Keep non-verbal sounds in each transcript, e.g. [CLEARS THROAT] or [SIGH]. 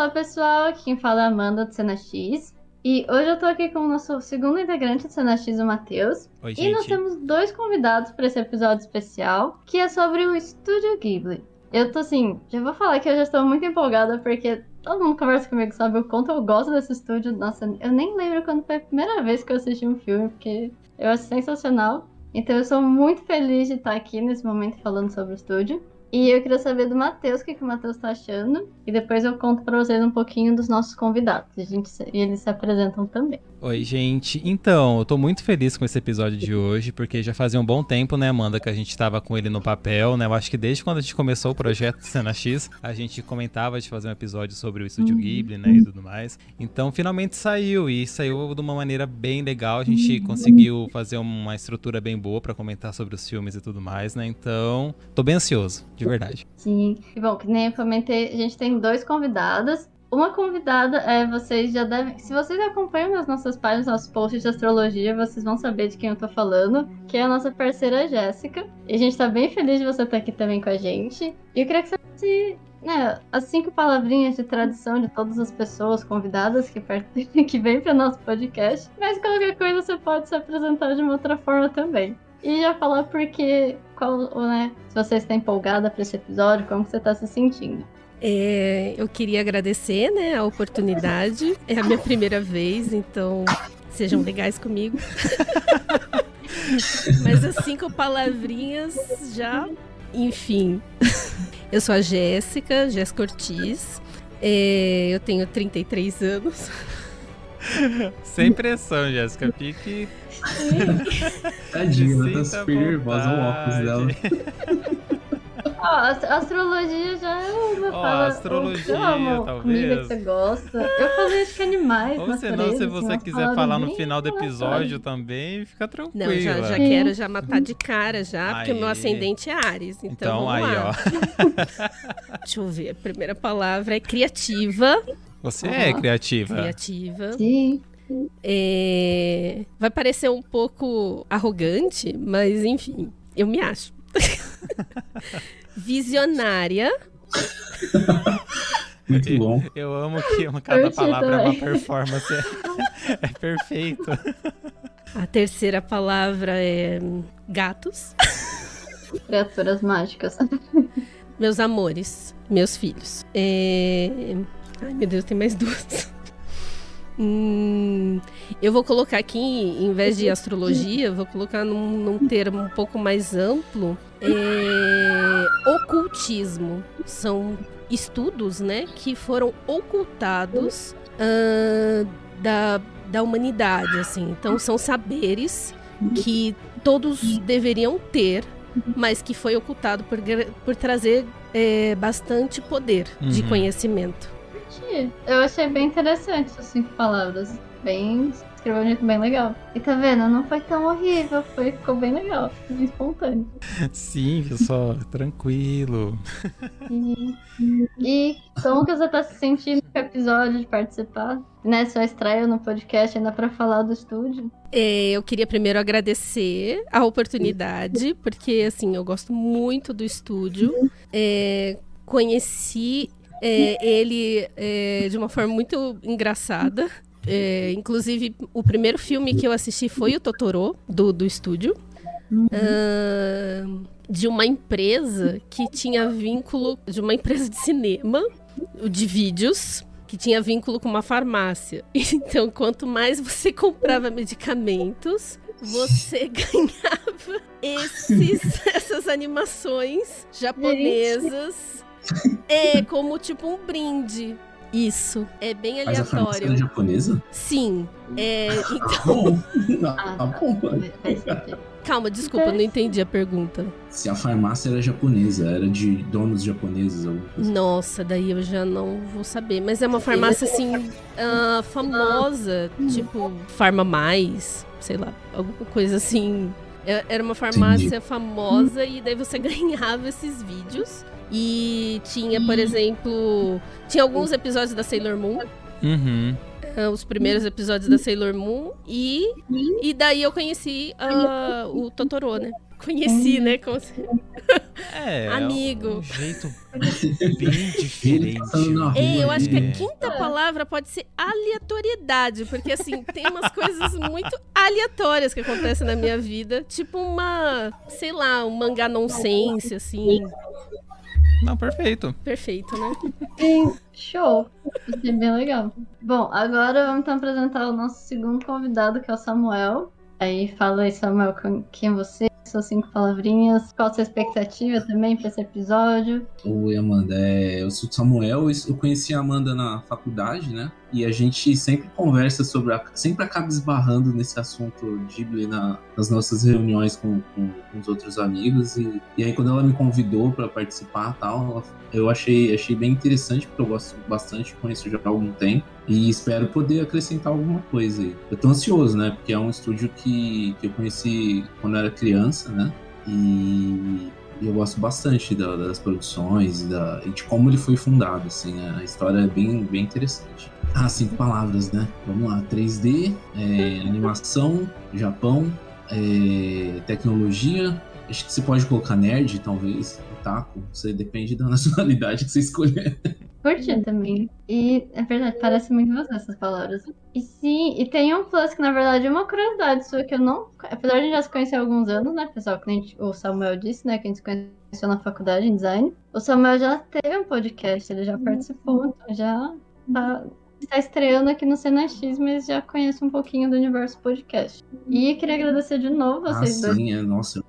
Olá pessoal, aqui quem fala é a Amanda do Cena X. E hoje eu tô aqui com o nosso segundo integrante do Cena X, o Matheus. Oi, E nós gente. temos dois convidados para esse episódio especial, que é sobre o Estúdio Ghibli. Eu tô assim, já vou falar que eu já estou muito empolgada, porque todo mundo conversa comigo, sabe o quanto eu gosto desse estúdio. Nossa, eu nem lembro quando foi a primeira vez que eu assisti um filme, porque eu acho sensacional. Então eu sou muito feliz de estar aqui nesse momento falando sobre o estúdio. E eu queria saber do Matheus, o que, que o Matheus tá achando. E depois eu conto pra vocês um pouquinho dos nossos convidados. A gente, e eles se apresentam também. Oi, gente. Então, eu tô muito feliz com esse episódio de hoje, porque já fazia um bom tempo, né, Amanda, que a gente tava com ele no papel, né? Eu acho que desde quando a gente começou o projeto [LAUGHS] Cena X, a gente comentava de fazer um episódio sobre o Estúdio Ghibli, né, e tudo mais. Então, finalmente saiu, e saiu de uma maneira bem legal. A gente conseguiu fazer uma estrutura bem boa pra comentar sobre os filmes e tudo mais, né? Então, tô bem ansioso, de verdade. Sim. E bom, que nem eu comentei, a gente tem dois convidados. Uma convidada é, vocês já devem. Se vocês acompanham nas nossas páginas, nossos posts de astrologia, vocês vão saber de quem eu tô falando, que é a nossa parceira Jéssica. E a gente tá bem feliz de você estar aqui também com a gente. E eu queria que você desse, né, as cinco palavrinhas de tradição de todas as pessoas convidadas que, [LAUGHS] que vêm para nosso podcast. Mas qualquer coisa você pode se apresentar de uma outra forma também. E já falar porque, qual, né, se você está empolgada para esse episódio, como você está se sentindo. É, eu queria agradecer né, a oportunidade. É a minha primeira vez, então sejam legais comigo. [LAUGHS] Mas as cinco palavrinhas já. Enfim. Eu sou a Jéssica, Jéssica Ortiz. É, eu tenho 33 anos. [LAUGHS] Sem pressão, Jéssica. Fique. [LAUGHS] Tadinha, ela tá super nervosa, olha o óculos dela. [LAUGHS] Ó, a ast- astrologia já é uma Ó, fala. astrologia, "Oh, uma talvez. Comida que você gosta. Eu falei acho que animais. Ou senão, se você quiser falar no final do episódio também, fica tranquila. Não, já, já quero já matar de cara já, porque o meu Aí. ascendente é Ares. Então, Então, vamos aí, lá. ó. Deixa eu ver. A primeira palavra é criativa. Você é Aham. criativa. Criativa. Sim. É, Vai parecer um pouco arrogante, mas enfim, eu me acho. [LAUGHS] Visionária. Muito bom. Eu amo que uma- cada palavra é uma performance. É perfeito. A terceira palavra é gatos. Criaturas mágicas. Meus amores, meus filhos. É... Ai, meu Deus, tem mais duas. Hum, eu vou colocar aqui, em vez de astrologia, vou colocar num, num termo um pouco mais amplo. é, Ocultismo. São estudos, né, que foram ocultados ah, da, da humanidade, assim. Então, são saberes que todos deveriam ter, mas que foi ocultado por, por trazer é, bastante poder de Uhum. conhecimento. Eu achei bem interessante essas cinco palavras. Bem. Escreveu de um jeito bem legal. E tá vendo? Não foi tão horrível. Foi, ficou bem legal. Ficou bem espontâneo. Sim, pessoal, tranquilo. E, e como que você tá se sentindo com o episódio de participar? Né, sua estreia no podcast ainda pra falar do estúdio. É, eu queria primeiro agradecer a oportunidade, porque assim, eu gosto muito do estúdio. É, conheci é, ele é, de uma forma muito engraçada. É, inclusive, o primeiro filme que eu assisti foi o Totoro, do, do estúdio. Ahn, de uma empresa que tinha vínculo. De uma empresa de cinema, de vídeos, que tinha vínculo com uma farmácia. [LAUGHS] Então, quanto mais você comprava medicamentos, você [LAUGHS] ganhava esses, essas animações japonesas. É como tipo um brinde. Isso. É bem Mas a farmácia aleatório. era japonesa? Sim. É, [LAUGHS] então, Tá bom. Ah, Tá sentido. calma, desculpa, não entendi a pergunta. Se a farmácia era japonesa, era de donos japoneses. alguma coisa. Nossa, daí eu já não vou saber. Mas é uma farmácia assim ah, famosa, tipo Farma Mais, sei lá, alguma coisa assim. É- Era uma farmácia famosa e daí você [LAUGHS] ganhava esses vídeos. E tinha, por exemplo, tinha alguns episódios da Sailor Moon, Uhum. ah, os primeiros episódios da Sailor Moon e e daí eu conheci ah, o Totoro, né? Conheci, né? Como se- É, Amigo. um jeito bem diferente. Ei, eu acho que a É. quinta palavra pode ser aleatoriedade, porque assim, tem umas coisas muito aleatórias que acontecem na minha vida, tipo uma, sei lá, um mangá nonsense, assim, Não, perfeito. perfeito, né? Sim, show. Achei bem legal. Bom, agora vamos então apresentar o nosso segundo convidado, que é o Samuel. Aí fala aí, Samuel, quem é você, suas cinco palavrinhas, qual a sua expectativa também pra esse episódio. Oi, Amanda. É, eu sou Samuel, eu conheci a Amanda na faculdade, né? E a gente sempre conversa sobre. A, sempre acaba esbarrando nesse assunto Ghibli na- nas nossas reuniões com, com- com os outros amigos. E, e aí, quando ela me convidou para participar tal, ela- eu achei, achei bem interessante, porque eu gosto bastante, conheço já há algum tempo. E espero poder acrescentar alguma coisa aí. Eu tô ansioso, né? Porque é um estúdio que, que eu conheci quando era criança, né? E e eu gosto bastante da- das produções e, da- e de como ele foi fundado, assim, a história é bem, bem interessante. Ah, cinco palavras, né? Vamos lá, 3D, é, animação, Japão, é, tecnologia, acho que você pode colocar nerd, talvez, otaku, você depende da [LAUGHS] nacionalidade que você escolher. Curti também. E é verdade, parece muito você essas palavras. E sim, e tem um plus que na verdade é uma curiosidade sua que eu não. Apesar de a gente já se conhecer há alguns anos, né, pessoal? Que o Samuel disse, né? Que a gente se conheceu na faculdade em design. O Samuel já teve um podcast, ele já participou, então já tá, está estreando aqui no Cena X, mas já conhece um pouquinho do universo podcast. E queria agradecer de novo Ah, vocês dois. sim, é, nossa.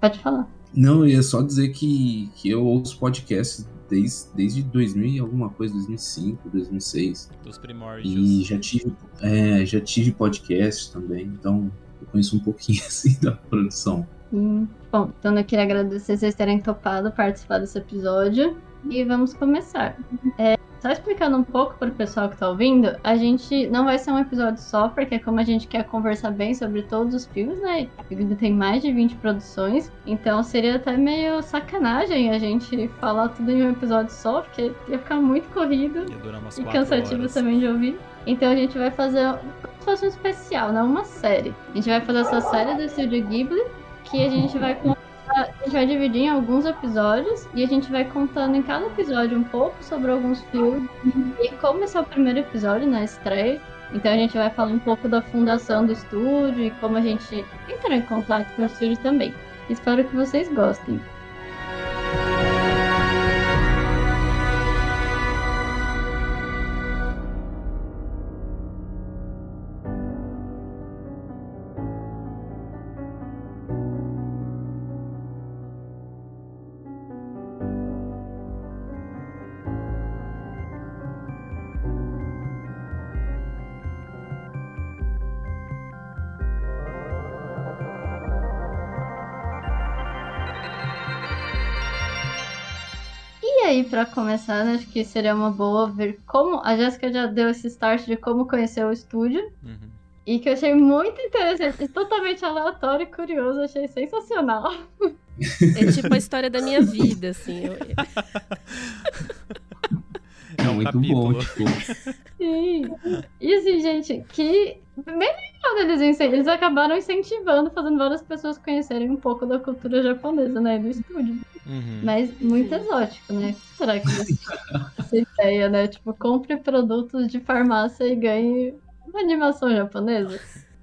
Pode falar. Não, eu ia só dizer que, que eu ouço podcasts desde, desde 2000 e alguma coisa, 2005, 2006. Dos E primórdios. já tive, é, já tive podcast também, então eu conheço um pouquinho [LAUGHS] assim da produção. Hum, Bom, então eu queria agradecer vocês terem topado participar desse episódio. E vamos começar. É, só explicando um pouco para o pessoal que está ouvindo, a gente não vai ser um episódio só, porque como a gente quer conversar bem sobre todos os filmes, né? Tem mais de 20 produções, então seria até meio sacanagem a gente falar tudo em um episódio só, porque ia ficar muito corrido Ia durar umas e cansativo horas. também de ouvir. Então a gente vai fazer como se fosse um especial, não uma série. A gente vai fazer essa série do Estúdio Ghibli, que a gente vai contar, a gente vai dividir em alguns episódios e a gente vai contando em cada episódio um pouco sobre alguns filmes. E como esse é o primeiro episódio, na estreia, então a gente vai falar um pouco da fundação do estúdio e como a gente entrou em contato com o estúdio também. Espero que vocês gostem. Aí, pra começar, né, acho que seria uma boa ver como a Jéssica já deu esse start de como conhecer o estúdio. Uhum. E que eu achei muito interessante, e totalmente aleatório e curioso, achei sensacional. É tipo a história da minha vida, assim. eu- É um muito capítulo. bom, tipo, Sim. E assim, gente, que bem legal incen- eles acabaram incentivando, fazendo várias pessoas conhecerem um pouco da cultura japonesa, né, do estúdio. Uhum. Mas muito exótico, né? Será que eles essa ideia, né? Tipo, compre produtos de farmácia e ganhe uma animação japonesa.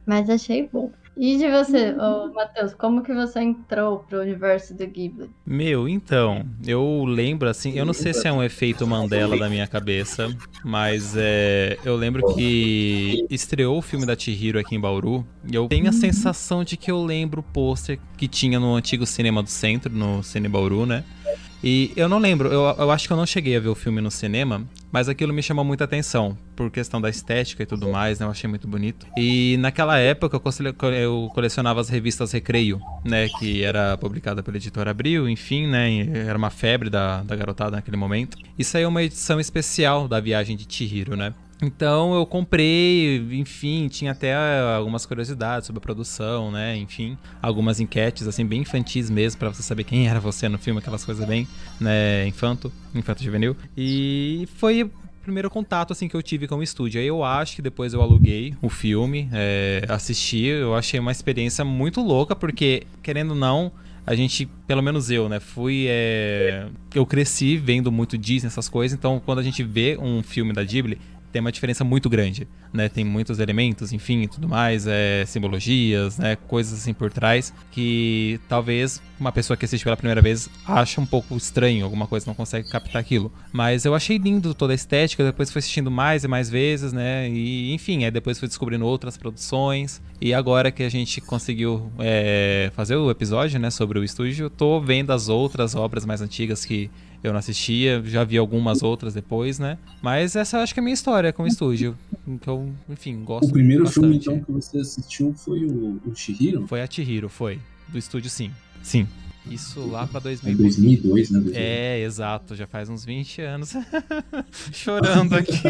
Mas achei bom. E de você, ô, Matheus, como que você entrou pro universo do Ghibli? Meu, então, eu lembro assim, eu não sei se é um efeito Mandela da minha cabeça, mas é, eu lembro que estreou o filme da Chihiro aqui em Bauru, e eu tenho a sensação de que eu lembro o pôster que tinha no antigo cinema do centro, no Cine Bauru, né? E eu não lembro, eu, eu acho que eu não cheguei a ver o filme no cinema, mas aquilo me chamou muita atenção, por questão da estética e tudo mais, né? Eu achei muito bonito. E naquela época eu cole- eu colecionava as revistas Recreio, né? Que era publicada pela editora Abril, enfim, né? Era uma febre da, da garotada naquele momento. E saiu uma edição especial da viagem de Chihiro, né? Então eu comprei, enfim, tinha até algumas curiosidades sobre a produção, né? Enfim, algumas enquetes assim bem infantis mesmo pra você saber quem era você no filme, aquelas coisas bem, né, infanto, infanto juvenil. E foi o primeiro contato assim que eu tive com o estúdio. Aí eu acho que depois eu aluguei o filme, é, assisti, eu achei uma experiência muito louca porque querendo ou não, a gente, pelo menos eu, né, fui. É... Eu cresci vendo muito Disney, essas coisas, então quando a gente vê um filme da Ghibli, tem uma diferença muito grande, né? Tem muitos elementos, enfim, tudo mais, é, simbologias, né? Coisas assim por trás que talvez uma pessoa que assiste pela primeira vez acha um pouco estranho, alguma coisa não consegue captar aquilo. Mas eu achei lindo toda a estética, depois fui assistindo mais e mais vezes, né? E enfim, aí depois fui descobrindo outras produções. E agora que a gente conseguiu é, fazer o episódio, né, sobre o estúdio, tô vendo as outras obras mais antigas que eu não assistia, já vi algumas outras depois, né? Mas essa acho que é a minha história com o estúdio. Eu, enfim, gosto O primeiro bastante. filme, então, que você assistiu foi o, o Chihiro? Foi a Chihiro, foi. Do estúdio, sim. Sim. Isso lá pra É 2000. 2002, né? É, exato, já faz uns 20 anos. [LAUGHS] Chorando aqui. [LAUGHS]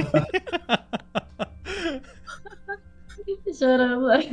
Chorando. ai,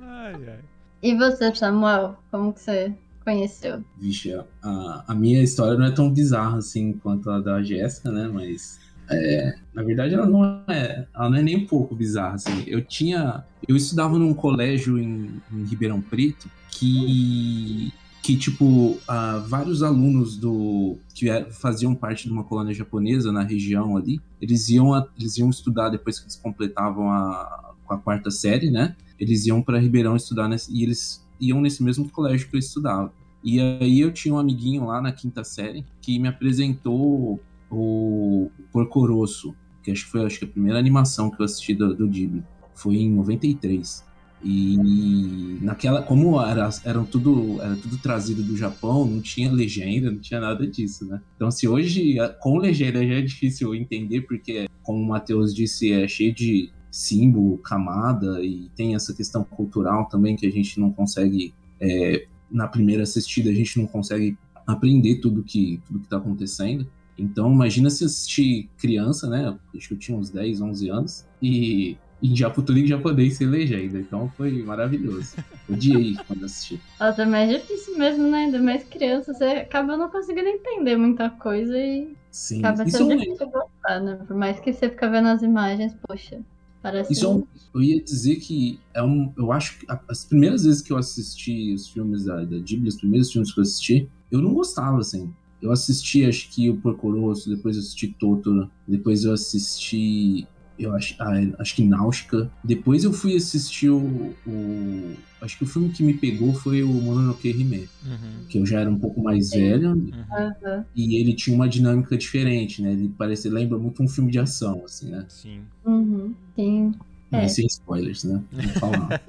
ai. E você, Samuel? Como que você conheceu? Vixe, a, a minha história não é tão bizarra assim quanto a da Jéssica, né? Mas é, na verdade ela não é, ela não é nem um pouco bizarra assim. Eu tinha, eu estudava num colégio em, em Ribeirão Preto que que tipo ah, vários alunos do que er- faziam parte de uma colônia japonesa na região ali, eles iam a- eles iam estudar depois que eles completavam a, a quarta série, né? Eles iam para Ribeirão estudar e eles iam nesse mesmo colégio que eu estudava. E aí eu tinha um amiguinho lá na quinta série que me apresentou o Porco Rosso, que acho que foi acho que a primeira animação que eu assisti do, do Ghibli. Foi em 93. E naquela, como era, eram tudo, era tudo trazido do Japão, não tinha legenda, não tinha nada disso, né? Então, se hoje com legenda já é difícil entender, porque, como o Matheus disse, é cheio de símbolo, camada, e tem essa questão cultural também que a gente não consegue, é, na primeira assistida, a gente não consegue aprender tudo que, tudo que tá acontecendo. Então, imagina se assistir criança, né? Acho que eu tinha uns 10, 11 anos, e em em japonês sem legenda. Então foi maravilhoso. [LAUGHS] Odiei quando assisti. Nossa, é mais difícil mesmo, né? Ainda mais criança, você acaba não conseguindo entender muita coisa e Sim, acaba sendo difícil gostar, né? Por mais que você fica vendo as imagens, poxa, parece. Isso é um- eu ia dizer que é um. Eu acho que as primeiras vezes que eu assisti os filmes da, da Ghibli, os primeiros filmes que eu assisti, eu não gostava, assim. Eu assisti, acho que o Porco Rosso, depois eu assisti Totoro, depois eu assisti. Eu acho, ah, acho que Náusica. Depois eu fui assistir o, o- Acho que o filme que me pegou foi o Mononoke Hime, Uhum, que eu já era um pouco mais velho uhum. E ele tinha uma dinâmica diferente, né? Ele parece, lembra muito um filme de ação, assim, né? Sim. Uhum. Sim. É. Mas sem spoilers, né? Vou [LAUGHS] falar.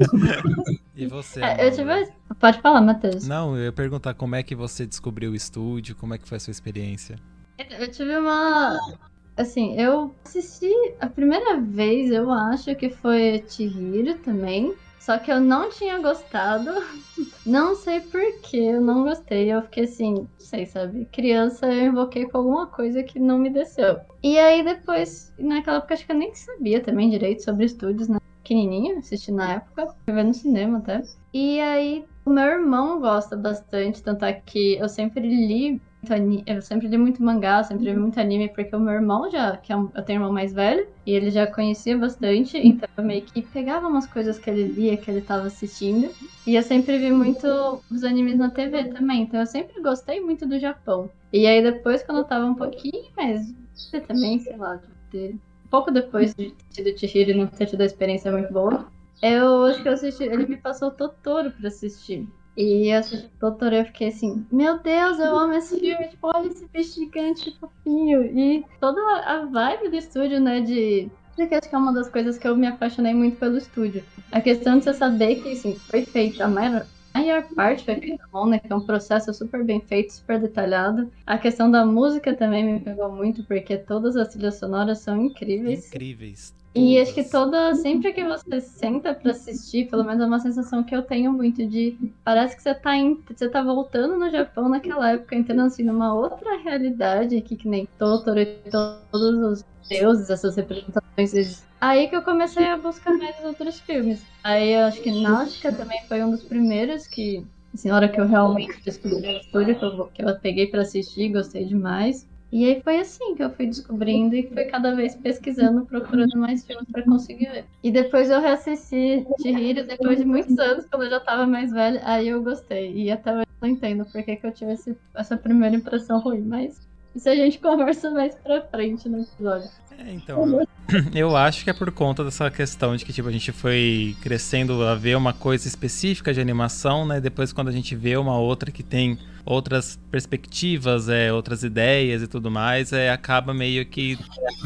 E você? É, eu tive. Pode falar, Matheus. Não, eu ia perguntar como é que você descobriu o estúdio, como é que foi a sua experiência. Eu tive uma. Assim, eu assisti a primeira vez, eu acho que foi Chihiro também. Só que eu não tinha gostado. [LAUGHS] Não sei porquê, eu não gostei. Eu fiquei assim, não sei, sabe? Criança, eu invoquei com alguma coisa que não me desceu. E aí depois, naquela época, acho que eu nem sabia também direito sobre estúdios, né? Pequenininha, assisti na época, fui no cinema até. E aí, o meu irmão gosta bastante, tanto é que eu sempre li muito ani- eu sempre li muito mangá, sempre li muito anime, porque o meu irmão já, que é um, eu tenho um irmão mais velho, e ele já conhecia bastante, então eu meio que pegava umas coisas que ele lia, que ele tava assistindo, e eu sempre vi muito os animes na TV também, então eu sempre gostei muito do Japão. E aí depois, quando eu tava um pouquinho mais, você também, sei lá, de pouco depois de ter tido Chihiro e não ter tido a experiência muito boa, eu acho que eu assisti, ele me passou o Totoro pra assistir. E eu e eu fiquei assim, meu Deus, eu amo esse filme, tipo, olha esse bicho gigante fofinho. E toda a vibe do estúdio, né, de... Eu acho que é uma das coisas que eu me apaixonei muito pelo estúdio. A questão de você saber que, assim, foi feito, a maior, a maior parte foi feita mão, né, que é um processo super bem feito, super detalhado. A questão da música também me pegou muito, porque todas as trilhas sonoras são incríveis. Incríveis. E acho que toda. Sempre que você senta pra assistir, pelo menos é uma sensação que eu tenho muito de. Parece que você tá, em, você tá voltando no Japão naquela época, entrando assim numa outra realidade, que, que nem Totoro e to- todos os deuses, essas representações. Aí que eu comecei a buscar mais outros filmes. Aí eu acho que Náusica também foi um dos primeiros que. Assim, na hora que eu realmente descobri o estúdio, que eu, que eu peguei pra assistir, gostei demais. E aí foi assim que eu fui descobrindo e fui cada vez pesquisando, procurando mais filmes pra conseguir ver. E depois eu reassisti Chihiro depois de muitos anos, quando eu já tava mais velha, aí eu gostei. E até hoje não entendo por que, que eu tive esse, essa primeira impressão ruim, mas isso a gente [LAUGHS] conversa mais pra frente no episódio. É, então, [CLEARS THROAT] eu acho que é por conta dessa questão de que tipo, a gente foi crescendo a ver uma coisa específica de animação, né? Depois quando a gente vê uma outra que tem outras perspectivas, é, outras ideias e tudo mais, é, acaba meio que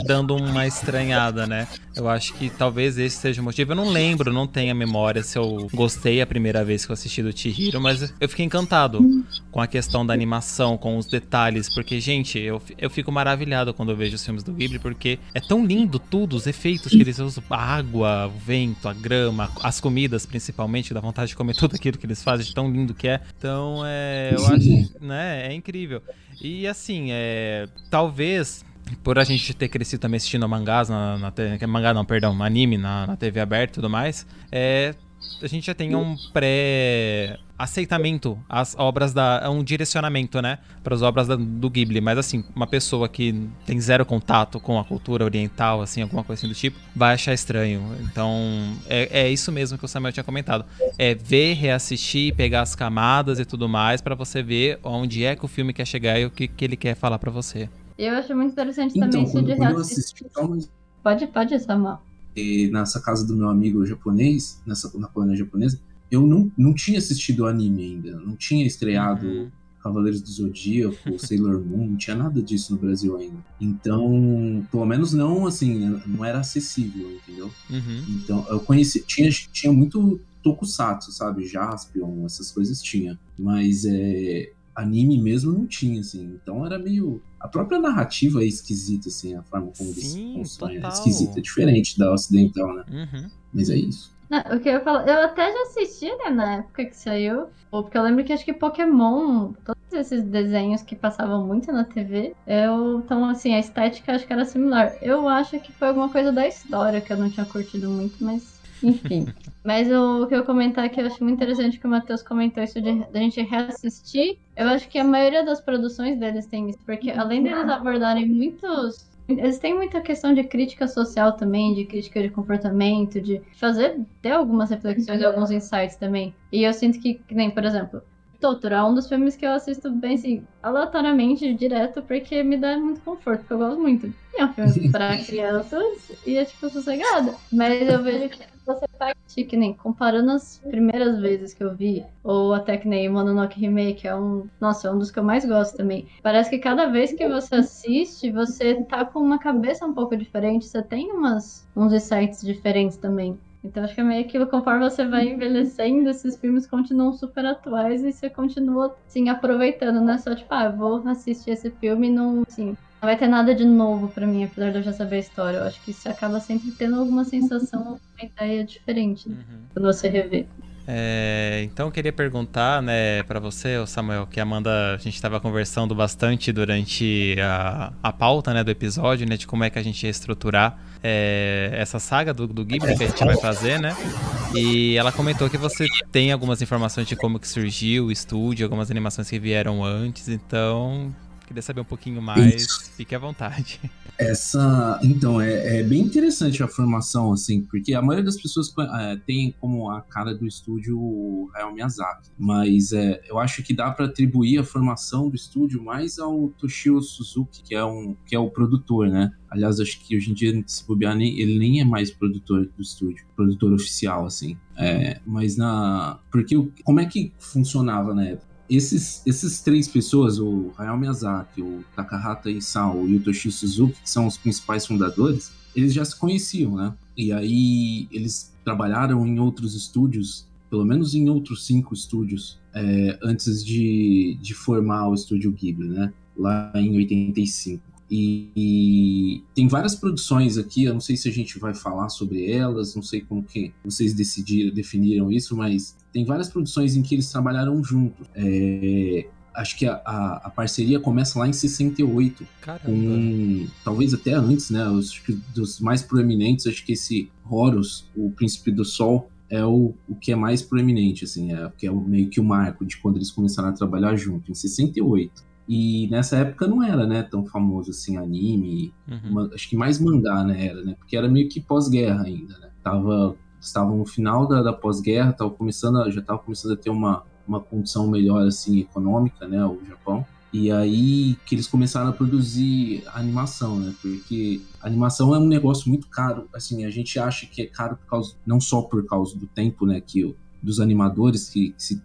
dando uma estranhada, né? Eu acho que talvez esse seja o motivo. Eu não lembro, não tenho a memória se eu gostei a primeira vez que eu assisti do Chihiro, mas eu fiquei encantado com a questão da animação, com os detalhes, porque, gente, eu, eu fico maravilhado quando eu vejo os filmes do Ghibli, porque é tão lindo tudo, os efeitos que eles usam, a água, o vento, a grama, as comidas principalmente, dá vontade de comer tudo aquilo que eles fazem, de tão lindo que é. Então, é, eu acho né? É incrível. E assim, é, talvez por a gente ter crescido também assistindo mangás na, na mangá não, perdão, anime na, na TV aberta e tudo mais, é, a gente já tem um pré aceitamento às obras da um direcionamento, né, para as obras da, do Ghibli, mas assim, uma pessoa que tem zero contato com a cultura oriental, assim, alguma coisa assim do tipo, vai achar estranho. Então, é, é isso mesmo que o Samuel tinha comentado. É ver, reassistir, pegar as camadas e tudo mais para você ver onde é que o filme quer chegar e o que, que ele quer falar para você. Eu acho muito interessante então, também isso de reassistir. Assisti, pode, pode, Samuel. E nessa casa do meu amigo japonês, nessa, na colônia japonesa, eu não, não tinha assistido anime ainda, não tinha estreado uhum. Cavaleiros do Zodíaco, [LAUGHS] Sailor Moon, não tinha nada disso no Brasil ainda. Então, pelo menos não assim, não era acessível, entendeu? Uhum. Então, eu conheci, tinha, tinha muito tokusatsu, sabe? Jaspion, essas coisas tinha. Mas é, anime mesmo não tinha, assim. Então era meio. A própria narrativa é esquisita, assim, a forma como Sim, eles constroem é esquisita, é diferente da ocidental, né? Uhum. Mas é isso. Não, o que eu falo, eu até já assisti, né, na época que saiu. Ou porque eu lembro que acho que Pokémon, todos esses desenhos que passavam muito na TV, eu. Então, assim, a estética acho que era similar. Eu acho que foi alguma coisa da história que eu não tinha curtido muito, mas. Enfim. mas o, que eu comentar que eu acho muito interessante que o Matheus comentou isso de, de a gente reassistir. Eu acho que a maioria das produções deles tem isso, porque além deles abordarem muitos eles têm muita questão de crítica social também, de crítica de comportamento, de fazer ter algumas reflexões e alguns insights também. E eu sinto que, nem, por exemplo, Totoro é um dos filmes que eu assisto bem, assim, aleatoriamente, direto, porque me dá muito conforto, porque eu gosto muito. E é um filme [LAUGHS] pra crianças e é, tipo, sossegado. Mas eu vejo que você pega, que nem comparando as primeiras vezes que eu vi, ou até que nem Mononoke Remake, é um, nossa, é um dos que eu mais gosto também. Parece que cada vez que você assiste, você tá com uma cabeça um pouco diferente, você tem umas, uns insights diferentes também. Então acho que é meio que conforme você vai envelhecendo, esses filmes continuam super atuais e você continua, assim, aproveitando, não é só tipo, ah, vou assistir esse filme e não, assim, não vai ter nada de novo para mim, apesar de eu já saber a história. Eu acho que você acaba sempre tendo alguma sensação, uma ideia diferente né, uhum. quando você rever. É, então eu queria perguntar, né, para você, Samuel, que a Amanda, a gente estava conversando bastante durante a, a pauta, né, do episódio, né, de como é que a gente ia estruturar é, essa saga do, do Ghibli que a gente vai fazer, né? E ela comentou que você tem algumas informações de como que surgiu o estúdio, algumas animações que vieram antes, então queria saber um pouquinho mais, Isso. fique à vontade. Essa, então, é, é, bem interessante a formação, assim, porque a maioria das pessoas é, tem como a cara do estúdio o Hayao Miyazaki, mas é, eu acho que dá para atribuir a formação do estúdio mais ao Toshio Suzuki, que é, um, que é o produtor, né? Aliás, acho que hoje em dia, se bobear, nem, ele nem é mais produtor do estúdio, produtor oficial, assim. É, mas na. Porque como é que funcionava na época? Esses, esses três pessoas, o Hayao Miyazaki, o Takahata Isao e o Toshio Suzuki, que são os principais fundadores, eles já se conheciam, né? E aí eles trabalharam em outros estúdios, pelo menos em outros cinco estúdios, é, antes de, de formar o estúdio Ghibli, né? Lá em 85. E, e, tem várias produções aqui, eu não sei se a gente vai falar sobre elas, não sei como que vocês decidiram, definiram isso, mas tem várias produções em que eles trabalharam juntos. É, acho que a, a, a, parceria começa lá em 68. Caramba. Com, talvez até antes, né? Os, dos mais proeminentes, acho que esse Horus, o Príncipe do Sol, é o, o que é mais proeminente, assim, é, que é o, meio que o marco de quando eles começaram a trabalhar junto, em 68. E nessa época não era, né, tão famoso assim, anime, uhum. uma, acho que mais mangá, né, era, né, porque era meio que pós-guerra ainda, né, tava, estavam no final da, da pós-guerra, tava começando, a, já tava começando a ter uma, uma condição melhor assim econômica, né, o Japão. E aí que eles começaram a produzir animação, né? Porque animação é um negócio muito caro. Assim, a gente acha que é caro por causa não só por causa do tempo, né, que dos animadores que, que se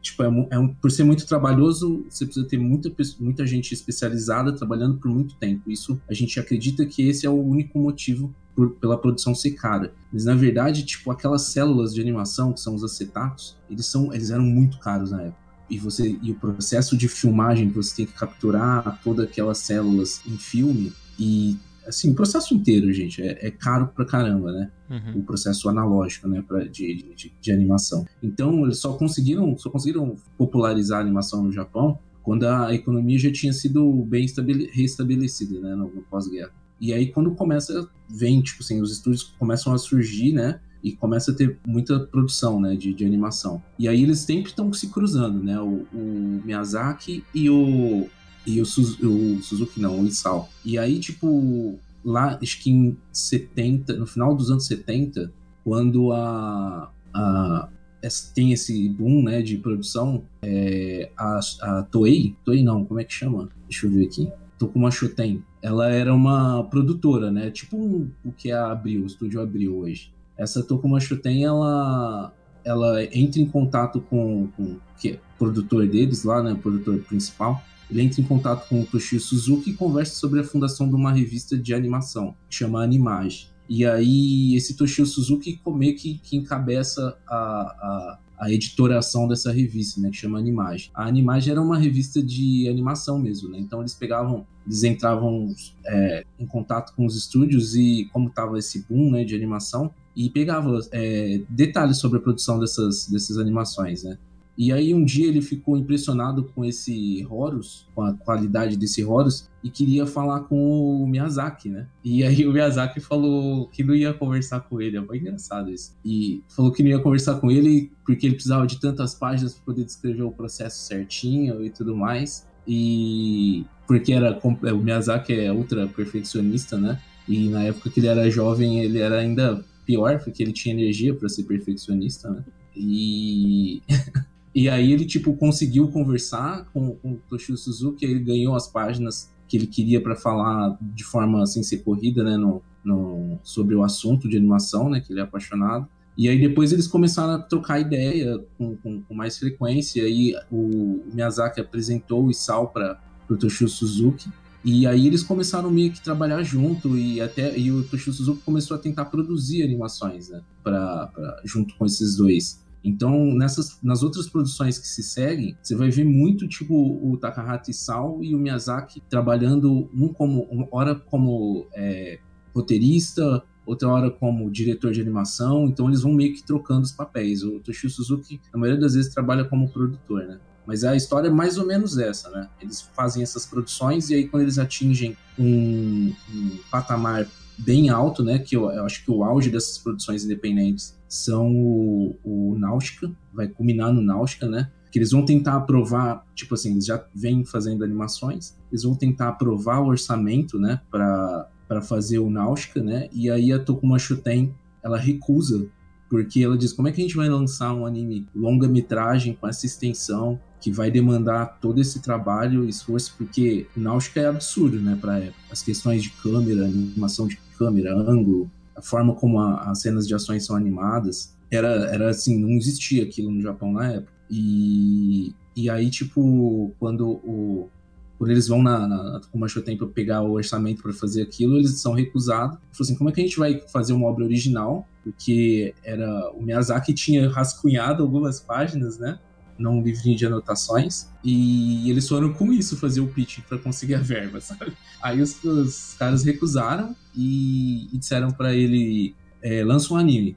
tipo, é, é um, por ser muito trabalhoso, você precisa ter muita, muita gente especializada trabalhando por muito tempo. Isso a gente acredita que esse é o único motivo por, pela produção ser cara. Mas na verdade, tipo, aquelas células de animação, que são os acetatos, eles, são, eles eram muito caros na época. E, você, e o processo de filmagem, você tem que capturar todas aquelas células em filme e assim, o processo inteiro, gente, é, é caro pra caramba, né? Uhum. O processo analógico, né, pra, de, de, de, animação. Então, eles só conseguiram, só conseguiram popularizar a animação no Japão quando a economia já tinha sido bem restabelecida, né, no, no pós-guerra. E aí, quando começa, vem, tipo assim, os estúdios começam a surgir, né, e começa a ter muita produção, né, de, de animação. E aí eles sempre estão se cruzando, né, o, o Miyazaki e o e o, o Suzuki não, o Isao. E aí, tipo, lá, acho que em 70, no final dos anos 70, quando a, a tem esse boom, né, de produção, é, a, a Toei, Toei não, como é que chama? Deixa eu ver aqui. Tokuma Shoten, ela era uma produtora, né? Tipo um, o que é a Abril, o estúdio Abril hoje. Essa Tokuma Shoten, ela, ela entra em contato com, com que é produtor deles lá, né? O produtor principal. Ele entra em contato com o Toshio Suzuki e conversa sobre a fundação de uma revista de animação, que chama Animage. E aí, esse Toshio Suzuki meio que, que encabeça a, a, a editoração dessa revista, né, que chama Animage. A Animage era uma revista de animação mesmo, né? Então eles pegavam, eles entravam é, em contato com os estúdios e como estava esse boom, né, de animação e pegavam é, detalhes sobre a produção dessas, dessas animações, né? E aí um dia ele ficou impressionado com esse Horus, com a qualidade desse Horus, e queria falar com o Miyazaki, né? E aí o Miyazaki falou que não ia conversar com ele, é bem engraçado isso. E falou que não ia conversar com ele porque ele precisava de tantas páginas para poder descrever o processo certinho e tudo mais. E porque era o Miyazaki é ultra perfeccionista, né? E na época que ele era jovem, ele era ainda pior, porque ele tinha energia para ser perfeccionista, né? E [LAUGHS] E aí ele, tipo, conseguiu conversar com, com o Toshio Suzuki, ele ganhou as páginas que ele queria para falar de forma sem ser corrida, né, no, no, sobre o assunto de animação, né, que ele é apaixonado. E aí depois eles começaram a trocar ideia com, com, com mais frequência, e aí o Miyazaki apresentou o Isao para o Toshio Suzuki, e aí eles começaram meio que trabalhar junto e até e o Toshio Suzuki começou a tentar produzir animações, né, pra, pra junto com esses dois. Então, nessas, nas outras produções que se seguem, você vai ver muito tipo o Takahata Isao e o Miyazaki trabalhando um como uma hora como é, roteirista, outra hora como diretor de animação. Então, eles vão meio que trocando os papéis. O Toshio Suzuki, na maioria das vezes, trabalha como produtor, né? Mas a história é mais ou menos essa, né? Eles fazem essas produções e aí quando eles atingem um, um patamar bem alto, né? Que eu, eu, acho que o auge dessas produções independentes são o, o Náutica, vai culminar no Náutica, né? Que eles vão tentar aprovar, tipo assim, eles já vêm fazendo animações, eles vão tentar aprovar o orçamento, né? Para fazer o Náutica, né? E aí a Tokuma Shuten, ela recusa porque ela diz como é que a gente vai lançar um anime longa-metragem com essa extensão que vai demandar todo esse trabalho e esforço, porque o Náutica é absurdo, né, para as questões de câmera, animação de câmera, ângulo, a forma como a, as cenas de ações são animadas, era, era assim, não existia aquilo no Japão na época. E, e aí, tipo, quando o, quando eles vão na, na como achou tempo pegar o orçamento para fazer aquilo, eles são recusados. Falou assim, como é que a gente vai fazer uma obra original? Porque era o Miyazaki tinha rascunhado algumas páginas, né? Num livrinho de anotações. E eles foram com isso fazer o pitch para conseguir a verba, [LAUGHS] sabe? Aí os, os caras recusaram e, e disseram para ele: é, lança um anime.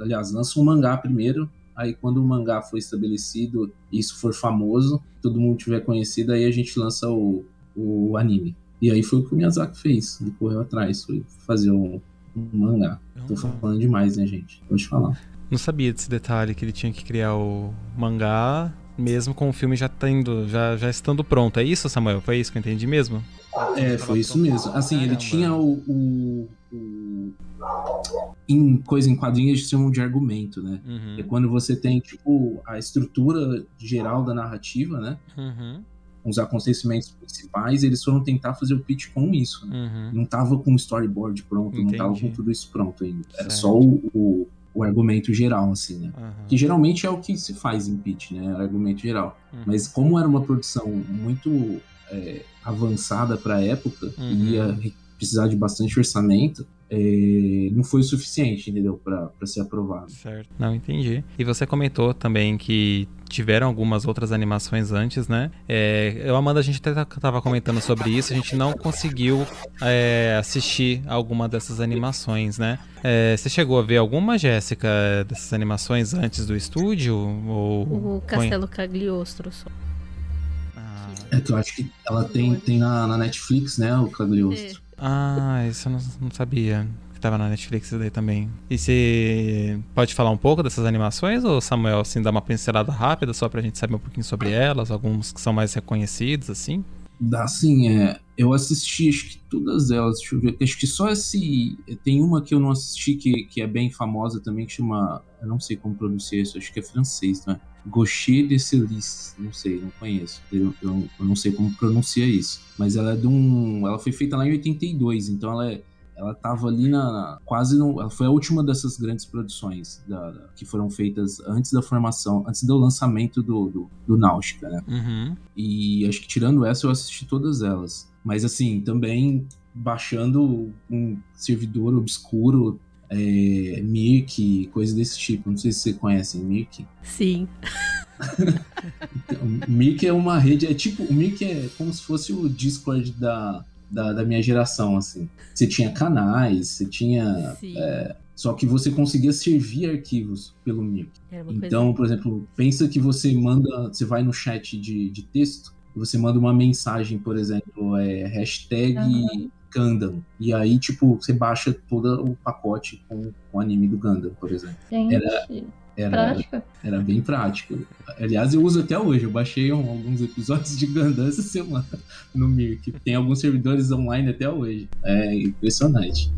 Aliás, lança um mangá primeiro Aí quando o mangá for estabelecido, isso for famoso, todo mundo tiver conhecido, aí a gente lança o, o anime. E aí foi o que o Miyazaki fez. Ele correu atrás, foi fazer um, um mangá. Tô falando demais, né, gente? Pode falar. Não sabia desse detalhe que ele tinha que criar o mangá mesmo com o filme já tendo, já, já estando pronto. É isso, Samuel? Foi isso que eu entendi mesmo? É, foi isso mesmo. Assim, Caramba. ele tinha o, o, o, em coisa em quadrinhos eles chamam de argumento, né? Uhum. É quando você tem, tipo, a estrutura geral da narrativa, né? Uhum. os acontecimentos principais, eles foram tentar fazer o pitch com isso. Né? Uhum. Não tava com o storyboard pronto, não tava Entendi. com tudo isso pronto ainda. Era Certo. só o, o, o argumento geral, assim, né? Uhum. Que geralmente é o que se faz em pitch, né? Argumento geral. Uhum. Mas como era uma produção muito é, avançada para a época Uhum. e ia re- precisar de bastante orçamento, é, não foi o suficiente, entendeu? Para ser aprovado. Certo. Não, entendi. E você comentou também que tiveram algumas outras animações antes, né? É, eu, Amanda, a gente até tava comentando sobre isso, a gente não conseguiu é, assistir alguma dessas animações, né? É, você chegou a ver alguma, Jéssica, dessas animações antes do estúdio? Ou O Castelo Cagliostro só. Ah, É que eu acho que ela tem, tem na, na Netflix, né? O Cagliostro. Ah, isso eu não, não sabia. Que tava na Netflix daí também. E você pode falar um pouco dessas animações, ou Samuel, assim, dar uma pincelada rápida só pra gente saber um pouquinho sobre elas, alguns que são mais reconhecidos, assim? Dá sim, é. Eu assisti acho que todas elas, deixa eu ver. Acho que só esse. Tem uma que eu não assisti que, que é bem famosa também, que chama. Eu não sei como pronunciar isso, acho que é francês, não é? Gaucher de Celis, não sei, não conheço. Eu, eu, eu não sei como pronuncia isso. Mas ela é de um. Ela foi feita lá em 82, então ela é. Ela tava ali na. Quase no. Ela foi a última dessas grandes produções da, da- que foram feitas antes da formação, antes do lançamento do, do, do Náutica, né? Uhum. E acho que tirando essa, eu assisti todas elas. Mas assim, também baixando um servidor obscuro, é, Mirk, coisa desse tipo. Não sei se você conhecem Mirk. Sim. [LAUGHS] O Mirk é uma rede, é tipo, o Mirk é como se fosse o Discord da, da, da minha geração, assim. Você tinha canais, você tinha. Sim. Só que você conseguia servir arquivos pelo Mirk. Então, coisa. por exemplo, pensa que você manda, você vai no chat de, de texto, e você manda uma mensagem, por exemplo, é hashtag Aham. Gundam. E aí, tipo, você baixa todo o pacote com, com o anime do Gundam, por exemplo. Gente, Era, prática. era bem prático. Aliás, eu uso até hoje. Eu baixei um- alguns episódios de Gundam essa semana no Mirk. Tem alguns servidores online até hoje. É impressionante.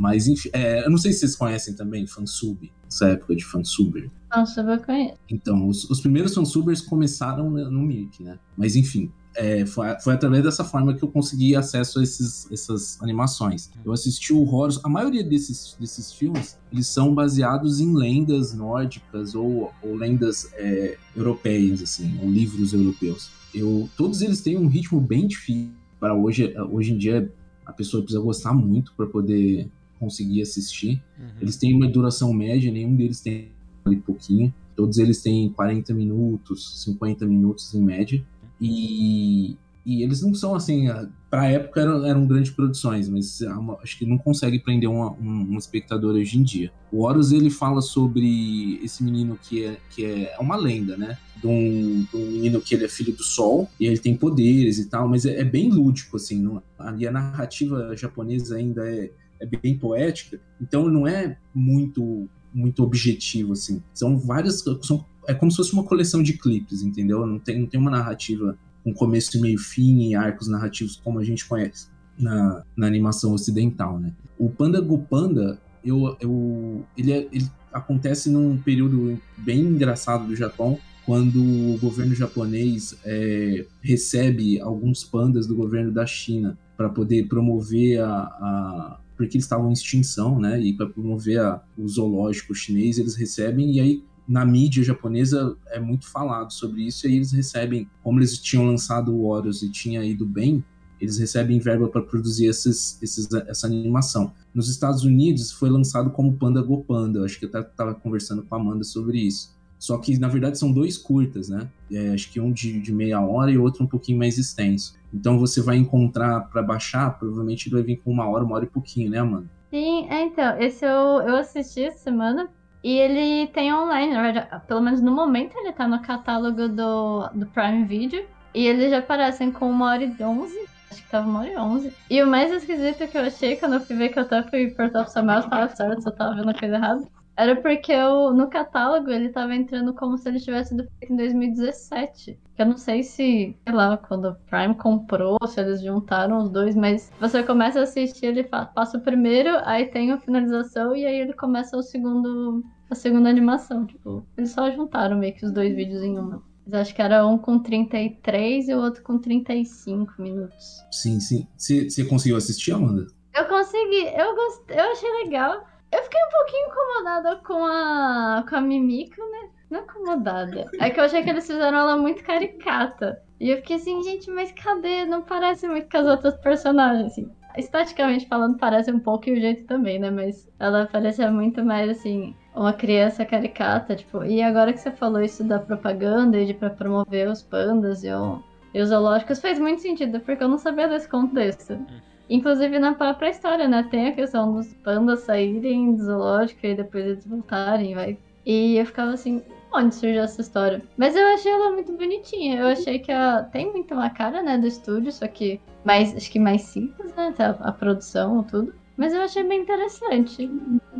Mas, enfim, é, eu não sei se vocês conhecem também fansub, essa época de fansuber. Nossa, eu conheço. Então, os, os primeiros fansubers começaram no, no Mirk, né? Mas enfim, é, foi, foi através dessa forma que eu consegui acesso a esses, essas animações. Eu assisti o Horus. A maioria desses, desses filmes, eles são baseados em lendas nórdicas ou, ou lendas é, europeias, assim, ou livros europeus. Eu, todos eles têm um ritmo bem difícil. Para hoje, hoje em dia, a pessoa precisa gostar muito para poder conseguir assistir. Uhum. Eles têm uma duração média, nenhum deles tem ali pouquinho. Todos eles têm 40 minutos, 50 minutos em média. E, e eles não são assim, para a época eram, eram grandes produções, mas é acho que não consegue prender uma- um, um espectador hoje em dia. O Horus ele fala sobre esse menino que é, que é uma lenda, né? De um, de um menino que ele é filho do sol e ele tem poderes e tal, mas é, é bem lúdico, assim. Não, ali a narrativa japonesa ainda é, é bem poética, então não é muito muito objetivo assim. São várias são, é como se fosse uma coleção de clipes, entendeu? Não tem não tem uma narrativa com começo e meio fim e arcos narrativos como a gente conhece na, na animação ocidental, né? O Panda Go Panda, eu, eu ele, é- ele acontece num período bem engraçado do Japão, quando o governo japonês é, recebe alguns pandas do governo da China para poder promover a, a- porque eles estavam em extinção, né? E para promover a- o zoológico chinês, eles recebem e aí na mídia japonesa é muito falado sobre isso e aí eles recebem, como eles tinham lançado o Horus e tinha ido bem, eles recebem verba para produzir esses, esses, essa animação. Nos Estados Unidos foi lançado como Panda Go Panda, eu acho que eu estava conversando com a Amanda sobre isso. Só que, na verdade, são dois curtas, né? É, acho que um de, de meia hora e outro um pouquinho mais extenso. Então você vai encontrar para baixar, provavelmente ele vai vir com uma hora, uma hora e pouquinho, né, Amanda? Sim, é, então, esse eu, eu assisti semana e ele tem online, na verdade, pelo menos no momento ele tá no catálogo do, do Prime Video e eles já aparecem com uma hora e onze, acho que tava uma hora e onze. E o mais esquisito que eu achei quando eu fui ver que eu até fui pro Samuel se tava certo, eu tava vendo coisa errada, era porque eu, no catálogo ele tava entrando como se ele tivesse sido feito em 2017. Eu não sei se, sei lá, quando o Prime comprou, se eles juntaram os dois, mas você começa a assistir, ele passa o primeiro, aí tem a finalização e aí ele começa o segundo, a segunda animação. Tipo, eles só juntaram meio que os dois vídeos em uma. Mas acho que era um com 33 e o outro com 35 minutos. Sim, sim. Você conseguiu assistir, Amanda? Eu consegui, eu gostei, eu achei legal. Eu fiquei um pouquinho incomodada com a, com a Mimico, né? Não incomodada. É que eu achei que eles fizeram ela muito caricata. E eu fiquei assim, gente, mas cadê? Não parece muito com as outras personagens, assim. Estaticamente falando, parece um pouco e o jeito também, né? Mas ela parecia muito mais, assim, uma criança caricata, tipo. E agora que você falou isso da propaganda e de pra promover os pandas e, o, e os zoológicos, fez muito sentido, porque eu não sabia desse contexto. Inclusive na própria história, né? Tem a questão dos pandas saírem do zoológico e depois eles voltarem, vai. E eu ficava assim, onde surgiu essa história? Mas eu achei ela muito bonitinha. Eu achei que ela tem muito uma cara, né, do estúdio, só que mais, acho que mais simples, né? A, a produção, tudo. Mas eu achei bem interessante.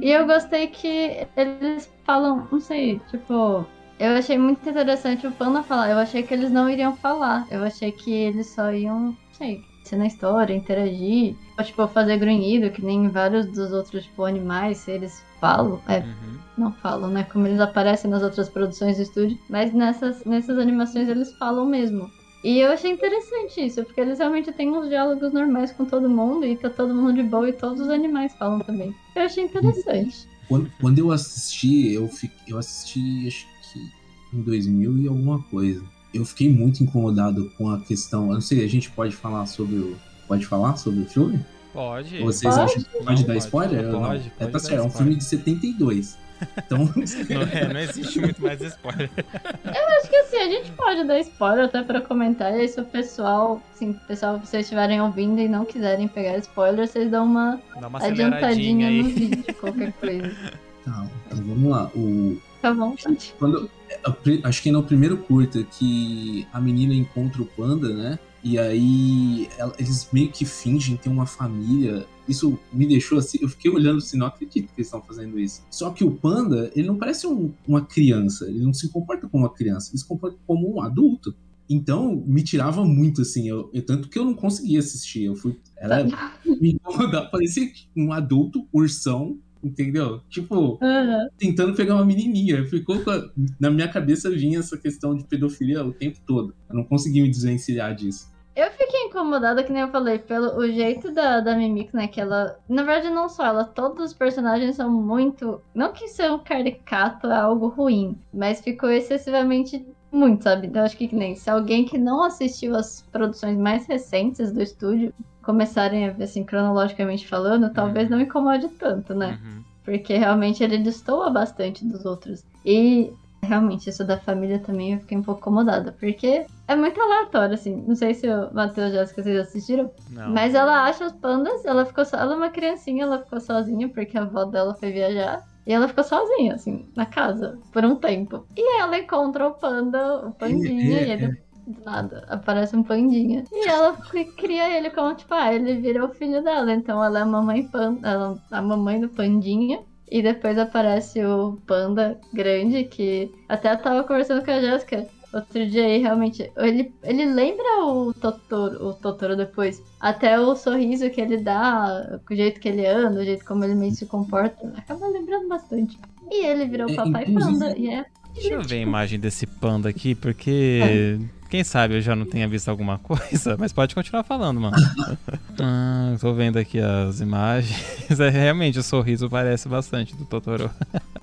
E eu gostei que eles falam, não sei, tipo, eu achei muito interessante o Panda falar. Eu achei que eles não iriam falar. Eu achei que eles só iam, não sei, na história, interagir, ou tipo, fazer grunhido, que nem vários dos outros tipo, animais, eles falam, é, uhum. não falam, né? Como eles aparecem nas outras produções do estúdio, mas nessas, nessas animações eles falam mesmo. E eu achei interessante isso, porque eles realmente têm uns diálogos normais com todo mundo e tá todo mundo de boa e todos os animais falam também. Eu achei interessante. Quando, quando eu assisti, eu, fiquei, eu assisti acho que em 2000 e alguma coisa eu fiquei muito incomodado com a questão. Eu não sei, a gente pode falar sobre o. Pode falar sobre o filme? Pode. Vocês pode? acham que pode, pode dar spoiler? Pode, pode, é, tá certo, é um filme de 72. Então. [LAUGHS] não, é, não existe muito mais spoiler. Eu acho que assim, a gente pode dar spoiler até pra comentar. E aí, se o pessoal, assim, o pessoal, vocês estiverem ouvindo e não quiserem pegar spoiler, vocês dão uma, Dá uma adiantadinha no vídeo, qualquer coisa. [LAUGHS] Tá, então vamos lá. O... Tá bom, gente. Quando, acho que é no primeiro curta que a menina encontra o panda, né? E aí ela, eles meio que fingem ter uma família. Isso me deixou assim. Eu fiquei olhando assim, não acredito que eles estão fazendo isso. Só que o panda, ele não parece um, uma criança. Ele não se comporta como uma criança. Ele se comporta como um adulto. Então, me tirava muito, assim. Eu, eu tanto que eu não conseguia assistir. Eu fui. Ela [LAUGHS] me incomodava. Parecia um adulto, ursão, Entendeu? Tipo, uhum. tentando pegar uma menininha. Ficou a... Na minha cabeça vinha essa questão de pedofilia o tempo todo. Eu não consegui me desvencilhar disso. Eu fiquei incomodada, que nem eu falei, pelo o jeito da, da Mimik, né? Que ela. Na verdade, não só ela, todos os personagens são muito. Não que ser um caricato é algo ruim, mas ficou excessivamente muito, sabe? Então, acho que nem se alguém que não assistiu as produções mais recentes do estúdio começarem a ver, assim, cronologicamente falando, talvez uhum. não incomode tanto, né? Uhum. Porque realmente ele destoa bastante dos outros. E realmente isso da família também eu fiquei um pouco incomodada, porque é muito aleatório, assim. Não sei se o Matheus e Jéssica vocês assistiram, não. mas ela acha os pandas, ela ficou so... ela é uma criancinha, ela ficou sozinha porque a avó dela foi viajar. E ela ficou sozinha, assim, na casa, por um tempo. E ela encontra o panda, o pandinha, e ele do nada, aparece um pandinha. E ela cria ele como, tipo, ah, ele vira o filho dela. Então ela é a mamãe panda, ela, a mamãe do pandinha. E depois aparece o panda grande, que até eu tava conversando com a Jéssica outro dia aí, realmente. Ele, ele lembra o Totoro, o Totoro depois. Até o sorriso que ele dá, o jeito que ele anda, o jeito como ele meio se comporta. Acaba lembrando bastante. E ele virou é, papai panda. E é Deixa eu ver a imagem desse panda aqui, porque. É. Quem sabe eu já não tenha visto alguma [LAUGHS] coisa, mas pode continuar falando, mano. [LAUGHS] ah, tô vendo aqui as imagens. [LAUGHS] É, realmente, o sorriso parece bastante do Totoro.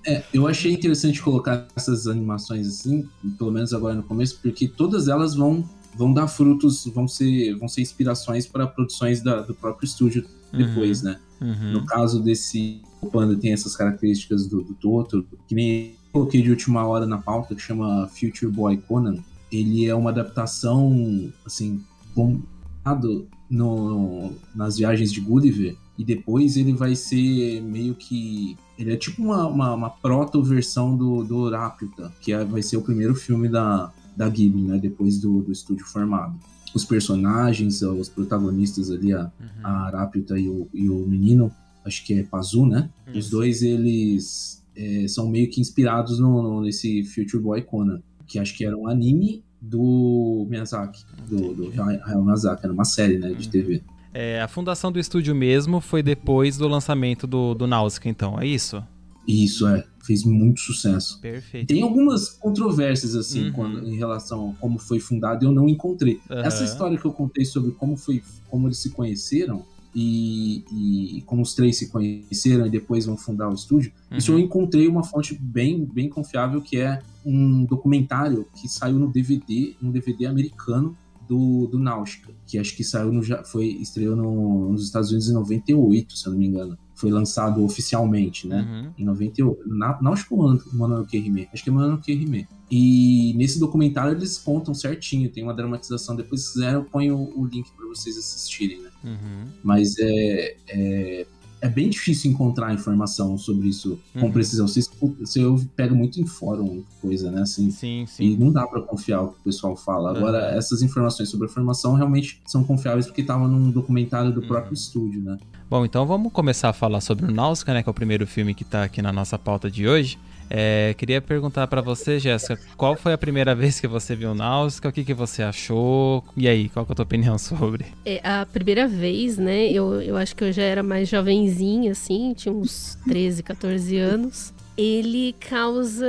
é, eu achei interessante colocar essas animações assim, pelo menos agora no começo, porque todas elas vão, vão dar frutos, vão ser, vão ser inspirações para produções da, do próprio estúdio depois, uhum. né? Uhum. No caso desse o Panda tem essas características do, do Totoro, que nem coloquei de última hora na pauta, que chama Future Boy Conan. Ele é uma adaptação, assim, bombado no, nas viagens de Gulliver. E depois ele vai ser meio que. Ele é tipo uma, uma, uma proto-versão do, do Orápita, que é, vai ser o primeiro filme da, da Ghibli, né? Depois do, do estúdio formado. Os personagens, os protagonistas ali, a, uhum. a Arápita e o, e o menino, acho que é Pazu, né? Isso. Os dois, eles é, são meio que inspirados no, no, nesse Future Boy Conan, que acho que era um anime do Miyazaki, do, do Hayao Miyazaki, era uma série né, de TV. É, a fundação do estúdio mesmo foi depois do lançamento do, do Nausicaa, então, é isso? Isso, é. Fez muito sucesso. Perfeito. Tem algumas controvérsias, assim, uhum. quando, em relação a como foi fundado, eu não encontrei. Uhum. Essa história que eu contei sobre como foi, como eles se conheceram, e, e, como os três se conheceram e depois vão fundar o estúdio, uhum. isso eu encontrei uma fonte bem, bem confiável que é um documentário que saiu no DVD, um DVD americano do, do Náutica, que acho que saiu no, foi estreou no, nos Estados Unidos em 98, se eu não me engano foi lançado oficialmente, né? Uhum. Em 98. Na, não acho que o Mononoke Hime. Acho que é Mononoke Hime. E nesse documentário eles contam certinho, tem uma dramatização. Depois, se quiser, eu ponho o link para vocês assistirem, né? Uhum. Mas é, é, é bem difícil encontrar informação sobre isso uhum. com precisão. Você, você pega muito em fórum, coisa, né? Assim, sim, sim. E não dá para confiar o que o pessoal fala. Uhum. Agora, essas informações sobre a formação realmente são confiáveis porque estavam num documentário do uhum. próprio estúdio, né? Bom, então vamos começar a falar sobre o Náusicaa, né? Que é o primeiro filme que está aqui na nossa pauta de hoje. É, queria perguntar para você, Jéssica, qual foi a primeira [LAUGHS] vez que você viu Náusicaa? O que, que você achou? E aí, qual é a tua opinião sobre? É, a primeira vez, né? Eu, eu acho que eu já era mais jovenzinha, assim, tinha uns 13, 14 anos. Ele causa,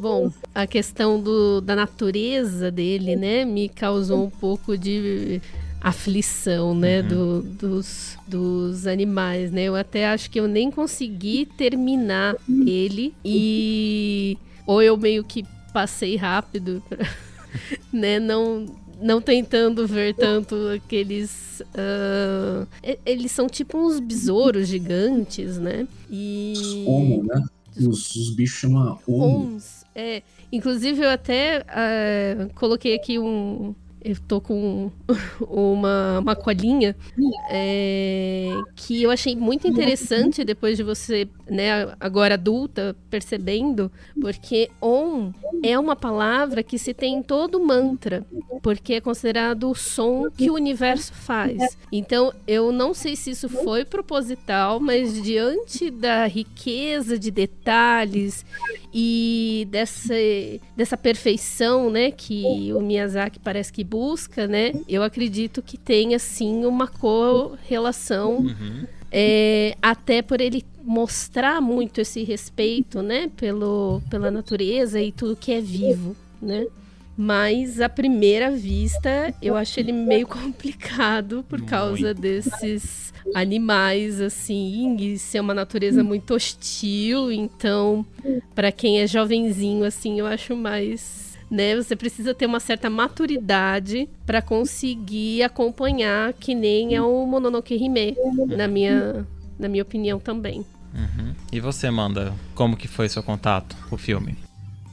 bom, a questão do, da natureza dele, né? Me causou um pouco de aflição, né, uhum. do, dos, dos animais, né? Eu até acho que eu nem consegui terminar ele e ou eu meio que passei rápido, pra, [LAUGHS] né? Não não tentando ver tanto aqueles. Uh, eles são tipo uns besouros gigantes, né? E. Homo, né? Os, os bichos chamam homo. É. Inclusive, eu até uh, coloquei aqui um, eu tô com uma, uma colinha é, que eu achei muito interessante depois de você, né, agora adulta, percebendo, porque on é uma palavra que se tem em todo mantra, porque é considerado o som que o universo faz. Então, eu não sei se isso foi proposital, mas diante da riqueza de detalhes e dessa, dessa perfeição, né, que o Miyazaki parece que busca, né, eu acredito que tenha sim uma correlação, uhum. é, até por ele mostrar muito esse respeito, né, pelo, pela natureza e tudo que é vivo, né. Mas à primeira vista, eu acho ele meio [LAUGHS] complicado por causa desses animais, assim, e ser uma natureza muito hostil. Então, para quem é jovenzinho, assim, eu acho mais. Né, você precisa ter uma certa maturidade para conseguir acompanhar, que nem é o Mononoke Hime, na minha, na minha opinião também. Uhum. E você, Manda, como que foi seu contato com o filme?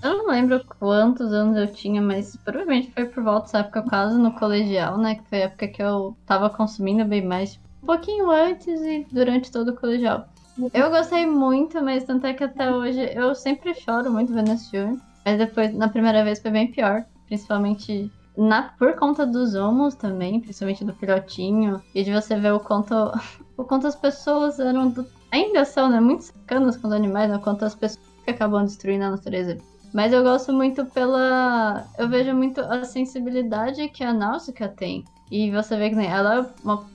Eu não lembro quantos anos eu tinha, mas provavelmente foi por volta dessa época, quase no colegial, né? Que foi a época que eu tava consumindo bem mais um pouquinho antes e durante todo o colegial. Eu gostei muito, mas tanto é que até hoje eu sempre choro muito vendo esse filme. Mas depois, na primeira vez, foi bem pior. Principalmente na, por conta dos homos também, principalmente do filhotinho. E de você ver o quanto, [LAUGHS] o quanto as pessoas eram. Do, ainda são, né? Muito sacanas com os animais, né? O quanto as pessoas que acabam destruindo a natureza. Mas eu gosto muito pela. Eu vejo muito a sensibilidade que a Náusica tem. E você vê que né, ela é uma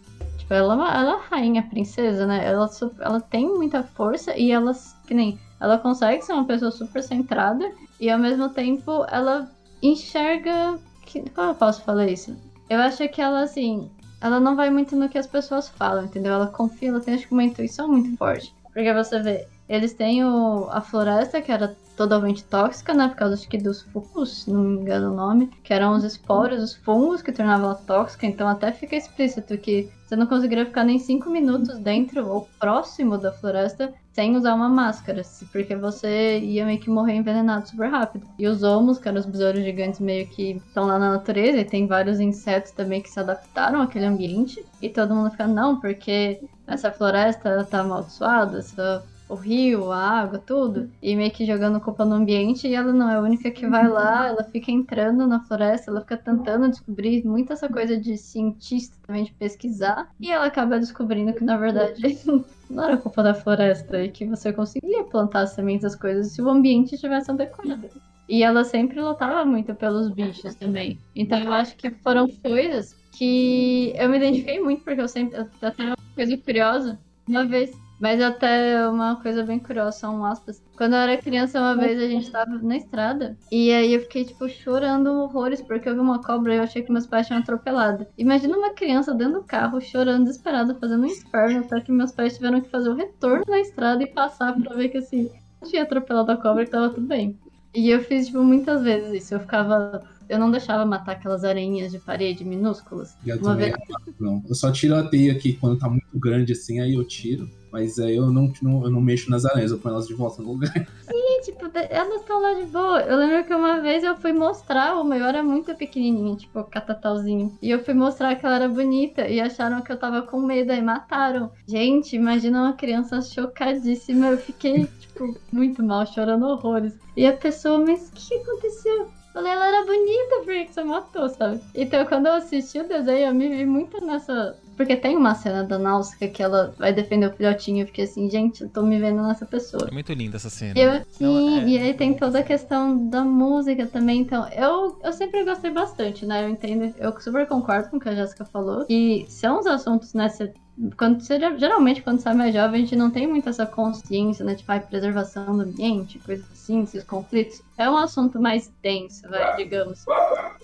Tipo, ela, é ela é rainha, princesa, né? Ela, ela tem muita força e ela, que nem, ela consegue ser uma pessoa super centrada e ao mesmo tempo ela enxerga. Que, como eu posso falar isso? Eu acho que ela, assim, ela não vai muito no que as pessoas falam, entendeu? Ela confia, ela tem acho que uma intuição muito forte. Porque você vê, eles têm o, a floresta, que era totalmente tóxica, né? Por causa acho que dos fungos, não me engano o nome, que eram os esporos, os fungos que tornavam ela tóxica. Então até fica explícito que você não conseguiria ficar nem cinco minutos dentro ou próximo da floresta sem usar uma máscara, porque você ia meio que morrer envenenado super rápido. E os homos, que eram os besouros gigantes, meio que estão lá na natureza, e tem vários insetos também que se adaptaram àquele ambiente. E todo mundo fica, não, porque essa floresta tá amaldiçoada, essa o rio, a água, tudo, e meio que jogando culpa no ambiente, e ela não é a única que vai lá, ela fica entrando na floresta, ela fica tentando descobrir muito essa coisa de cientista também, de pesquisar, e ela acaba descobrindo que, na verdade, [LAUGHS] não era culpa da floresta, e que você conseguia plantar sementes das coisas se o ambiente estivesse adequado. E ela sempre lutava muito pelos bichos também. Então eu acho que foram coisas que eu me identifiquei muito, porque eu sempre. Até uma coisa curiosa, uma vez. Mas até uma coisa bem curiosa, são aspas. Quando eu era criança, uma vez a gente tava na estrada. E aí eu fiquei, tipo, chorando horrores, porque eu vi uma cobra e eu achei que meus pais tinham atropelado. Imagina uma criança dentro do carro, chorando, desesperada, fazendo um inferno, até que meus pais tiveram que fazer o retorno na estrada e passar pra ver que assim, tinha atropelado a cobra e tava tudo bem. E eu fiz, tipo, muitas vezes isso. Eu ficava. Eu não deixava matar aquelas aranhas de parede minúsculas. Eu Uma também não. Eu só tiro a teia aqui quando tá muito grande assim, aí eu tiro. Mas aí eu não, não, eu não mexo nas aranhas, eu ponho elas de volta no lugar. [LAUGHS] E, tipo, elas estão lá de boa. Eu lembro que uma vez eu fui mostrar, o meu era muito pequenininho, tipo, catatauzinho. E eu fui mostrar que ela era bonita e acharam que eu tava com medo, aí mataram. Gente, imagina uma criança chocadíssima. Eu fiquei, tipo, muito mal, chorando horrores. E a pessoa, mas o que aconteceu? Falei, ela era bonita, por que você matou, sabe? Então, quando eu assisti o desenho, eu me vi muito nessa. Porque tem uma cena da Náusica que ela vai defender o filhotinho. Eu fiquei assim, gente, eu tô me vendo nessa pessoa. É muito linda essa cena. E eu- sim, Ela é- e aí tem toda a questão da música também. Então, eu, eu sempre gostei bastante, né? Eu entendo, eu super concordo com o que a Jéssica falou. E são os assuntos, né? cê- quando você, geralmente, quando você é mais jovem, a gente não tem muito essa consciência, né? Tipo, ai, preservação do ambiente, coisas assim, esses conflitos. É um assunto mais denso, vai, digamos.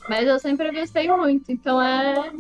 Mas eu sempre gostei muito, então é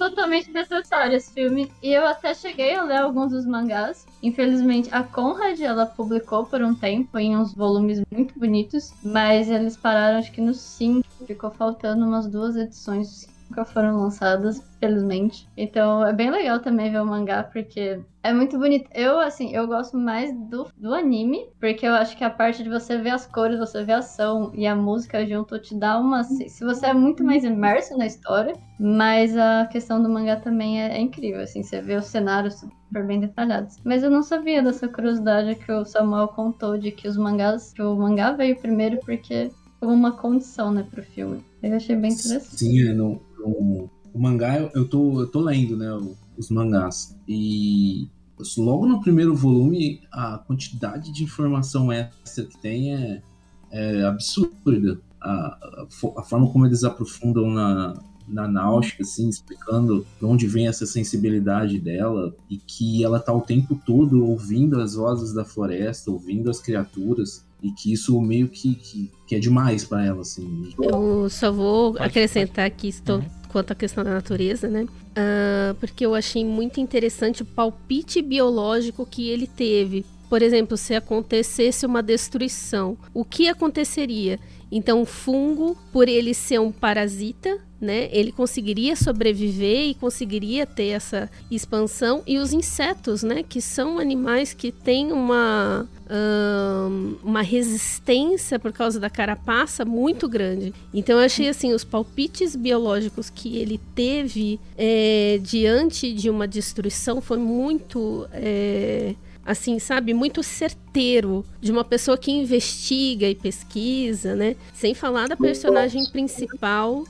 totalmente necessário esse filme. E eu até cheguei a ler alguns dos mangás. Infelizmente, a Conrad, ela publicou por um tempo em uns volumes muito bonitos, mas eles pararam, acho que no 5. Ficou faltando umas duas edições nunca foram lançadas, felizmente. Então é bem legal também ver o mangá, porque é muito bonito. Eu, assim, eu gosto mais do, do anime, porque eu acho que a parte de você ver as cores, você ver a ação e a música junto te dá uma. Se se você é muito mais imerso na história, mas a questão do mangá também é, é incrível, assim, você vê os cenários super bem detalhados. Mas eu não sabia dessa curiosidade que o Samuel contou de que os mangás, que o mangá veio primeiro porque foi uma condição, né, pro filme. Eu achei bem interessante. Sim, é, no, no- o mangá eu, eu, tô, eu tô lendo, né, o- os mangás. E logo no primeiro volume, a quantidade de informação extra que tem é, é absurda. A, a a forma como eles aprofundam na, na náutica, assim, explicando de onde vem essa sensibilidade dela e que ela tá o tempo todo ouvindo as vozes da floresta, ouvindo as criaturas e que isso meio que, que, que é demais para ela, assim. Eu só vou Pode, acrescentar aqui estou, Uhum. quanto à questão da natureza, né? Ah, porque eu achei muito interessante o palpite biológico que ele teve. Por exemplo, se acontecesse uma destruição, o que aconteceria? Então, o fungo, por ele ser um parasita, né, ele conseguiria sobreviver e conseguiria ter essa expansão. E os insetos, né, que são animais que têm uma, ahn, uma resistência por causa da carapaça muito grande. Então, eu achei assim, os palpites biológicos que ele teve é, diante de uma destruição foi muito. é, assim, sabe, muito certeiro de uma pessoa que investiga e pesquisa, né? Sem falar da personagem principal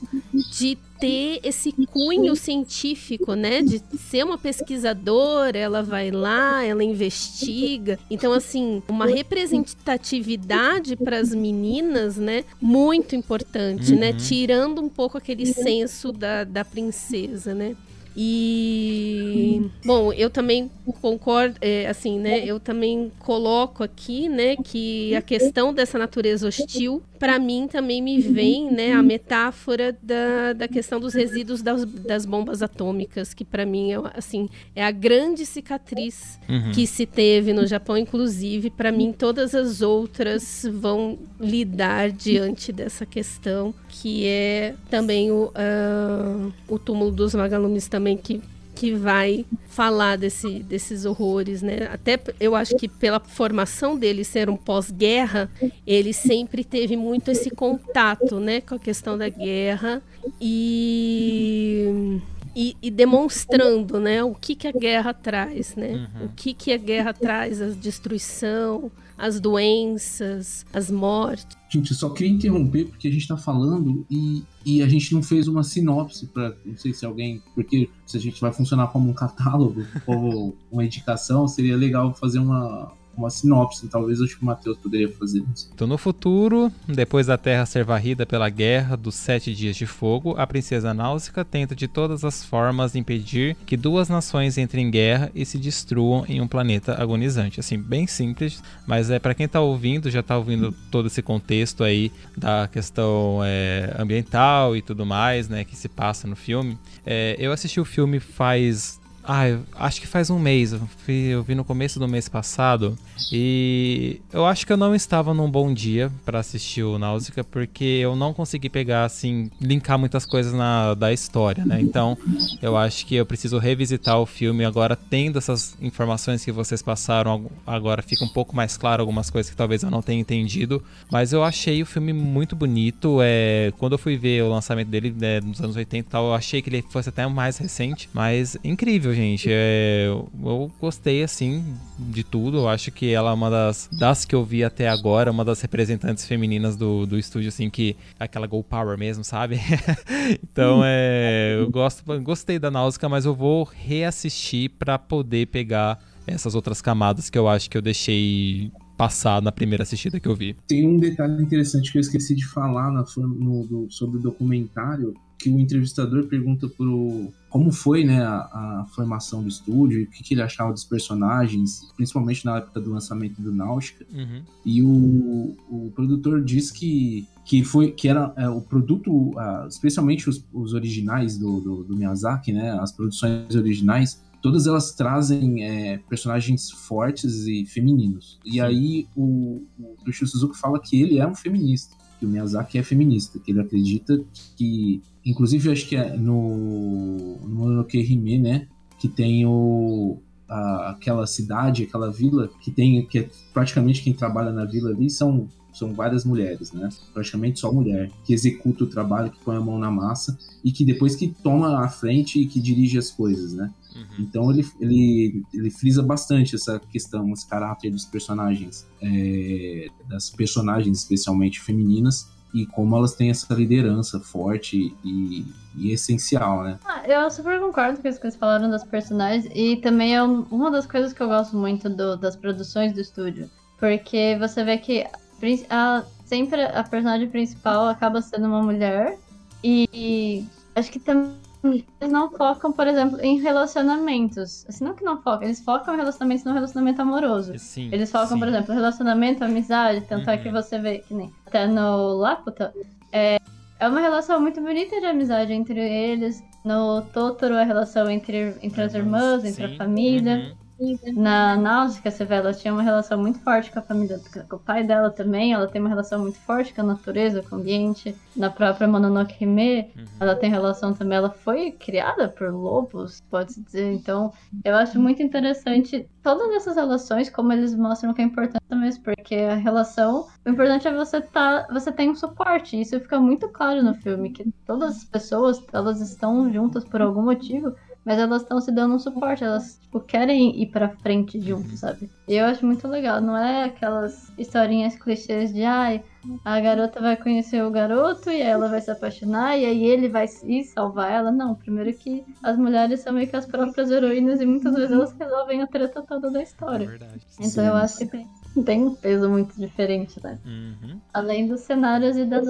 de ter esse cunho científico, né? De ser uma pesquisadora, ela vai lá, ela investiga. Então, assim, uma representatividade para as meninas, né? Muito importante, né? Uhum. Tirando um pouco aquele senso da, da princesa, né? E bom, eu também concordo, é, assim, né? Eu também coloco aqui, né, que a questão dessa natureza hostil, para mim também me vem, né, a metáfora da, da questão dos resíduos das, das bombas atômicas, que para mim é assim é a grande cicatriz Uhum. que se teve no Japão, inclusive, para mim todas as outras vão lidar diante dessa questão, que é também o, ah, o túmulo dos vagalumes também que que vai falar desse, desses horrores, né? Até eu acho que pela formação dele ser um pós-guerra, ele sempre teve muito esse contato, né, com a questão da guerra e e, e, demonstrando, né, o que, que a guerra traz, né? Uhum. O que, que a guerra traz, a destruição, as doenças, as mortes. Gente, eu só queria interromper porque a gente está falando e, e a gente não fez uma sinopse para, não sei se alguém, porque se a gente vai funcionar como um catálogo [LAUGHS] ou uma indicação, seria legal fazer uma, uma sinopse. Talvez acho que o Matheus poderia fazer. Então, no futuro, depois da Terra ser varrida pela guerra dos Sete Dias de Fogo, a princesa Náusica tenta de todas as formas impedir que duas nações entrem em guerra e se destruam em um planeta agonizante. Assim, bem simples, mas é para quem tá ouvindo, já tá ouvindo todo esse contexto aí da questão é, ambiental e tudo mais, né, que se passa no filme. É, eu assisti o filme faz ah, acho que faz um mês. Eu vi, eu vi, no começo do mês passado. E eu acho que eu não estava num bom dia para assistir o Náusica, porque eu não consegui pegar, assim, linkar muitas coisas na, da história, né? Então, eu acho que eu preciso revisitar o filme agora, tendo essas informações que vocês passaram. Agora fica um pouco mais claro algumas coisas que talvez eu não tenha entendido. Mas eu achei o filme muito bonito. É, quando eu fui ver o lançamento dele né, nos anos 80 e tal, eu achei que ele fosse até mais recente. Mas incrível gente. É, eu gostei, assim, de tudo. Eu acho que ela é uma das, das que eu vi até agora, uma das representantes femininas do, do estúdio, assim, que é aquela Go Power mesmo, sabe? [LAUGHS] então, é, eu gosto, gostei da Náusea, mas eu vou reassistir para poder pegar essas outras camadas que eu acho que eu deixei passar na primeira assistida que eu vi. Tem um detalhe interessante que eu esqueci de falar na, no, do, sobre o documentário, que o entrevistador pergunta pro como foi né, a, a formação do estúdio, o que, que, ele achava dos personagens, principalmente na época do lançamento do Náutica. Uhum. E o, o produtor diz que, que foi que era é, o produto, uh, especialmente os, os originais do, do, do, Miyazaki, né, as produções originais, todas elas trazem é, personagens fortes e femininos. E Sim. aí o, o Toshio Suzuki fala que ele é um feminista que o Miyazaki é feminista, que ele acredita que, inclusive acho que é no, no Mononoke Hime, né, que tem o a, aquela cidade, aquela vila que tem que é praticamente quem trabalha na vila ali são são várias mulheres, né? Praticamente só mulher que executa o trabalho, que põe a mão na massa e que depois que toma a frente e que dirige as coisas, né? Uhum. Então ele, ele, ele frisa bastante essa questão, esse caráter dos personagens, é, das personagens especialmente femininas, e como elas têm essa liderança forte e, e essencial, né? Ah, eu super concordo com isso que vocês falaram das personagens, e também é uma das coisas que eu gosto muito do, das produções do estúdio, porque você vê que a, sempre a personagem principal acaba sendo uma mulher, e acho que também eles não focam, por exemplo, em relacionamentos. Assim, não que não focam, eles focam em relacionamentos no relacionamento amoroso. Sim, eles focam, sim. por exemplo, relacionamento, amizade, tanto uhum. é que uhum. você vê que nem até no Laputa. É, é uma relação muito bonita de amizade entre eles. No Totoro, a relação entre, entre as irmãs, entre sim. a família. Uhum. Na Náusica, você vê, ela tinha uma relação muito forte com a família, com o pai dela também. Ela tem uma relação muito forte com a natureza, com o ambiente. Na própria Mononoke Hime, uhum. ela tem relação também. Ela foi criada por lobos, pode-se dizer. Então, eu acho muito interessante todas essas relações, como eles mostram que é importante mesmo, porque a relação, o importante é você tá, você tem um suporte. Isso fica muito claro no filme, que todas as pessoas, elas estão juntas por algum motivo mas elas estão se dando um suporte, elas tipo, querem ir pra frente junto, sabe? E eu acho muito legal, não é aquelas historinhas clichês de ai, a garota vai conhecer o garoto e ela vai se apaixonar e aí ele vai ir salvar ela. Não, primeiro que as mulheres são meio que as próprias heroínas e muitas vezes elas resolvem a treta toda da história. É verdade. Então Sim. eu acho que tem, tem um peso muito diferente, né? Uhum. Além dos cenários e das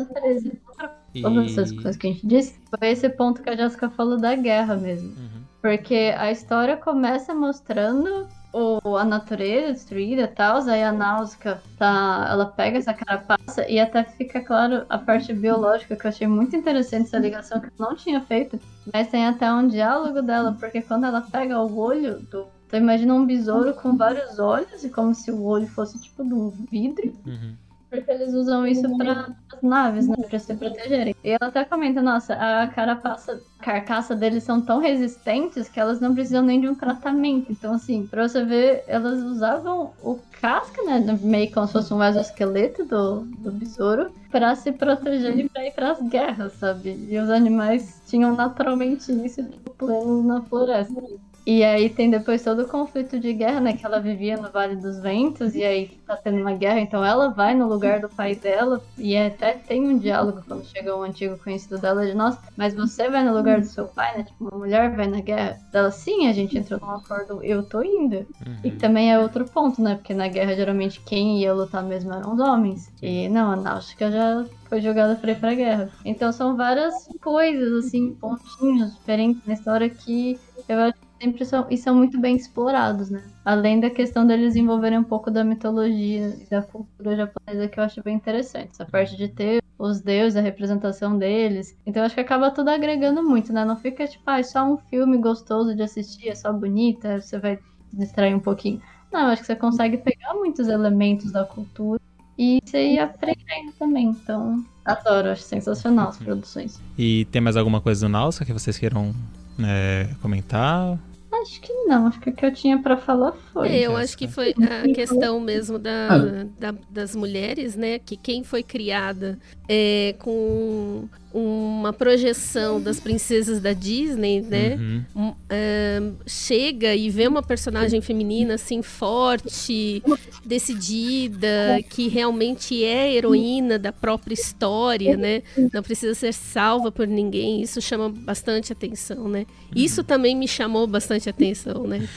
naturezas. Todas essas coisas que a gente disse, foi esse ponto que a Jéssica falou da guerra mesmo. Uhum. Porque a história começa mostrando o, a natureza destruída e tal, aí a Náusea tá, ela pega essa carapaça e até fica claro a parte biológica que eu achei muito interessante essa ligação que eu não tinha feito, mas tem até um diálogo dela, porque quando ela pega o olho do. Então imagina um besouro com vários olhos e como se o olho fosse tipo de um vidro. Uhum. Porque eles usam isso para as naves, né, para se protegerem. E ela até comenta, nossa, a carapaça, a carcaça deles são tão resistentes que elas não precisam nem de um tratamento. Então, assim, pra você ver, elas usavam o casca, né, meio como se fosse um exoesqueleto do, do besouro, para se proteger e pra ir pras guerras, sabe? E os animais tinham naturalmente isso, tipo, pleno na floresta. E aí tem depois todo o conflito de guerra, né? Que ela vivia no Vale dos Ventos, e aí tá tendo uma guerra, então ela vai no lugar do pai dela, e até tem um diálogo quando chega um antigo conhecido dela de nós, mas você vai no lugar do seu pai, né? Tipo, uma mulher vai na guerra. Ela, sim, a gente entrou num acordo, eu tô indo. Uhum. E também é outro ponto, né? Porque na guerra, geralmente, quem ia lutar mesmo eram os homens. E não, a Náutica já foi jogada pra ir pra guerra. Então são várias coisas, assim, pontinhos diferentes na história que eu acho sempre são, e são muito bem explorados, né? Além da questão deles envolverem um pouco da mitologia e da cultura japonesa, que eu acho bem interessante. Essa parte de ter os deuses, a representação deles. Então eu acho que acaba tudo agregando muito, né? Não fica tipo, ah, é só um filme gostoso de assistir, é só bonita, você vai distrair um pouquinho. Não, eu acho que você consegue pegar muitos elementos da cultura e você ir aprendendo também. Então, adoro, acho sensacional as produções. E tem mais alguma coisa do Nausicaa que vocês queiram é, comentar? Acho que não, acho que o que eu tinha para falar foi. É, eu acho que foi a questão mesmo da, ah. da, das mulheres, né? Que quem foi criada é, com uma projeção das princesas da Disney, né? Uhum. É, chega e vê uma personagem feminina assim forte, decidida, que realmente é heroína da própria história, né? Não precisa ser salva por ninguém. Isso chama bastante atenção, né? Isso também me chamou bastante atenção, né?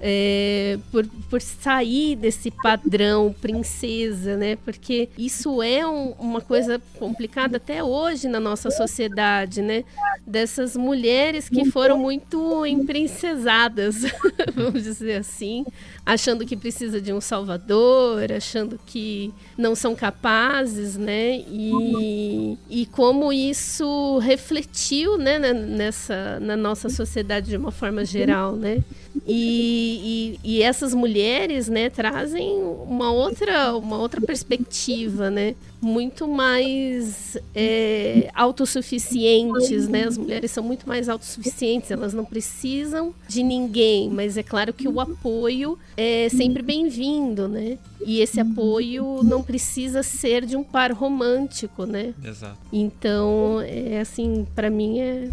É, por, por sair desse padrão princesa, né? Porque isso é um, uma coisa complicada até hoje na nossa sociedade, né? Dessas mulheres que foram muito emprincesadas, [LAUGHS] vamos dizer assim, achando que precisa de um salvador, achando que não são capazes, né? E, e como isso refletiu, né, nessa na nossa sociedade de uma forma geral, né? E, e, e, essas mulheres, né, trazem uma outra, uma outra perspectiva, né? Muito mais é, autossuficientes, né? As mulheres são muito mais autossuficientes, elas não precisam de ninguém, mas é claro que o apoio é sempre bem-vindo, né? E esse apoio não precisa ser de um par romântico, né? Exato. Então, é assim, para mim é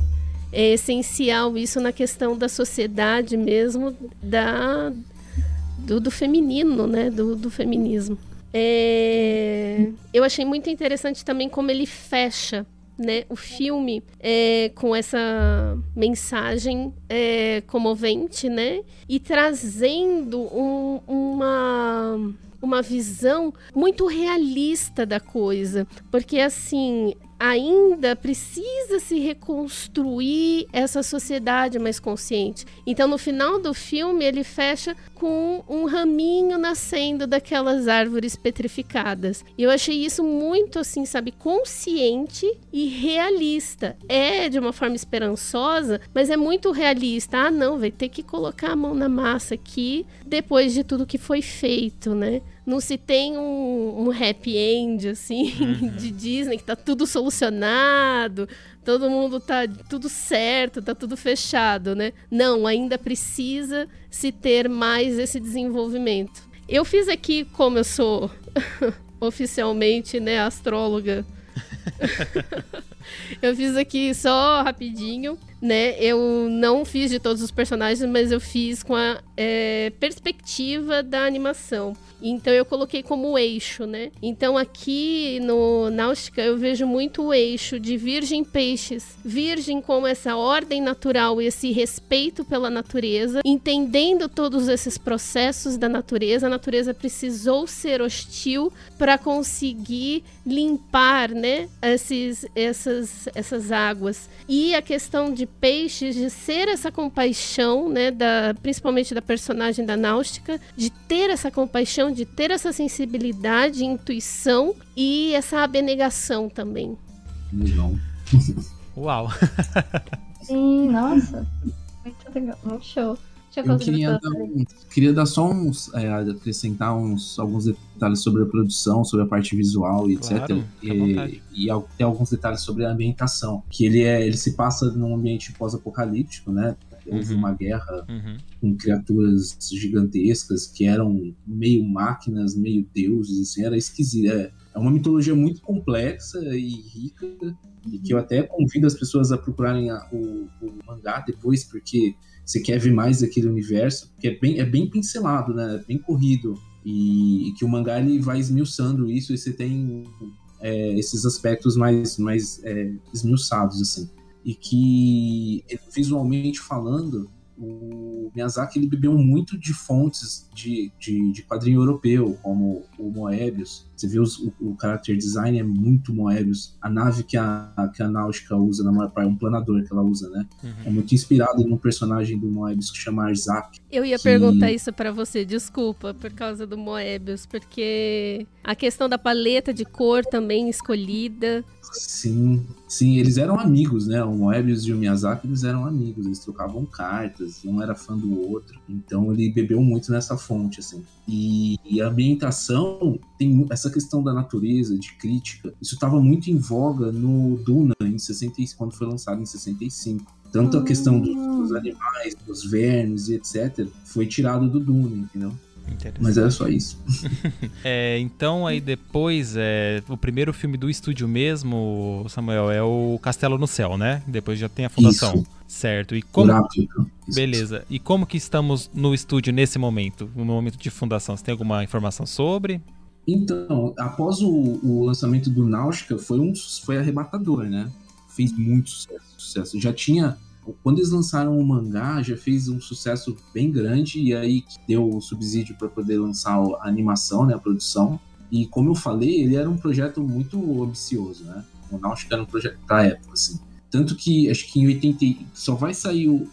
é essencial isso na questão da sociedade mesmo, da, do, do feminino, né? Do, do feminismo. É, eu achei muito interessante também como ele fecha né, o filme é, com essa mensagem é, comovente, né, e trazendo um, uma uma visão muito realista da coisa, porque assim ainda precisa se reconstruir essa sociedade mais consciente. Então, no final do filme, ele fecha com um raminho nascendo daquelas árvores petrificadas. E eu achei isso muito, assim, sabe, consciente e realista. É de uma forma esperançosa, mas é muito realista. Ah, não, vai ter que colocar a mão na massa aqui depois de tudo que foi feito, né? Não se tem um, um happy end, assim, uhum. [LAUGHS] de Disney, que tá tudo solucionado, todo mundo tá tudo certo, tá tudo fechado, né? Não, ainda precisa se ter mais esse desenvolvimento. Eu fiz aqui, como eu sou [LAUGHS] oficialmente, né, astróloga. [LAUGHS] eu fiz aqui só rapidinho, né? Eu não fiz de todos os personagens, mas eu fiz com a é, perspectiva da animação. Então eu coloquei como eixo, né? Então aqui no Náutica eu vejo muito o eixo de virgem peixes. Virgem como essa ordem natural, esse respeito pela natureza, entendendo todos esses processos da natureza. A natureza precisou ser hostil para conseguir limpar, né, esses, essas, essas águas. E a questão de peixes, de ser essa compaixão, né, da, principalmente da personagem da Náutica, de ter essa compaixão, de ter essa sensibilidade, intuição e essa abnegação também. Legal. Uau! Sim, nossa. [LAUGHS] Muito legal, muito show. Eu queria dar, um- queria dar só uns. é, acrescentar uns, alguns detalhes sobre a produção, sobre a parte visual e Claro, etc. E, e tem alguns detalhes sobre a ambientação. Que ele é. Ele se passa num ambiente pós-apocalíptico, né? Houve Uhum. uma guerra Uhum. com criaturas gigantescas que eram meio máquinas, meio deuses, assim, era esquisito. É, é uma mitologia muito complexa e rica, e que eu até convido as pessoas a procurarem a- o, o mangá depois, porque você quer ver mais daquele universo, porque é bem, é bem pincelado, né? É bem corrido. E, e que o mangá ele vai esmiuçando isso, e você tem é, esses aspectos mais, mais é, esmiuçados, assim. E que, visualmente falando, o Miyazaki ele bebeu muito de fontes de, de, de quadrinho europeu, como o Moebius. Você vê os, o, o character design é muito Moebius. A nave que a, que a Náutica usa na maior parte, é um planador que ela usa, né? É Uhum. muito inspirado num personagem do Moebius que chama Arzak. Eu ia que- perguntar isso pra você, desculpa, por causa do Moebius, porque a questão da paleta de cor também escolhida. Sim, sim, eles eram amigos, né? O Moebius e o Miyazaki, eles eram amigos, eles trocavam cartas, um era fã do outro. Então ele bebeu muito nessa fonte, assim. E, e a ambientação tem essa questão da natureza, de crítica. Isso estava muito em voga no Duna, em 65, quando foi lançado em 65. Tanto a questão dos, dos animais, dos vermes e etc., foi tirado do Duna, entendeu? Mas era só isso. [LAUGHS] É, então aí depois, é, o primeiro filme do estúdio mesmo, Samuel, é o Castelo no Céu, né? Depois já tem a fundação. Isso. Certo. E como. Isso. Beleza. E como que estamos no estúdio nesse momento? No momento de fundação? Você tem alguma informação sobre? Então, após o, o lançamento do Náutica, foi, um, foi arrebatador, né? Fez muito sucesso, sucesso. Já tinha. Quando eles lançaram o mangá, já fez um sucesso bem grande, e aí que deu o subsídio para poder lançar a animação, né? A produção. E como eu falei, ele era um projeto muito ambicioso, né? O Náutica era um projeto pra época, assim. Tanto que acho que em 80 e- só vai sair o,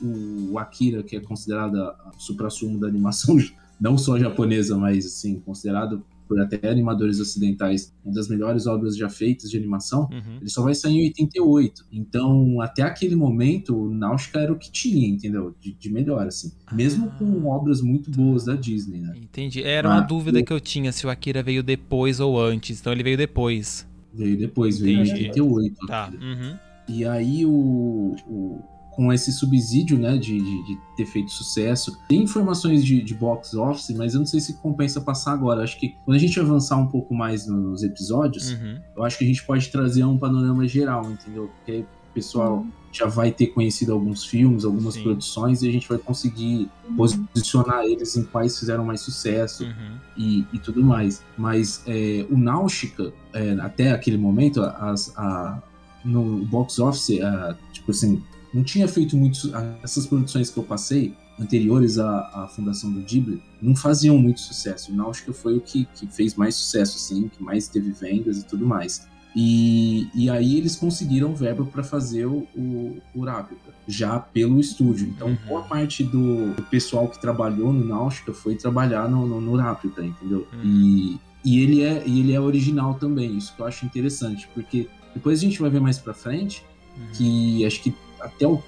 o Akira, que é considerada a supra-sumo da animação, [LAUGHS] não só japonesa, mas assim, considerado por até animadores ocidentais uma das melhores obras já feitas de animação. Uhum. Ele só vai sair em 88. Então, até aquele momento, o Náutica era o que tinha, entendeu? De, de melhor, assim. Mesmo Ah. com obras muito boas da Disney, né? Entendi. Era uma Ah, dúvida o- que eu tinha se o Akira veio depois ou antes. Então ele veio depois. Veio depois, veio em Entendi. 88. Tá. Uhum. E aí, o, o- com esse subsídio, né, de, de- de ter feito sucesso, tem informações de, de box office, mas eu não sei se compensa passar agora. Acho que quando a gente avançar um pouco mais nos episódios, Uhum. eu acho que a gente pode trazer um panorama geral, entendeu? Porque aí o pessoal já vai ter conhecido alguns filmes, algumas Sim. produções, e a gente vai conseguir posicionar eles em quais fizeram mais sucesso Uhum. e, e tudo mais. Mas é, o Náutica, é, até aquele momento, as, a, no box office, a, tipo assim, não tinha feito muito. Essas produções que eu passei, anteriores à, à fundação do Ghibli, não faziam muito sucesso. O Náutica foi o que, que fez mais sucesso, assim, que mais teve vendas e tudo mais. E, e aí eles conseguiram verba para fazer o, o, o Rápido, já pelo estúdio. Então, Uhum. boa parte do, do pessoal que trabalhou no Náutica foi trabalhar no, no, no Rápido, entendeu? Uhum. E, e, ele é, e ele é original também, isso que eu acho interessante, porque depois a gente vai ver mais pra frente Uhum. que acho que até o,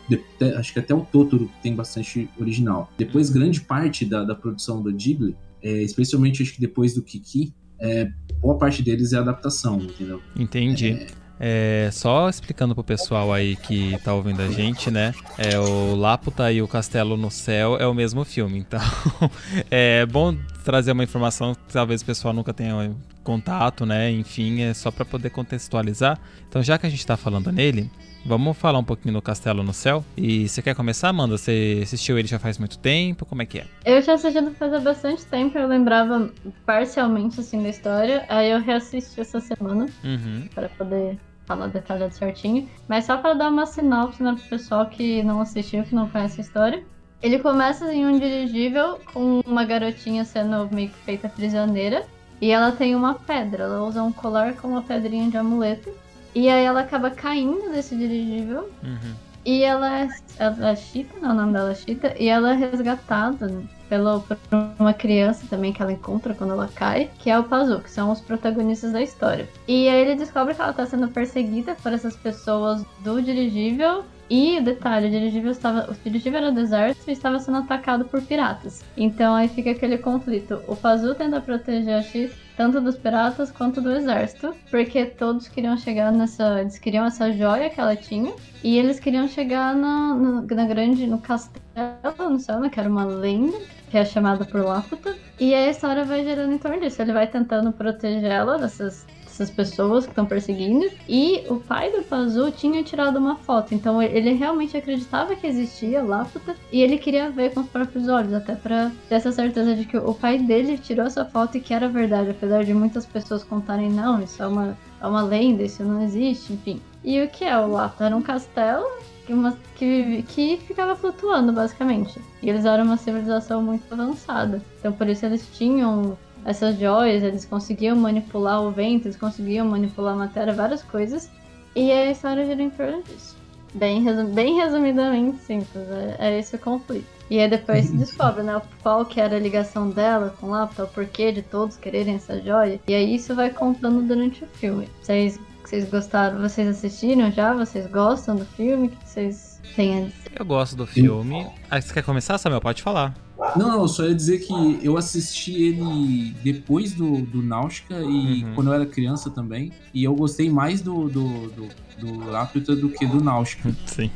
acho que até o Totoro tem bastante original. Depois, Uhum. grande parte da, da produção do Ghibli, é, especialmente acho que depois do Kiki, é, boa parte deles é adaptação, entendeu? Entendi. É, só explicando pro pessoal aí que tá ouvindo a gente, né? É, o Laputa e o Castelo no Céu é o mesmo filme, então [LAUGHS] é bom trazer uma informação que talvez o pessoal nunca tenha contato, né? Enfim, é só pra poder contextualizar. Então, já que a gente tá falando nele, vamos falar um pouquinho do Castelo no Céu. E você quer começar, Amanda? Você assistiu ele já faz muito tempo? Como é que é? Eu já assisti faz bastante tempo, eu lembrava parcialmente assim da história, aí eu reassisti essa semana Uhum. para poder falar detalhado certinho. Mas só para dar uma sinopse né, pro pessoal que não assistiu, que não conhece a história. Ele começa em um dirigível com uma garotinha sendo meio que feita prisioneira. E ela tem uma pedra, ela usa um colar com uma pedrinha de amuleto. E aí ela acaba caindo desse dirigível. Uhum. E ela é, ela é Chita, né? O nome dela é Chita. E ela é resgatada pelo, por uma criança também que ela encontra quando ela cai, que é o Pazu, que são os protagonistas da história. E aí ele descobre que ela tá sendo perseguida por essas pessoas do dirigível E detalhe, o dirigível estava. O dirigível era do exército e estava sendo atacado por piratas. Então aí fica aquele conflito. O Pazu tenta proteger a X tanto dos piratas quanto do exército, porque todos queriam chegar nessa, eles queriam essa joia que ela tinha e eles queriam chegar na, na, na grande, no castelo, no céu, né, que era uma lenda que é chamada por Laputa. E a história vai gerando em torno disso. Ele vai tentando protegê-la dessas essas pessoas que estão perseguindo. E o pai do Pazu tinha tirado uma foto, então ele realmente acreditava que existia Láputa e ele queria ver com os próprios olhos, até para ter essa certeza de que o pai dele tirou essa foto e que era verdade, apesar de muitas pessoas contarem não, isso é uma, é uma lenda, isso não existe, enfim. E o que é o Láputa? Era um castelo que, uma, que, que ficava flutuando, basicamente. E eles eram uma civilização muito avançada. Então por isso eles tinham essas joias, eles conseguiam manipular o vento, eles conseguiam manipular a matéria, várias coisas. E a história gira em torno disso. Bem, resum bem resumidamente simples, é, é, esse o conflito. E aí depois se [LAUGHS] descobre, né, qual que era a ligação dela com o Lapta, o porquê de todos quererem essa joia. E aí isso vai contando durante o filme. Vocês, vocês gostaram, vocês assistiram já? Vocês gostam do filme? O que vocês têm a dizer? Eu gosto do filme. Ah, você quer começar, Samuel? Pode falar. Não, não, só ia dizer que eu assisti ele depois do, do Náutica e uhum. quando eu era criança também. E eu gostei mais do, do, do, do Lápida do que do Náutica. Sim.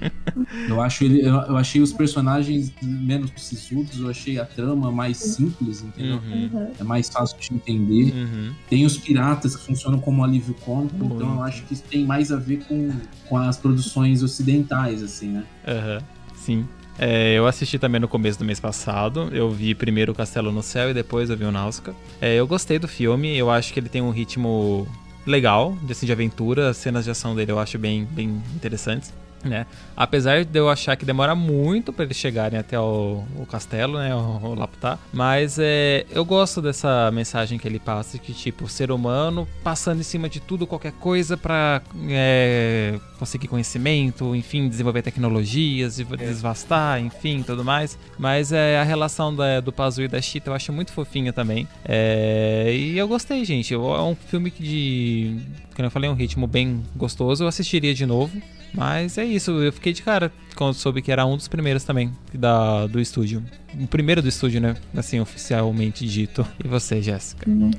[LAUGHS] Eu, acho ele, eu, eu, achei os personagens menos sisudos, eu achei a trama mais simples, entendeu? Uhum. É mais fácil de entender. Uhum. Tem os piratas que funcionam como alívio cômico, então eu acho que isso tem mais a ver com, com as produções ocidentais, assim, né? Aham, sim. É, eu assisti também no começo do mês passado. Eu vi primeiro o Castelo no Céu e depois eu vi o Náusea. É, eu gostei do filme. Eu acho que ele tem um ritmo legal, assim, de aventura. As cenas de ação dele eu acho bem, bem interessantes né? Apesar de eu achar que demora muito para eles chegarem até o, o castelo, né, o, o Laputá, mas é, eu gosto dessa mensagem que ele passa que tipo o ser humano passando em cima de tudo qualquer coisa para é, conseguir conhecimento, enfim, desenvolver tecnologias, é. desvastar, enfim, tudo mais. Mas é a relação da, do Pazu e da Chita eu acho muito fofinha também. É, e eu gostei, gente. É um filme que de, como eu falei, um ritmo bem gostoso. Eu assistiria de novo. Mas é isso, eu fiquei de cara quando soube que era um dos primeiros também da, do estúdio. O primeiro do estúdio, né? Assim, oficialmente dito. E você, Jéssica? Uhum.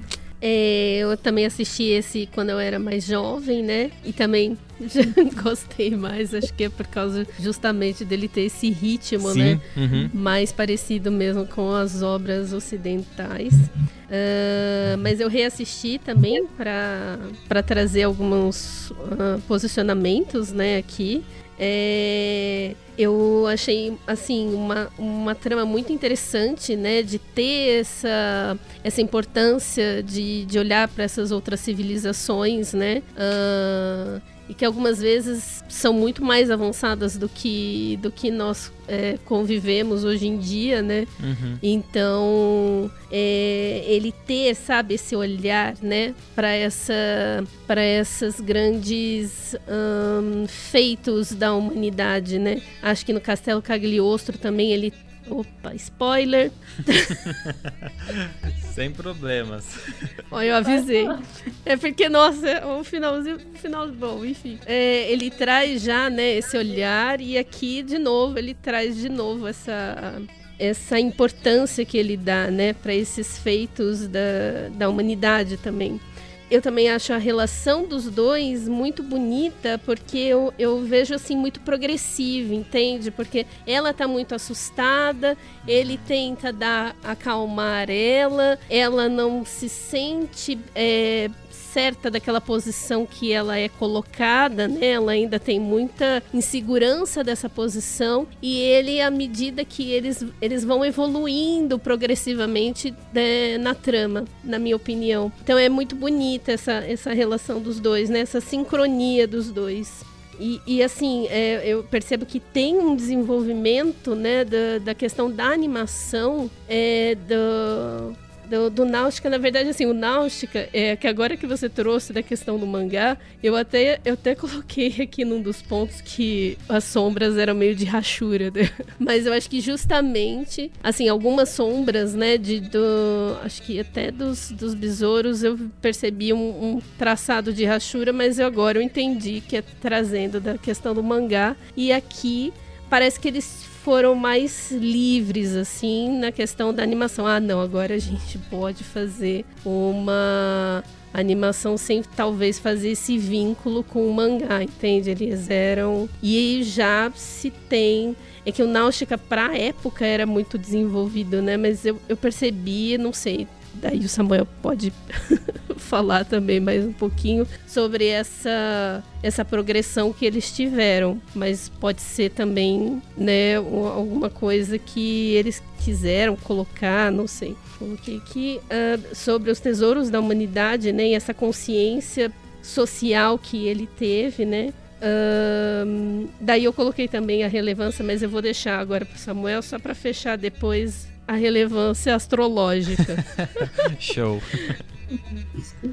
É, eu também assisti esse quando eu era mais jovem, né? E também [LAUGHS] gostei mais, acho que é por causa justamente dele ter esse ritmo, Sim, né? Uhum. Mais parecido mesmo com as obras ocidentais. Uh, mas eu reassisti também para trazer alguns uh, posicionamentos, né, aqui. É, eu achei assim uma, uma trama muito interessante, né, de ter essa, essa importância de, de olhar para essas outras civilizações, né, uh, e que algumas vezes são muito mais avançadas do que, do que nós é, convivemos hoje em dia, né? Uhum. Então, é, ele ter, sabe, esse olhar, né, para essa, para essas grandes feitos da humanidade, né? Acho que no Castelo Cagliostro também ele Opa, spoiler. [LAUGHS] Sem problemas. Olha, eu avisei. É porque, nossa, o finalzinho, final bom, enfim. É, ele traz já, né, esse olhar e aqui, de novo, ele traz de novo essa essa importância que ele dá, né, para esses feitos da, da humanidade também eu também acho a relação dos dois muito bonita, porque eu, eu vejo assim muito progressivo, entende? Porque ela tá muito assustada, ele tenta dar acalmar ela, ela não se sente é, certa daquela posição que ela é colocada, né? Ela ainda tem muita insegurança dessa posição e ele, à medida que eles, eles vão evoluindo progressivamente né, na trama, na minha opinião. Então é muito bonita essa, essa relação dos dois, né? Essa sincronia dos dois. E, e, assim, é, eu percebo que tem um desenvolvimento né, da, da questão da animação, é, do, do, do Náutica, na verdade, assim, o Náutica, é que agora que você trouxe da questão do mangá, eu até, eu até [LAUGHS] coloquei aqui num dos pontos que as sombras eram meio de rachura, né? [LAUGHS] Mas eu acho que justamente, assim, algumas sombras, né, de, do, acho que até dos, dos besouros eu percebi um, um traçado de rachura, mas eu agora eu entendi que é trazendo da questão do mangá. E aqui parece que eles foram mais livres, assim, na questão da animação. Ah, não, agora a gente pode fazer uma animação sem talvez fazer esse vínculo com o mangá, entende? Eles eram. E já se tem. É que o Náutica, pra época, era muito desenvolvido, né? Mas eu, eu percebi, não sei, daí o Samuel pode [LAUGHS] falar também mais um pouquinho sobre essa essa progressão que eles tiveram, mas pode ser também, né, alguma coisa que eles quiseram colocar, não sei. Coloquei aqui uh, sobre os tesouros da humanidade, né, e essa consciência social que ele teve, né, uh, daí eu coloquei também a relevância, mas eu vou deixar agora para Samuel só para fechar depois a relevância astrológica. [LAUGHS] Show.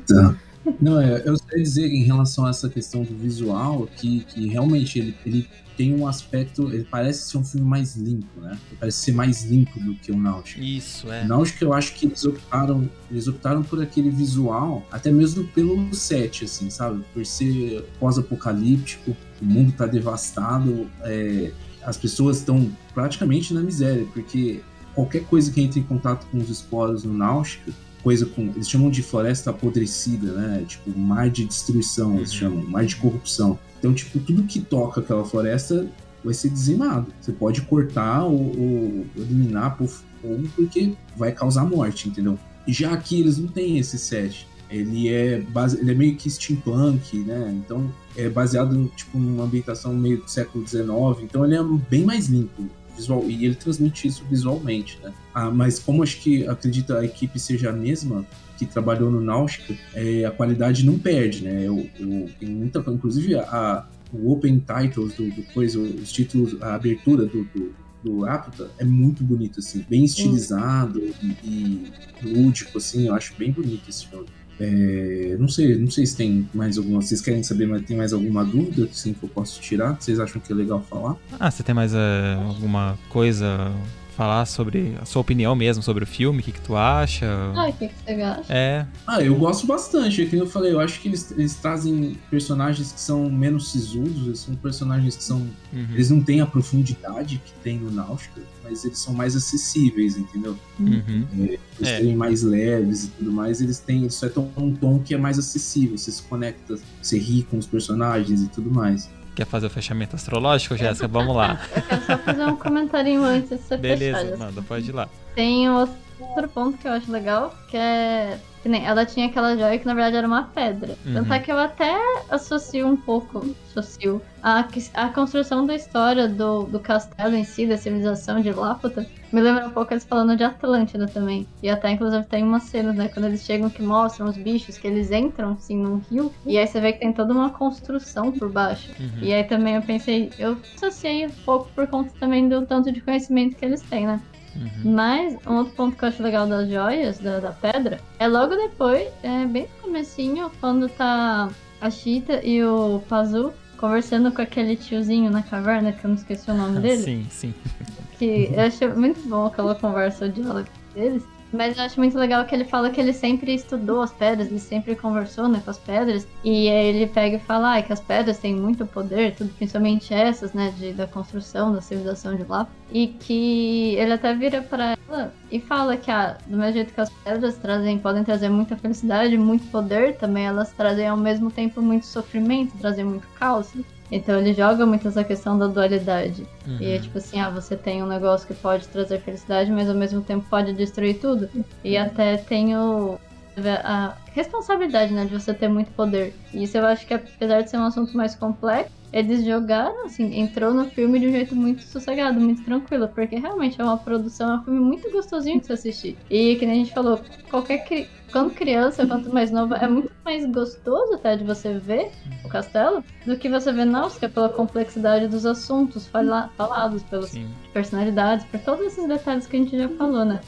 Tá. Não, é, eu sei dizer em relação a essa questão do visual que, que realmente ele, ele tem um aspecto, ele parece ser um filme mais limpo, né? Ele parece ser mais limpo do que o Náutico. Isso, é. O Náutico eu acho que eles optaram, eles optaram por aquele visual, até mesmo pelo set, assim, sabe? Por ser pós-apocalíptico, o mundo tá devastado, é, as pessoas estão praticamente na miséria, porque qualquer coisa que entre em contato com os esporos no Náutica, coisa com. Eles chamam de floresta apodrecida, né? Tipo, mar de destruição, eles uhum. chamam, mar de corrupção. Então, tipo, tudo que toca aquela floresta vai ser dizimado. Você pode cortar ou, ou eliminar por fogo porque vai causar morte, entendeu? Já aqui eles não têm esse set. Ele é, base... ele é meio que steampunk, né? Então é baseado tipo, numa ambientação meio do século XIX. Então ele é bem mais limpo visual e ele transmite isso visualmente, né? Ah, mas como acho que acredita a equipe seja a mesma que trabalhou no Náutica, é, a qualidade não perde, né? Eu, eu tenho muita, inclusive a, o open titles do, do coisa, os títulos, a abertura do, do do Apta é muito bonito, assim, bem estilizado e, e, lúdico, assim, eu acho bem bonito esse filme. É, não sei, não sei se tem mais alguma. Vocês querem saber, mas tem mais alguma dúvida sim, que eu posso tirar? Vocês acham que é legal falar? Ah, você tem mais é, alguma coisa falar sobre a sua opinião mesmo sobre o filme, o que, que tu acha? Ah, o que, que você acha? É. Ah, eu gosto bastante. É que eu falei, eu acho que eles, eles trazem personagens que são menos sisudos, eles são personagens que são. Uhum. Eles não têm a profundidade que tem no Náutica, mas eles são mais acessíveis, entendeu? Uhum. É, eles é. serem mais leves e tudo mais, eles têm. Isso é um tom que é mais acessível, você se conecta, você ri com os personagens e tudo mais. Quer fazer o fechamento astrológico, Jéssica? Vamos lá. Eu quero só fazer um comentário antes de você Beleza, fechar. manda, pode ir lá. Tem outro ponto que eu acho legal, que é que nem, ela tinha aquela joia que na verdade era uma pedra. Uhum. Tanto é que eu até associo um pouco, associo, a, a construção da história do, do castelo em si, da civilização de Lápota, me lembra um pouco eles falando de Atlântida também. E até, inclusive, tem uma cena, né, quando eles chegam que mostram os bichos, que eles entram, assim, num rio, e aí você vê que tem toda uma construção por baixo. Uhum. E aí também eu pensei, eu associei um pouco por conta também do tanto de conhecimento que eles têm, né? Uhum. Mas um outro ponto que eu acho legal das joias, da, da pedra, é logo depois, é bem no comecinho, quando tá a Chita e o Pazu conversando com aquele tiozinho na caverna, que eu não esqueci o nome [LAUGHS] dele. Sim, sim. Que eu achei muito bom aquela conversa, o diálogo deles. Mas eu acho muito legal que ele fala que ele sempre estudou as pedras, ele sempre conversou né, com as pedras. E aí ele pega e fala ah, que as pedras têm muito poder, tudo, principalmente essas, né, de, da construção da civilização de lá. E que ele até vira para ela e fala que ah, do mesmo jeito que as pedras trazem, podem trazer muita felicidade, muito poder, também elas trazem ao mesmo tempo muito sofrimento, trazem muito caos. Então ele joga muito essa questão da dualidade. Uhum. E é tipo assim, ah, você tem um negócio que pode trazer felicidade, mas ao mesmo tempo pode destruir tudo. E até tem o, a responsabilidade, né, de você ter muito poder. E isso eu acho que apesar de ser um assunto mais complexo, eles jogaram, assim, entrou no filme de um jeito muito sossegado, muito tranquilo, porque realmente é uma produção, é um filme muito gostosinho de se assistir. E que nem a gente falou, qualquer cri... quando criança, quanto mais nova, é muito mais gostoso até de você ver o castelo do que você ver Náusea pela complexidade dos assuntos fala... falados, pelas Sim. personalidades, por todos esses detalhes que a gente já falou, né?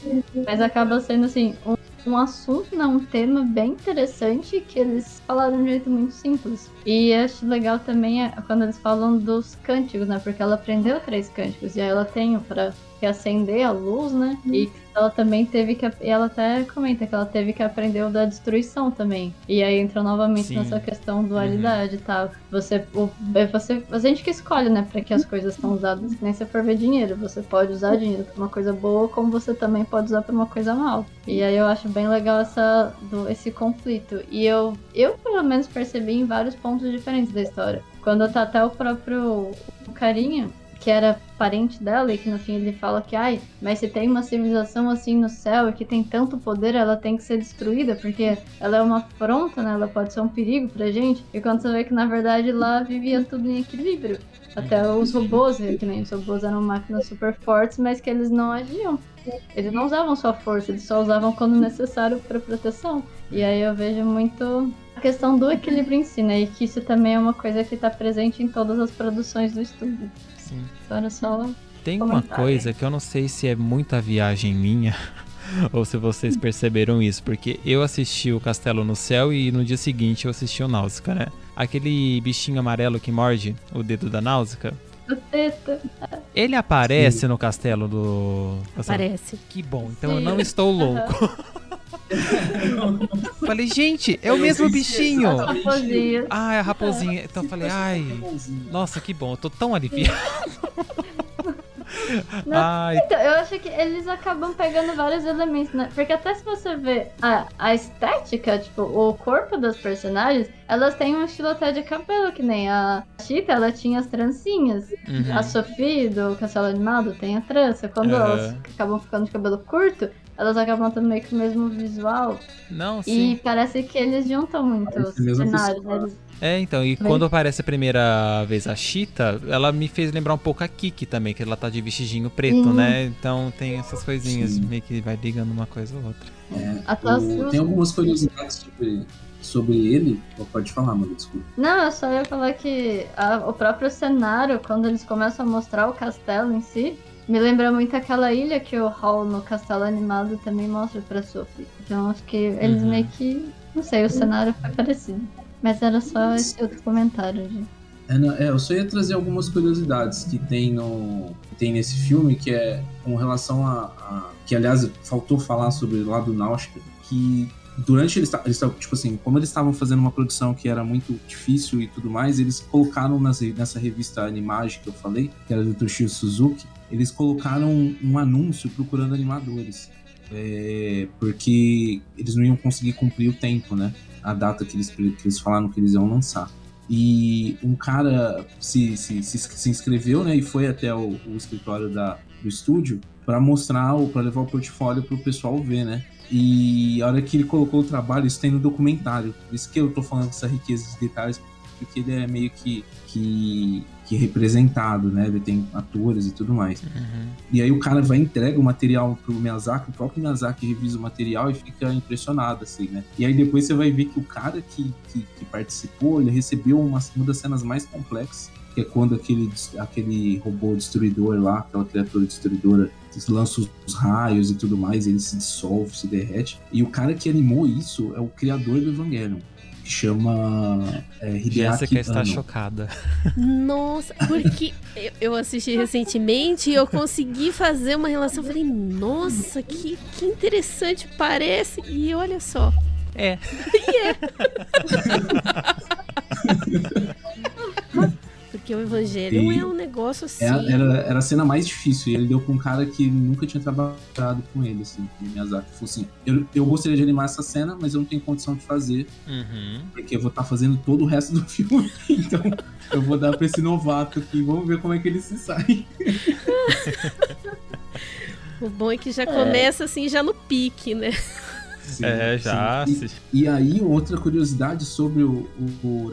Mas acaba sendo assim, um um assunto, né, um tema bem interessante que eles falaram de um jeito muito simples. E acho legal também é quando eles falam dos cânticos, né? Porque ela aprendeu três cânticos e aí ela tem para acender a luz, né? E ela também teve que. Ela até comenta que ela teve que aprender o da destruição também. E aí entra novamente Sim. nessa questão dualidade e uhum. tal. Você, o, é você. A gente que escolhe, né, pra que as coisas são usadas. Que nem se for ver dinheiro. Você pode usar dinheiro pra uma coisa boa, como você também pode usar pra uma coisa mal. E aí eu acho bem legal essa, do, esse conflito. E eu, eu, pelo menos, percebi em vários pontos diferentes da história. Quando tá até o próprio o carinha que era parente dela e que no fim ele fala que, ai, mas se tem uma civilização assim no céu e que tem tanto poder, ela tem que ser destruída porque ela é uma afronta, né? Ela pode ser um perigo pra gente. E quando você vê que na verdade lá vivia tudo em equilíbrio. Até os robôs, que nem os robôs eram máquinas super fortes, mas que eles não agiam. Eles não usavam sua força, eles só usavam quando necessário para proteção. E aí eu vejo muito questão do equilíbrio em si, né? E que isso também é uma coisa que está presente em todas as produções do estúdio. Sim. Agora só. Tem uma coisa que eu não sei se é muita viagem minha. [LAUGHS] ou se vocês perceberam isso, porque eu assisti o Castelo no Céu e no dia seguinte eu assisti o Náusica, né? Aquele bichinho amarelo que morde o dedo da Náusica. Ele aparece Sim. no castelo do. Aparece. Que bom, então Sim. eu não estou louco. [LAUGHS] falei, gente, é o mesmo bichinho. Ah, é a raposinha. Então eu falei, ai, nossa, que bom, eu tô tão aliviado. [LAUGHS] Não, então, eu acho que eles acabam pegando vários elementos, né? Porque até se você ver a, a estética, tipo, o corpo das personagens, elas têm um estilo até de cabelo, que nem a Chita, ela tinha as trancinhas. Uhum. A Sophie, do Castelo Animado, tem a trança. Quando uhum. elas acabam ficando de cabelo curto, elas acabam tendo meio que o mesmo visual. Não, sim. E parece que eles juntam muito os cenários. Né? É, então, e quando aparece a primeira vez a Chita, ela me fez lembrar um pouco a Kiki também, que ela tá de vestidinho preto, sim. né? Então tem essas coisinhas, sim. meio que vai ligando uma coisa ou outra. É, o... Tem algumas curiosidades sobre, sobre ele. Pode falar, mano, desculpa. Não, eu só ia falar que a, o próprio cenário, quando eles começam a mostrar o castelo em si, me lembra muito aquela ilha que o Hall no Castelo Animado também mostra pra Sophie. Então acho que eles uhum. meio que. Não sei, o cenário foi parecido. Mas era só esse outro comentário, gente. É, é, eu só ia trazer algumas curiosidades que tem no que tem nesse filme, que é com relação a, a que aliás faltou falar sobre lá do Náutica, que durante eles, eles tipo assim, como eles estavam fazendo uma produção que era muito difícil e tudo mais, eles colocaram nas, nessa revista Animage que eu falei, que era do Toshio Suzuki, eles colocaram um anúncio procurando animadores. É, porque eles não iam conseguir cumprir o tempo, né? A data que eles, que eles falaram que eles iam lançar. E um cara se, se, se, se inscreveu, né? E foi até o, o escritório da, do estúdio para mostrar, para levar o portfólio para o pessoal ver, né? E a hora que ele colocou o trabalho, isso tem no documentário. Por isso que eu tô falando dessa riqueza de detalhes, porque ele é meio que, que, que representado, né? Ele tem atores e tudo mais. Uhum. E aí o cara vai entrega o material pro Miyazaki, o próprio Miyazaki revisa o material e fica impressionado, assim, né? E aí depois você vai ver que o cara que, que, que participou, ele recebeu uma, uma das cenas mais complexas, que é quando aquele, aquele robô destruidor lá, aquela criatura destruidora, lança os raios e tudo mais, ele se dissolve, se derrete. E o cara que animou isso é o criador do Evangelion que chama é, Hideaki Jéssica está chocada. Nossa, porque eu assisti recentemente e eu consegui fazer uma relação. Falei, nossa, que, que interessante parece. E olha só. É. [LAUGHS] E é. [LAUGHS] Porque o Evangelho e é um negócio assim. Era, era, era, a cena mais difícil. E ele deu com um cara que nunca tinha trabalhado com ele, assim, com o Miyazaki. Falou assim: eu, eu gostaria de animar essa cena, mas eu não tenho condição de fazer. Uhum. Porque eu vou estar tá fazendo todo o resto do [LAUGHS] filme. então, eu vou dar pra esse novato aqui. Vamos ver como é que ele se sai. [LAUGHS] o bom é que já começa assim, já no pique, né? [LAUGHS] Sim, é, já. E, e, aí, outra curiosidade sobre o, o, o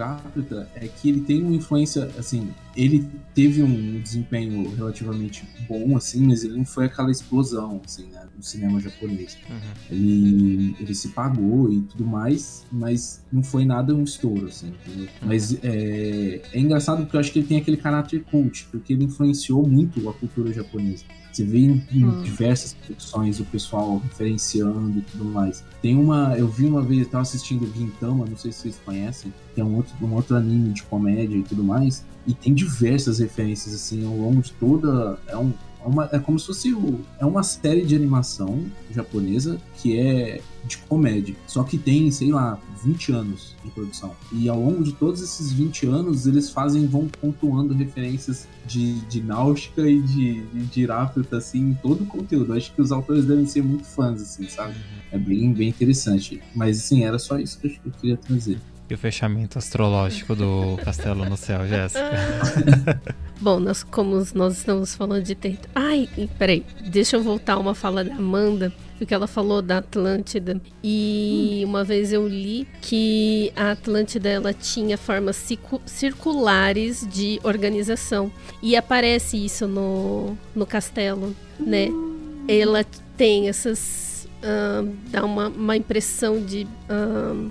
é que ele tem uma influência, assim, ele teve um desempenho relativamente bom, assim, mas ele não foi aquela explosão, assim, né, no cinema japonês. Uhum. Ele, ele se pagou e tudo mais, mas não foi nada um estouro, assim, uhum. Mas é, é engraçado porque eu acho que ele tem aquele caráter cult, porque ele influenciou muito a cultura japonesa. Você vê em, hum. diversas produções o pessoal referenciando e tudo mais. Tem uma. Eu vi uma vez, eu tava assistindo Gintama, não sei se vocês conhecem, que é um outro, um outro anime de comédia e tudo mais. E tem diversas referências, assim, ao longo de toda. É um, é uma, é como se fosse o, é uma série de animação japonesa que é de comédia. Só que tem, sei lá, 20 anos de produção. E ao longo de todos esses 20 anos, eles fazem, vão pontuando referências de, de náutica e de, de, de Irápita, assim, em todo o conteúdo. Acho que os autores devem ser muito fãs, assim, sabe? É bem, bem interessante. Mas, assim, era só isso que eu queria trazer. E o fechamento astrológico do [LAUGHS] Castelo no Céu, Jéssica? Bom, nós, como nós estamos falando de território. Ai, peraí, deixa eu voltar uma fala da Amanda, porque ela falou da Atlântida. E hum. uma vez eu li que a Atlântida ela tinha formas circulares de organização. E aparece isso no, no castelo, né? Hum. Ela tem essas. Uh, dá uma, uma impressão de. Uh,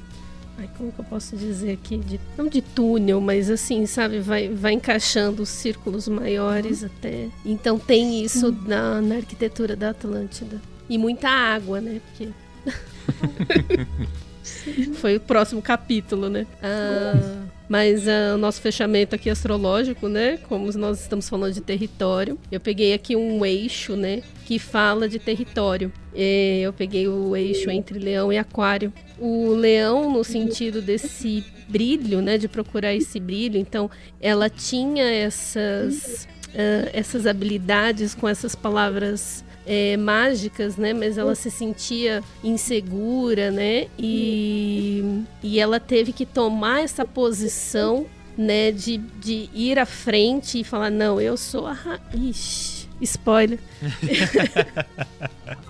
Ai, como que eu posso dizer aqui? De, não de túnel, mas assim, sabe? Vai, vai encaixando os círculos maiores uhum. até. Então tem isso na, na arquitetura da Atlântida. E muita água, né? Porque. Foi o próximo capítulo, né? Ah, mas uh, o nosso fechamento aqui astrológico, né? Como nós estamos falando de território, eu peguei aqui um eixo, né? Que fala de território. E eu peguei o eixo entre leão e aquário. O leão, no sentido desse brilho, né? De procurar esse brilho. Então, ela tinha essas, uh, essas habilidades com essas palavras é, mágicas, né? Mas ela se sentia insegura, né? E, e ela teve que tomar essa posição, né? De, de ir à frente e falar, não, eu sou a... Ra... Ixi, spoiler. [LAUGHS]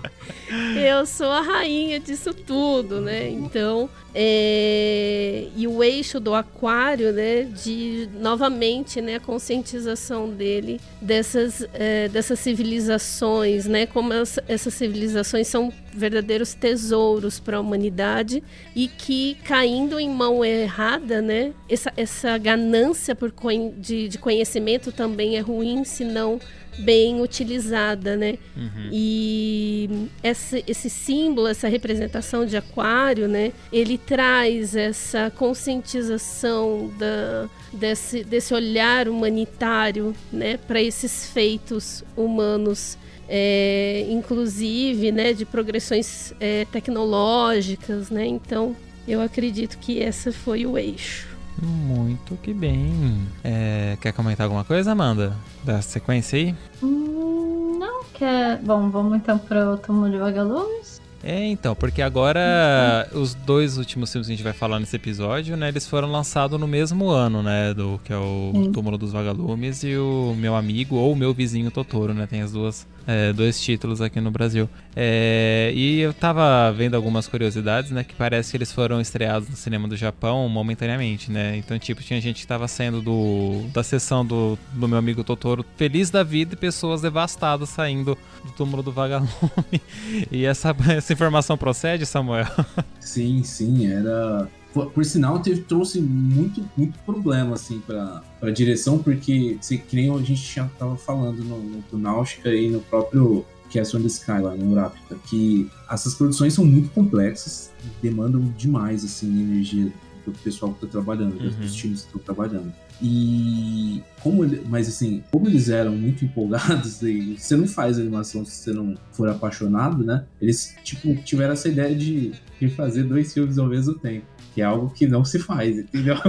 eu sou a rainha disso tudo, né? Então, é... e o eixo do aquário, né? De novamente, né? A conscientização dele dessas, é, dessas civilizações, né? Como as, essas civilizações são verdadeiros tesouros para a humanidade e que caindo em mão errada, né? Essa, essa ganância por de, de conhecimento também é ruim, se não bem utilizada, né? Uhum. E esse, esse símbolo, essa representação de aquário, né? Ele traz essa conscientização da, desse, desse olhar humanitário, né? Para esses feitos humanos é, inclusive né, de progressões é, tecnológicas, né? Então eu acredito que esse foi o eixo. Muito que bem. É, quer comentar alguma coisa, Amanda? Da sequência aí? Hum, não, quer. Bom, vamos então para o túmulo de vagalumes. É, então, porque agora uhum. os dois últimos filmes que a gente vai falar nesse episódio, né, eles foram lançados no mesmo ano, né, do que é o Sim. Túmulo dos Vagalumes e o Meu Amigo ou o Meu Vizinho Totoro, né, tem as duas é, dois títulos aqui no Brasil. É, e eu tava vendo algumas curiosidades, né? Que parece que eles foram estreados no cinema do Japão momentaneamente, né? Então, tipo, tinha gente que tava saindo do, da sessão do, do meu amigo Totoro feliz da vida e pessoas devastadas saindo do túmulo do vagalume. [LAUGHS] e essa, [LAUGHS] essa informação procede, Samuel? [LAUGHS] Sim, sim, era por, sinal, teve, trouxe muito, muito problema, assim, pra, pra direção, porque, assim, que nem a gente já tava falando no, no, no Náutica e no próprio Castle on the Sky, lá no que essas produções são muito complexas, demandam demais, assim, energia do pessoal que tá trabalhando, uhum. dos times que estão trabalhando. E como ele, mas assim, como eles eram muito [LAUGHS] empolgados, e você não faz animação se você não for apaixonado, né? Eles tipo tiveram essa ideia de, de fazer dois filmes ao mesmo tempo que é algo que não se faz, entendeu? [LAUGHS]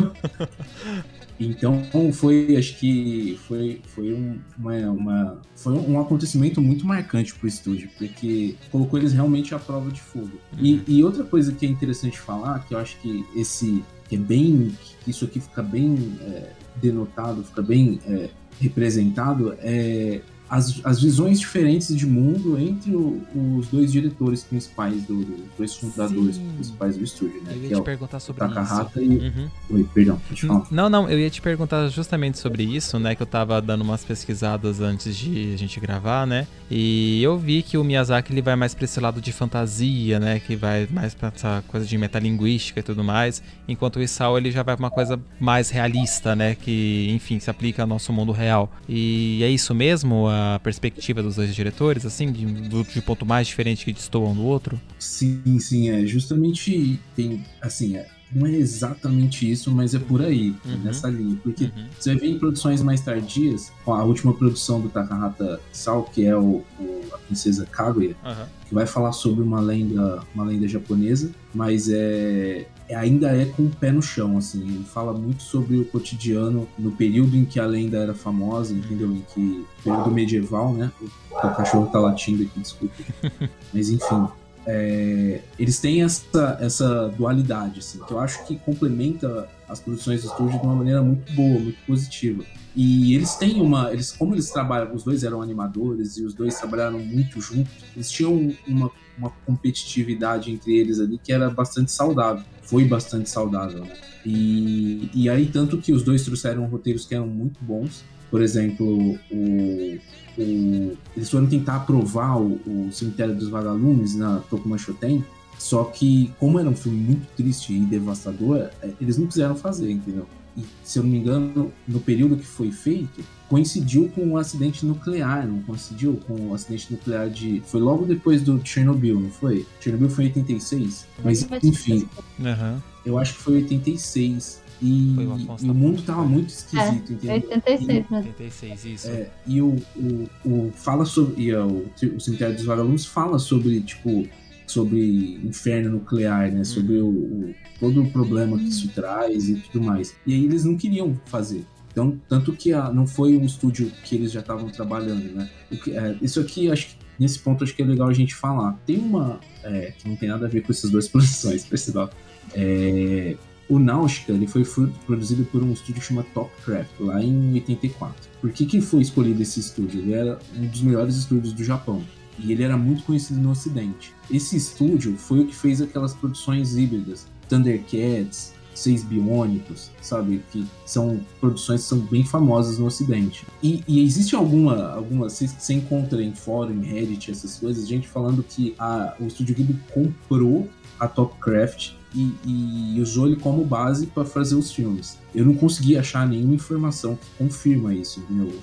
Então foi, acho que foi, foi um, uma, uma, foi um acontecimento muito marcante pro estúdio, porque colocou eles realmente à prova de fogo. Uhum. E, e, outra coisa que é interessante falar, que eu acho que esse que é bem, que isso aqui fica bem é, denotado, fica bem é, representado, é as, as visões diferentes de mundo entre o, os dois diretores principais, do, dos dois fundadores Sim. principais do estúdio, né? Eu ia que te é perguntar sobre Takahata isso. E... Uhum. Oi, perdão, pode falar. Não, não, eu ia te perguntar justamente sobre isso, né? Que eu tava dando umas pesquisadas antes de a gente gravar, né? E eu vi que o Miyazaki ele vai mais pra esse lado de fantasia, né? Que vai mais pra essa coisa de metalinguística e tudo mais. Enquanto o Isao ele já vai pra uma coisa mais realista, né? Que, enfim, se aplica ao nosso mundo real. E é isso mesmo? A perspectiva dos dois diretores, assim, de, de ponto mais diferente que destoam um do outro? Sim, sim, é justamente tem, assim, é, não é exatamente isso, mas é por aí, uhum. nessa linha. Porque uhum. você vê em produções mais tardias, a última produção do Takahata Sao, que é o, o a Princesa Kaguya, uhum. que vai falar sobre uma lenda, uma lenda japonesa, mas é, é, ainda é com o pé no chão, assim. Ele fala muito sobre o cotidiano no período em que a lenda era famosa, entendeu? Em que período medieval, né? O, o cachorro tá latindo aqui, desculpa. [LAUGHS] Mas enfim, é, eles têm essa, essa dualidade, assim, que eu acho que complementa as produções do estúdio de uma maneira muito boa, muito positiva. E eles têm uma. Eles, como eles trabalham, os dois eram animadores e os dois trabalharam muito juntos, eles tinham uma, uma competitividade entre eles ali que era bastante saudável. Foi bastante saudável? E, e aí, tanto que os dois trouxeram roteiros que eram muito bons. Por exemplo, o, o, eles foram tentar aprovar o, o Cemitério dos Vagalumes na Tokuma Shoten, só que, como era um filme muito triste e devastador, é, eles não quiseram fazer, entendeu? E, se eu não me engano, no período que foi feito, coincidiu com um acidente nuclear, não coincidiu com o um acidente nuclear de. Foi logo depois do Chernobyl, não foi? Chernobyl foi em 86. Mas, enfim. Uhum. Eu acho que foi 86. E, e o mundo tava muito esquisito, é, entendeu? 86 mesmo. 86, isso. É, e o, o, o, fala sobre. E o, o Cemitério dos Vagalumes fala sobre, tipo, sobre inferno nuclear, né? Sobre o, o, todo o problema que isso traz e tudo mais. E aí eles não queriam fazer. Então, tanto que a, não foi um estúdio que eles já estavam trabalhando, né? Que, é, isso aqui, acho que nesse ponto, acho que é legal a gente falar. Tem uma. É, que não tem nada a ver com essas duas [LAUGHS] produções, percebeu? É, o Náutica ele foi produzido por um estúdio chamado Topcraft, lá em 84. Por que, que foi escolhido esse estúdio? Ele era um dos melhores estúdios do Japão. E ele era muito conhecido no Ocidente. Esse estúdio foi o que fez aquelas produções híbridas, Thundercats, Seis Biônicos, sabe? Que são produções que são bem famosas no Ocidente. E, e existe alguma, alguma você, você encontra em fórum, em Reddit, essas coisas, gente falando que a, o Estúdio Ghibli comprou a Topcraft e, e usou ele como base para fazer os filmes. Eu não consegui achar nenhuma informação que confirma isso, entendeu?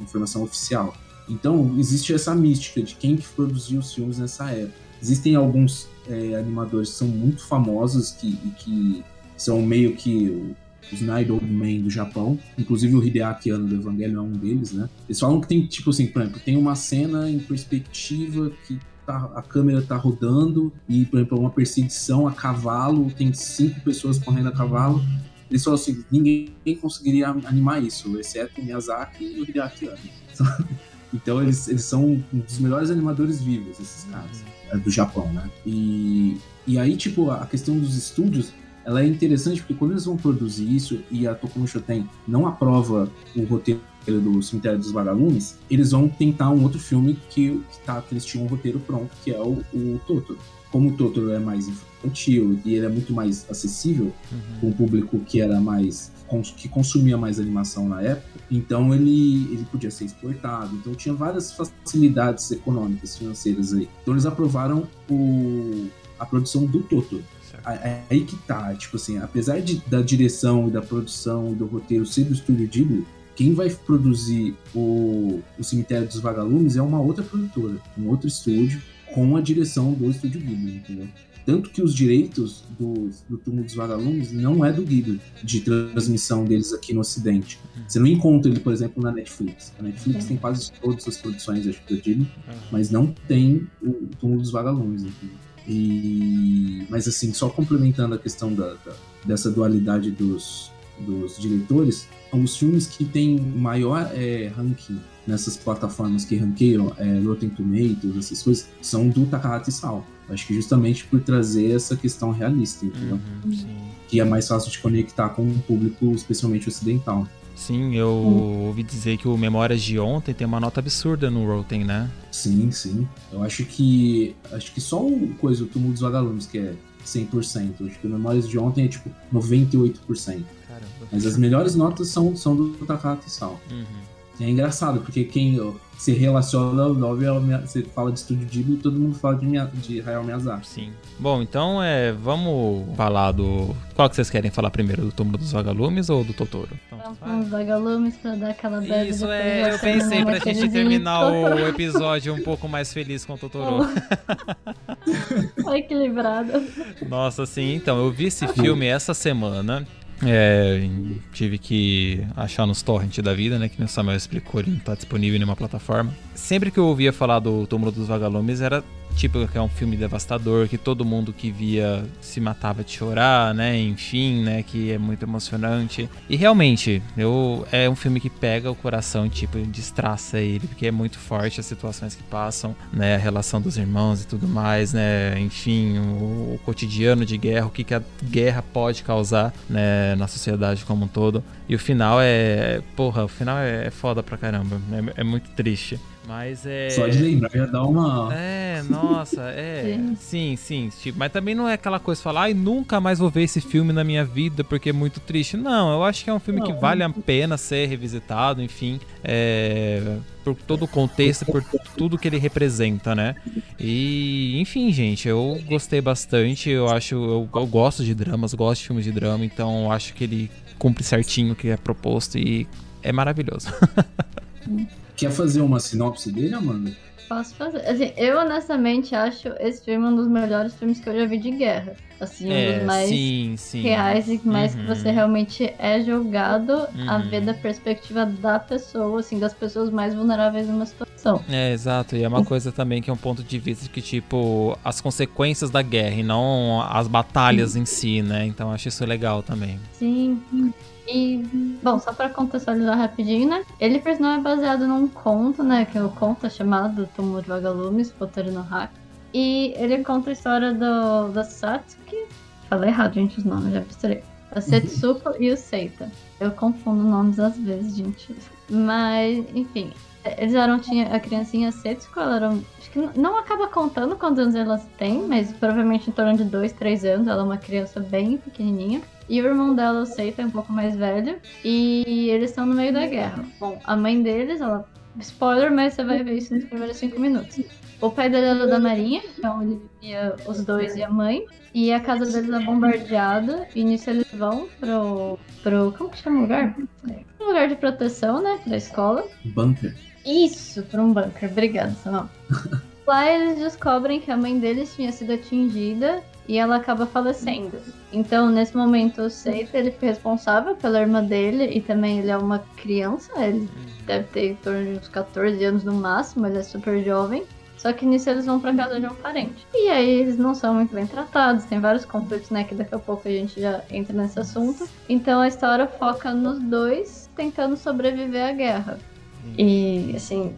Informação oficial. Então, existe essa mística de quem que produziu os filmes nessa época. Existem alguns é, animadores que são muito famosos que, e que são meio que os Night Old do Japão, inclusive o Hideaki Anno do Evangelho é um deles, né? Eles falam que tem, tipo assim, por exemplo, tem uma cena em perspectiva que tá, a câmera tá rodando e, por exemplo, uma perseguição a cavalo, tem cinco pessoas correndo a cavalo. Eles falam assim, ninguém conseguiria animar isso, exceto o Miyazaki e o Hideaki Anno. [LAUGHS] Então eles, eles são um dos melhores animadores vivos, esses caras, uhum. do Japão, né? E, e aí, tipo, a questão dos estúdios, ela é interessante porque quando eles vão produzir isso e a Tokuma Shoten não aprova o roteiro do Cemitério dos Vagalumes, eles vão tentar um outro filme que, que, tá, que eles tinham um roteiro pronto, que é o, o Totoro. Como o Totoro é mais infantil e ele é muito mais acessível uhum. com o público que era mais que consumia mais animação na época, então ele, ele podia ser exportado, então tinha várias facilidades econômicas, financeiras aí. Então eles aprovaram o, a produção do Totoro. É aí que tá, tipo assim, apesar de, da direção, da produção, do roteiro ser do estúdio Ghibli, quem vai produzir o, o Cemitério dos Vagalumes é uma outra produtora, um outro estúdio, com a direção do estúdio Ghibli, entendeu? Tanto que os direitos do, do Túmulo dos Vagalumes não é do Ghibli, de transmissão deles aqui no Ocidente. Uhum. Você não encontra ele, por exemplo, na Netflix. A Netflix uhum. tem quase todas as produções acho, do Ghibli, uhum. mas não tem o Túmulo dos Vagalumes, entendeu? E, mas assim, só complementando a questão da, da, dessa dualidade dos, dos diretores, os filmes que têm maior é, ranking nessas plataformas que ranqueiam, é, Rotten Tomatoes, essas coisas, são do Takahata Sal. Acho que justamente por trazer essa questão realista, entendeu? Uhum, que é mais fácil de conectar com um público, especialmente ocidental. Sim, eu hum. ouvi dizer que o Memórias de Ontem tem uma nota absurda no Rotten, né? Sim, sim. Eu acho que. Acho que só o coisa, o Túmulo dos Vagalumes, que é 100%. Acho que o Memórias de Ontem é tipo 98%. Caramba. Mas as melhores notas são, são do Takahata Sal. Uhum. É engraçado, porque quem se relaciona ao é você fala de Estúdio Ghibli e todo mundo fala de, de Hayao Miyazaki. Sim. Bom, então é, vamos falar do... Qual que vocês querem falar primeiro, do Túmulo dos Vagalumes ou do Totoro? Então, vamos com os Vagalumes pra dar aquela bad Isso é, eu pensei pra gente terminar o [LAUGHS] episódio um pouco mais feliz com o Totoro. Oh. Equilibrado. Nossa, sim, então, eu vi esse filme essa semana é, tive que achar nos torrent da vida, né? Que o Samuel explicou, ele não tá disponível em nenhuma plataforma. Sempre que eu ouvia falar do Túmulo dos Vagalumes, era tipo que é um filme devastador, que todo mundo que via se matava de chorar, né? Enfim, né? Que é muito emocionante. E realmente, eu é um filme que pega o coração, tipo, destraça ele, porque é muito forte as situações que passam, né? A relação dos irmãos e tudo mais, né? Enfim, o, o cotidiano de guerra, o que, que a guerra pode causar, né? Na sociedade como um todo. E o final é. Porra, o final é foda pra caramba. é, é muito triste. Mas é. Só de lembrar já dá uma. É, nossa, é. sim, sim. Tipo, mas também não é aquela coisa de falar, ai, nunca mais vou ver esse filme na minha vida porque é muito triste. Não, eu acho que é um filme não. que vale a pena ser revisitado, enfim. É, por todo o contexto, por tudo que ele representa, né? E, enfim, gente, eu gostei bastante. Eu acho. Eu, eu gosto de dramas, gosto de filmes de drama, então eu acho que ele cumpre certinho o que é proposto e é maravilhoso. [LAUGHS] Quer fazer uma sinopse dele, Amanda? Posso fazer. Assim, eu honestamente acho esse filme um dos melhores filmes que eu já vi de guerra. Assim, é, um dos mais sim, sim. reais e mais uhum. que você realmente é julgado uhum. a ver da perspectiva da pessoa, assim, das pessoas mais vulneráveis numa situação. É, exato. E é uma coisa também que é um ponto de vista que, tipo, as consequências da guerra e não as batalhas em si, né? Então acho isso legal também. Sim. E, bom, só para contextualizar rapidinho, né? Ele não é baseado num conto, né? Que é o conto chamado Túmulo de Vagalumes, Potere no Hack. E ele conta a história do, da Satsuki. Falei errado, gente, os nomes, já misturei. A Setsuko e o Seita. Eu confundo nomes às vezes, gente. Mas, enfim. Eles eram, tinha a criancinha Setsuko, ela era. Acho que não acaba contando quantos anos elas têm, mas provavelmente em torno de 2, 3 anos. Ela é uma criança bem pequenininha. E o irmão dela, o Seita, é um pouco mais velho. E eles estão no meio da guerra. Bom, a mãe deles, ela. Spoiler, mas você vai ver isso nos primeiros cinco minutos. O pai dele era da Marinha, então ele via os dois e a mãe. E a casa deles é bombardeada. E nisso eles vão pro. pro como que chama o lugar? Um lugar de proteção, né? Da escola. Bunker. Isso, para um bunker. Obrigada, Samuel. [LAUGHS] Lá eles descobrem que a mãe deles tinha sido atingida e ela acaba falecendo. Então, nesse momento, o Seita ele fica responsável pela irmã dele e também ele é uma criança, ele deve ter em torno de uns 14 anos no máximo, ele é super jovem. Só que nisso eles vão pra casa de um parente. E aí eles não são muito bem tratados, tem vários conflitos, né? Que daqui a pouco a gente já entra nesse assunto. Então a história foca nos dois tentando sobreviver à guerra. E assim,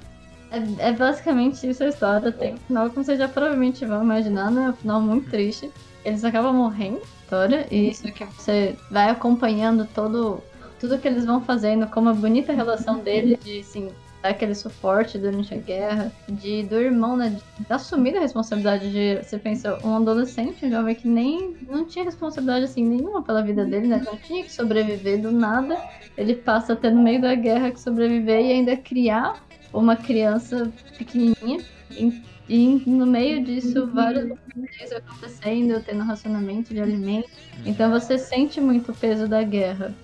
é, é, basicamente isso a história. Tem um final, como vocês já provavelmente vão imaginar, né? Um final muito triste. Eles acabam morrendo, história, e isso que você vai acompanhando todo, tudo que eles vão fazendo, como a bonita relação deles de, assim, dar aquele suporte durante a guerra, de do irmão, né, de assumir a responsabilidade de, você pensa, um adolescente, um jovem que nem, não tinha responsabilidade, assim, nenhuma pela vida dele, né, não tinha que sobreviver do nada, ele passa até no meio da guerra que sobreviver e ainda criar uma criança pequenininha. E, e no meio disso, várias coisas acontecendo, tendo racionamento de alimentos. Então você sente muito o peso da guerra.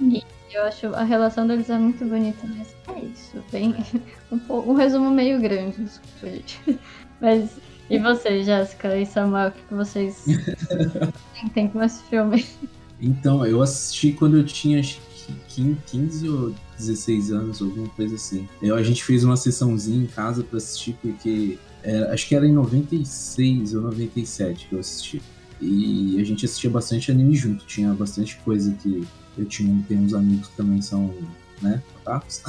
E eu acho a relação deles é muito bonita, mas é isso. Bem, [LAUGHS] um, um resumo meio grande, desculpa, gente. [LAUGHS] Mas e vocês, Jéssica e Samuel, o que vocês [LAUGHS] tem com esse filme? Então, eu assisti quando eu tinha 15 ou 16 anos, alguma coisa assim. Eu, a gente fez uma sessãozinha em casa para assistir, porque era, acho que era em 96 ou 97 que eu assisti. E a gente assistia bastante anime junto, tinha bastante coisa que eu tinha, tem uns amigos que também são, né, otakus.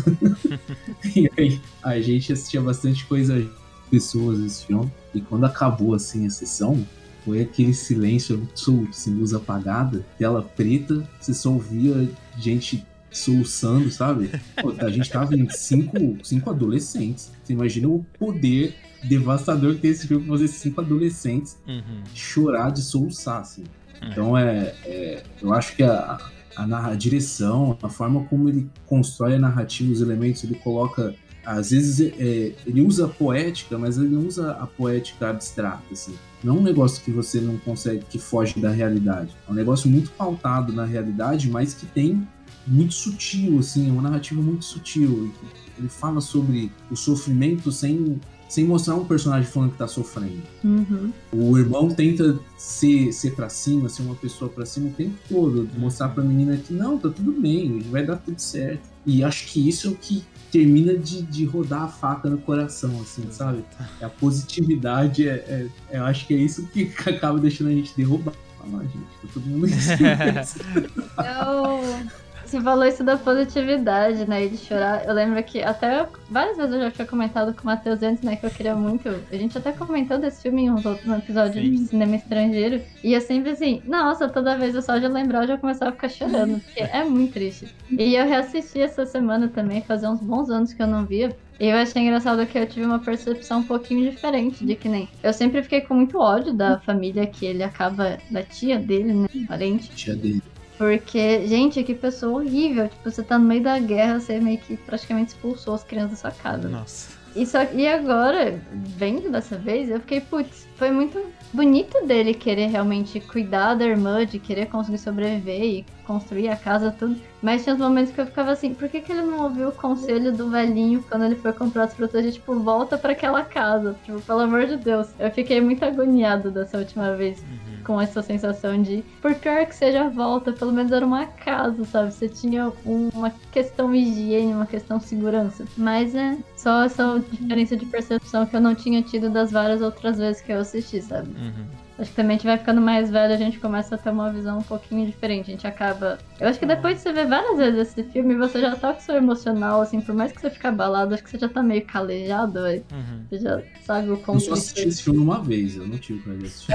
[LAUGHS] e aí a gente assistia bastante coisa pessoas filme. E quando acabou assim a sessão, foi aquele silêncio absoluto, assim, luz apagada, tela preta, você só ouvia gente soluçando, sabe? Pô, a gente tava em cinco, cinco adolescentes. Você imagina o poder devastador que tem esse filme pra fazer cinco adolescentes uhum. chorar de soluçar, assim. Uhum. Então é, é, Eu acho que a, a, a direção, a forma como ele constrói a narrativa, os elementos, ele coloca às vezes é, ele usa a poética, mas ele não usa a poética abstrata, assim. Não é um negócio que você não consegue, que foge da realidade. É um negócio muito pautado na realidade, mas que tem muito sutil, assim, é uma narrativa muito sutil. Ele fala sobre o sofrimento sem, sem mostrar um personagem falando que tá sofrendo. Uhum. O irmão tenta ser, ser pra cima, ser uma pessoa pra cima o tempo todo, mostrar pra menina que não, tá tudo bem, vai dar tudo certo. E acho que isso é o que termina de, de rodar a faca no coração, assim, sabe? A positividade, é, é, é, eu acho que é isso que [LAUGHS] acaba deixando a gente derrubar. Ah, gente, tá todo mundo [LAUGHS] [LAUGHS] eu, você falou isso da positividade, né? E de chorar. Eu lembro que até várias vezes eu já tinha comentado com o Matheus antes, né? Que eu queria muito. A gente até comentou desse filme em um, episódio Sim. de cinema estrangeiro. E eu sempre assim, nossa, toda vez eu só de lembrar eu já começava a ficar chorando. Porque é muito triste. E eu reassisti essa semana também, fazia uns bons anos que eu não via. E eu achei engraçado que eu tive uma percepção um pouquinho diferente de que nem. Eu sempre fiquei com muito ódio da família que ele acaba. da tia dele, né? Parente. Tia dele. Porque, gente, que pessoa horrível. Tipo, você tá no meio da guerra, você meio que praticamente expulsou as crianças da sua casa. Nossa. E, só, e agora, vendo dessa vez, eu fiquei, putz, foi muito bonito dele querer realmente cuidar da irmã, de querer conseguir sobreviver e construir a casa, tudo. Mas tinha uns momentos que eu ficava assim, por que, que ele não ouviu o conselho do velhinho quando ele foi comprar as frutas de, tipo, volta para aquela casa? Tipo, pelo amor de Deus. Eu fiquei muito agoniado dessa última vez. Uhum com essa sensação de, por pior que seja a volta, pelo menos era uma casa, sabe? Você tinha uma questão higiene, uma questão segurança. Mas é só essa diferença de percepção que eu não tinha tido das várias outras vezes que eu assisti, sabe? Uhum. Acho que também a gente vai ficando mais velho, a gente começa a ter uma visão um pouquinho diferente. A gente acaba. Eu acho que depois de você ver várias vezes esse filme, você já tá com seu emocional, assim, por mais que você fique abalado, acho que você já tá meio calejado, aí. Uhum. Você já sabe o como. Eu só assisti esse filme uma vez, eu não tive pra assistir.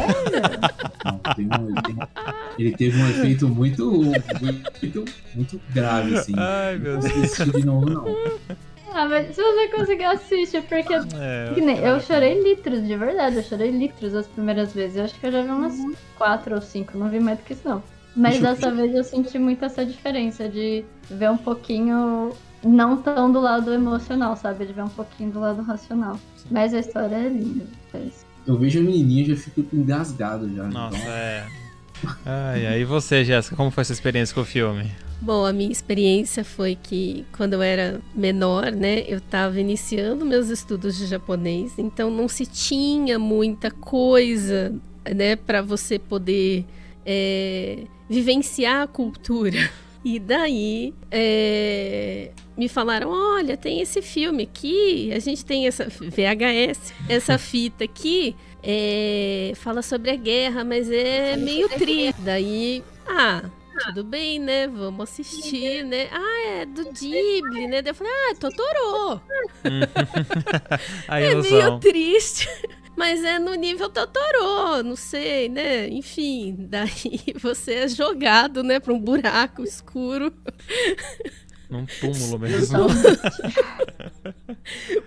não, tem um, ele, tem, ele, teve um efeito muito, muito, muito grave, assim. Ai, meu Deus. Não assisti de novo, não. Ah, mas se você conseguir assistir, porque [LAUGHS] é, eu, eu chorei litros, de verdade, eu chorei litros as primeiras vezes. Eu acho que eu já vi umas uhum. quatro ou cinco, não vi mais do que isso não. Mas Deixa dessa eu... vez eu senti muito essa diferença de ver um pouquinho não tão do lado emocional, sabe? De ver um pouquinho do lado racional. Sim. Mas a história é linda. Eu vejo a menininha e já fico engasgado já. Nossa, então... é. Ai, aí você, Jéssica, como foi essa experiência com o filme? Bom, a minha experiência foi que quando eu era menor, né, eu estava iniciando meus estudos de japonês, então não se tinha muita coisa, né, para você poder é, vivenciar a cultura. E daí é, me falaram: olha, tem esse filme aqui, a gente tem essa VHS, essa [LAUGHS] fita aqui, é, fala sobre a guerra, mas é meio triste. Daí, ah, tudo bem, né? Vamos assistir, né? Ah, é do Ghibli, né? Daí eu falei, ah, é Totoro. [LAUGHS] é meio triste. [LAUGHS] Mas é no nível Totoro, não sei, né? Enfim, daí [LAUGHS] você é jogado, né, para um buraco escuro. Num túmulo mesmo.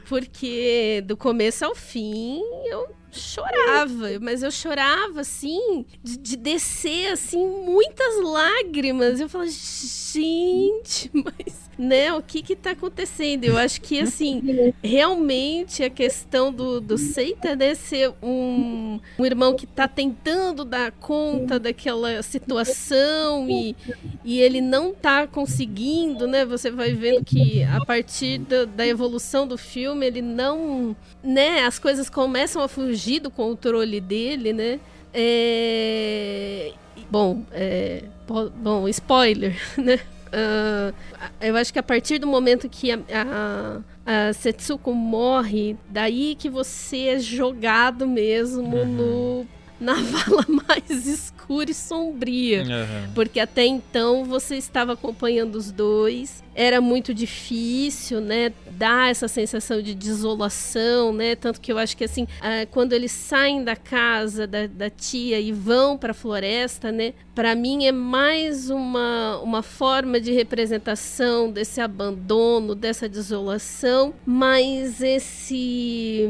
Porque do começo ao fim eu chorava, mas eu chorava assim, de, de, descer assim muitas lágrimas. Eu falava, gente, mas né, o que que tá acontecendo? Eu acho que assim, [LAUGHS] realmente a questão do, do Seita né, ser um, um irmão que tá tentando dar conta daquela situação e, e ele não tá conseguindo, né? Você vai vendo que a partir da, da evolução do filme, ele não, né, as coisas começam a fugir do controle dele, né? É... Bom, é... bom, spoiler, [LAUGHS] né? Uh, eu acho que a partir do momento que a, a, a, Setsuko morre, daí que você é jogado mesmo uhum. no, na [LAUGHS] vala mais escura e sombria. Uhum. Porque até então você estava acompanhando os dois era muito difícil, né, dar essa sensação de desolação, né, tanto que eu acho que assim, ah, quando eles saem da casa da, da tia e vão para a floresta, né, para mim é mais uma, uma forma de representação desse abandono, dessa desolação, mas esse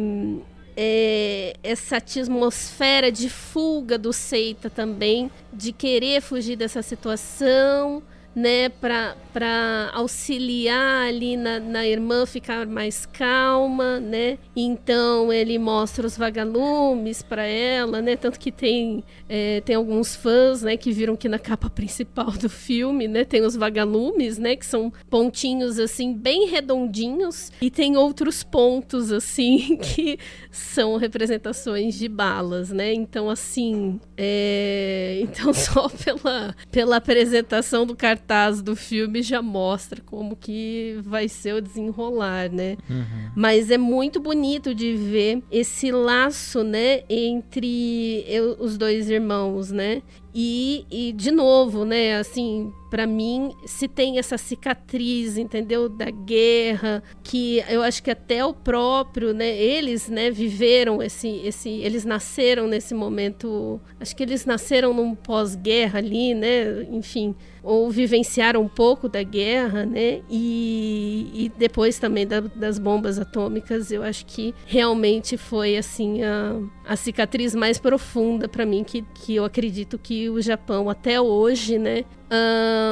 é, essa atmosfera de fuga do Seita também, de querer fugir dessa situação, né, para auxiliar ali na, na irmã ficar mais calma, né? Então ele mostra os vagalumes para ela, né? Tanto que tem é, tem alguns fãs, né, que viram que na capa [LAUGHS] principal do filme, né, tem os vagalumes, né, que são pontinhos assim bem redondinhos e tem outros pontos assim [LAUGHS] que são representações de balas, né? Então assim, é... [LAUGHS] então só pela pela apresentação do cartão cartaz do filme já mostra como que vai ser o desenrolar, né? Uhum. Mas é muito bonito de ver esse laço, né, entre eu, os dois irmãos, né? E, e de novo, né, assim, para mim, se tem essa cicatriz, entendeu, da guerra, que eu acho que até o próprio, né, eles, né, viveram esse, esse, eles nasceram nesse momento, acho que eles nasceram num pós-guerra ali, né, enfim, ou vivenciaram um pouco da guerra, né, e, e depois também da, das bombas atômicas, eu acho que realmente foi, assim, a, a cicatriz mais profunda para mim, que, que eu acredito que o Japão até hoje, né,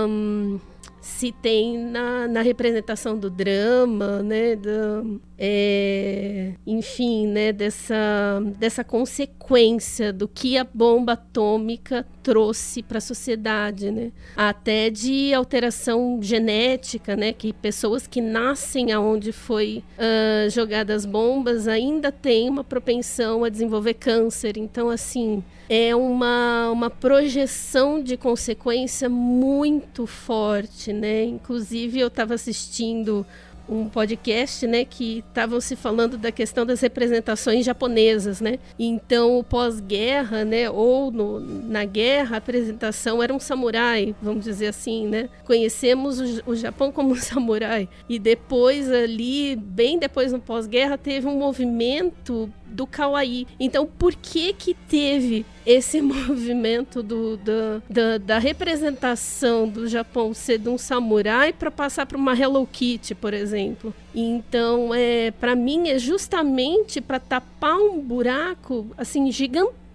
um, se tem na, na representação do drama, né, do, é, enfim, né, dessa, dessa consequência do que a bomba atômica trouxe para a sociedade, né, até de alteração genética, né, que pessoas que nascem aonde foi uh, jogadas bombas ainda têm uma propensão a desenvolver câncer. Então, assim, é uma, uma projeção de consequência muito forte, né? Inclusive, eu estava assistindo um podcast, né, que estavam se falando da questão das representações japonesas, né? Então, pós-guerra, né, ou no, na guerra, a apresentação era um samurai, vamos dizer assim, né? Conhecemos o, o Japão como um [LAUGHS] samurai e depois ali, bem depois no pós-guerra, teve um movimento do kawaii. Então, por que que teve esse [LAUGHS] movimento do, do da, da, representação do Japão ser de um samurai para passar para uma Hello Kitty, por exemplo? Então, é, para mim, é justamente para tapar um buraco assim gigantesco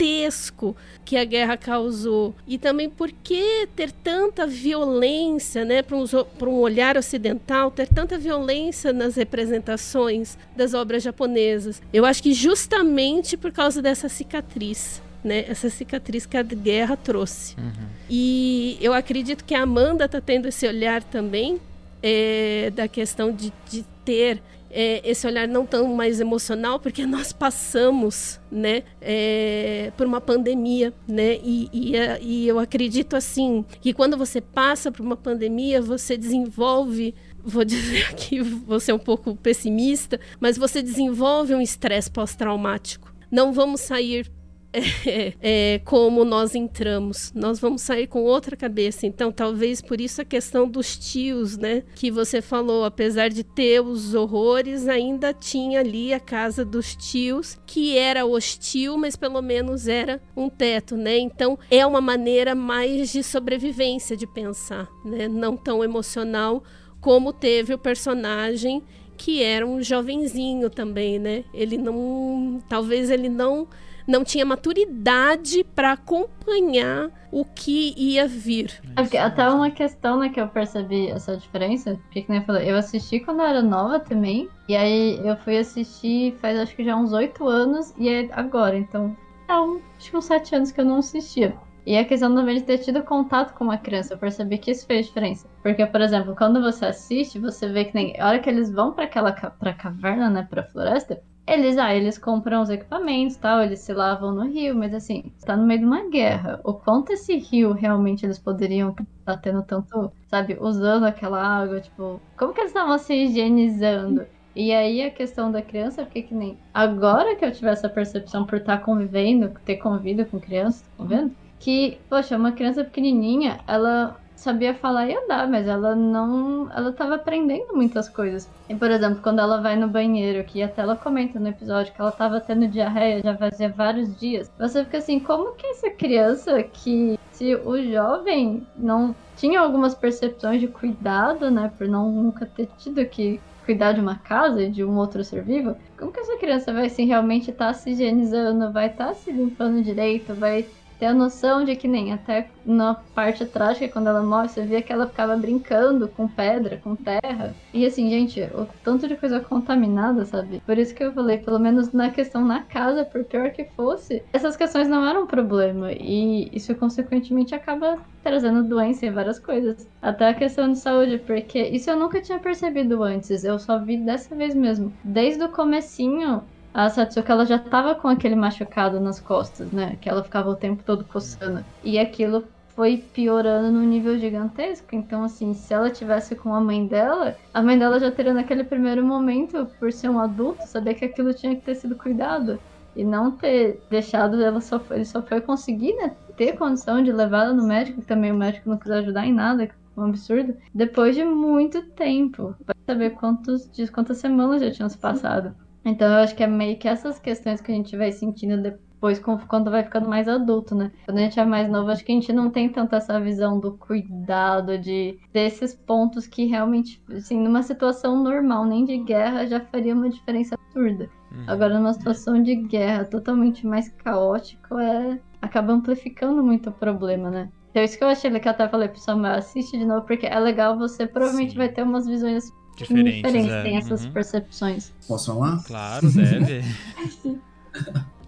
que a guerra causou. E também por que ter tanta violência, né, para um, um olhar ocidental, ter tanta violência nas representações das obras japonesas. Eu acho que justamente por causa dessa cicatriz. Né, essa cicatriz que a guerra trouxe. Uhum. E eu acredito que a Amanda está tendo esse olhar também é, da questão de, de ter é, esse olhar não tão mais emocional, porque nós passamos, né, é, por uma pandemia, né, e, e, é, e, eu acredito assim que quando você passa por uma pandemia, você desenvolve vou [LAUGHS] dizer aqui, vou ser um pouco pessimista, mas você desenvolve um estresse pós-traumático. Não vamos sair [LAUGHS] é, é, como nós entramos. Nós vamos sair com outra cabeça. Então, talvez por isso a questão dos tios, né? Que você falou, apesar de ter os horrores, ainda tinha ali a casa dos tios, que era hostil, mas pelo menos era um teto, né? Então, é uma maneira mais de sobrevivência de pensar, né? Não tão emocional como teve o personagem que era um jovenzinho também, né? Ele não, talvez ele não não tinha maturidade para acompanhar o que ia vir. É até uma questão né, que eu percebi essa diferença, porque nem eu falei, eu assisti quando eu era nova também, e aí eu fui assistir faz acho que já uns oito anos, e é agora, então é um, acho que uns sete anos que eu não assistia. E a questão também de ter tido contato com uma criança, eu percebi que isso fez diferença. Porque, por exemplo, quando você assiste, você vê que nem a hora que eles vão para aquela pra caverna, né, pra floresta, eles, ah, eles compram os equipamentos tal, eles se lavam no rio, mas assim, tá no meio de uma guerra. O quanto esse rio realmente eles poderiam estar tá tendo tanto, sabe, usando aquela água, tipo, como que eles estavam se higienizando? E aí a questão da criança, porque que nem agora que eu tive essa percepção por estar tá convivendo, ter convido com crianças, tá vendo? Que, poxa, uma criança pequenininha, ela sabia falar e andar, mas ela não. Ela tava aprendendo muitas coisas. E, por exemplo, quando ela vai no banheiro, que até ela comenta no episódio que ela tava tendo diarreia já fazia vários dias, você fica assim, como que essa criança que. Se o jovem não tinha algumas percepções de cuidado, né, por não nunca ter tido que cuidar de uma casa e de um outro ser vivo, como que essa criança vai se realmente estar tá se higienizando, vai estar tá se limpando direito, vai ter a noção de que nem até na parte trágica, quando ela morre, você via que ela ficava brincando com pedra, com terra. E assim, gente, o tanto de coisa contaminada, sabe? Por isso que eu falei, pelo menos na questão na casa, por pior que fosse, essas questões não eram um problema. E isso, consequentemente, acaba trazendo doença e várias coisas. Até a questão de saúde, porque isso eu nunca tinha percebido antes. Eu só vi dessa vez mesmo. Desde o comecinho, a Satsuka ela já tava com aquele machucado nas costas, né? Que ela ficava o tempo todo coçando. E aquilo foi piorando num nível gigantesco. Então, assim, se ela tivesse com a mãe dela, a mãe dela já teria naquele primeiro momento, por ser um adulto, saber que aquilo tinha que ter sido cuidado. E não ter deixado ela só foi, ele só foi conseguir, né, ter condição de levar ela no médico, que também o médico não quis ajudar em nada, um absurdo, depois de muito tempo. Vai saber quantos dias, quantas semanas já tinham se passado. Então eu acho que é meio que essas questões que a gente vai sentindo depois quando vai ficando mais adulto, né? Quando a gente é mais novo, acho que a gente não tem tanto essa visão do cuidado, de desses pontos que realmente, assim, numa situação normal, nem de guerra, já faria uma diferença absurda. Uhum. Agora, numa situação de guerra totalmente mais caótico, é acaba amplificando muito o problema, né? Então, isso que eu achei que eu até falei pro Samuel, assiste de novo, porque é legal, você provavelmente Sim. vai ter umas visões diferentes. diferentes é. tem essas uhum. percepções. Posso falar? Claro, deve. [LAUGHS]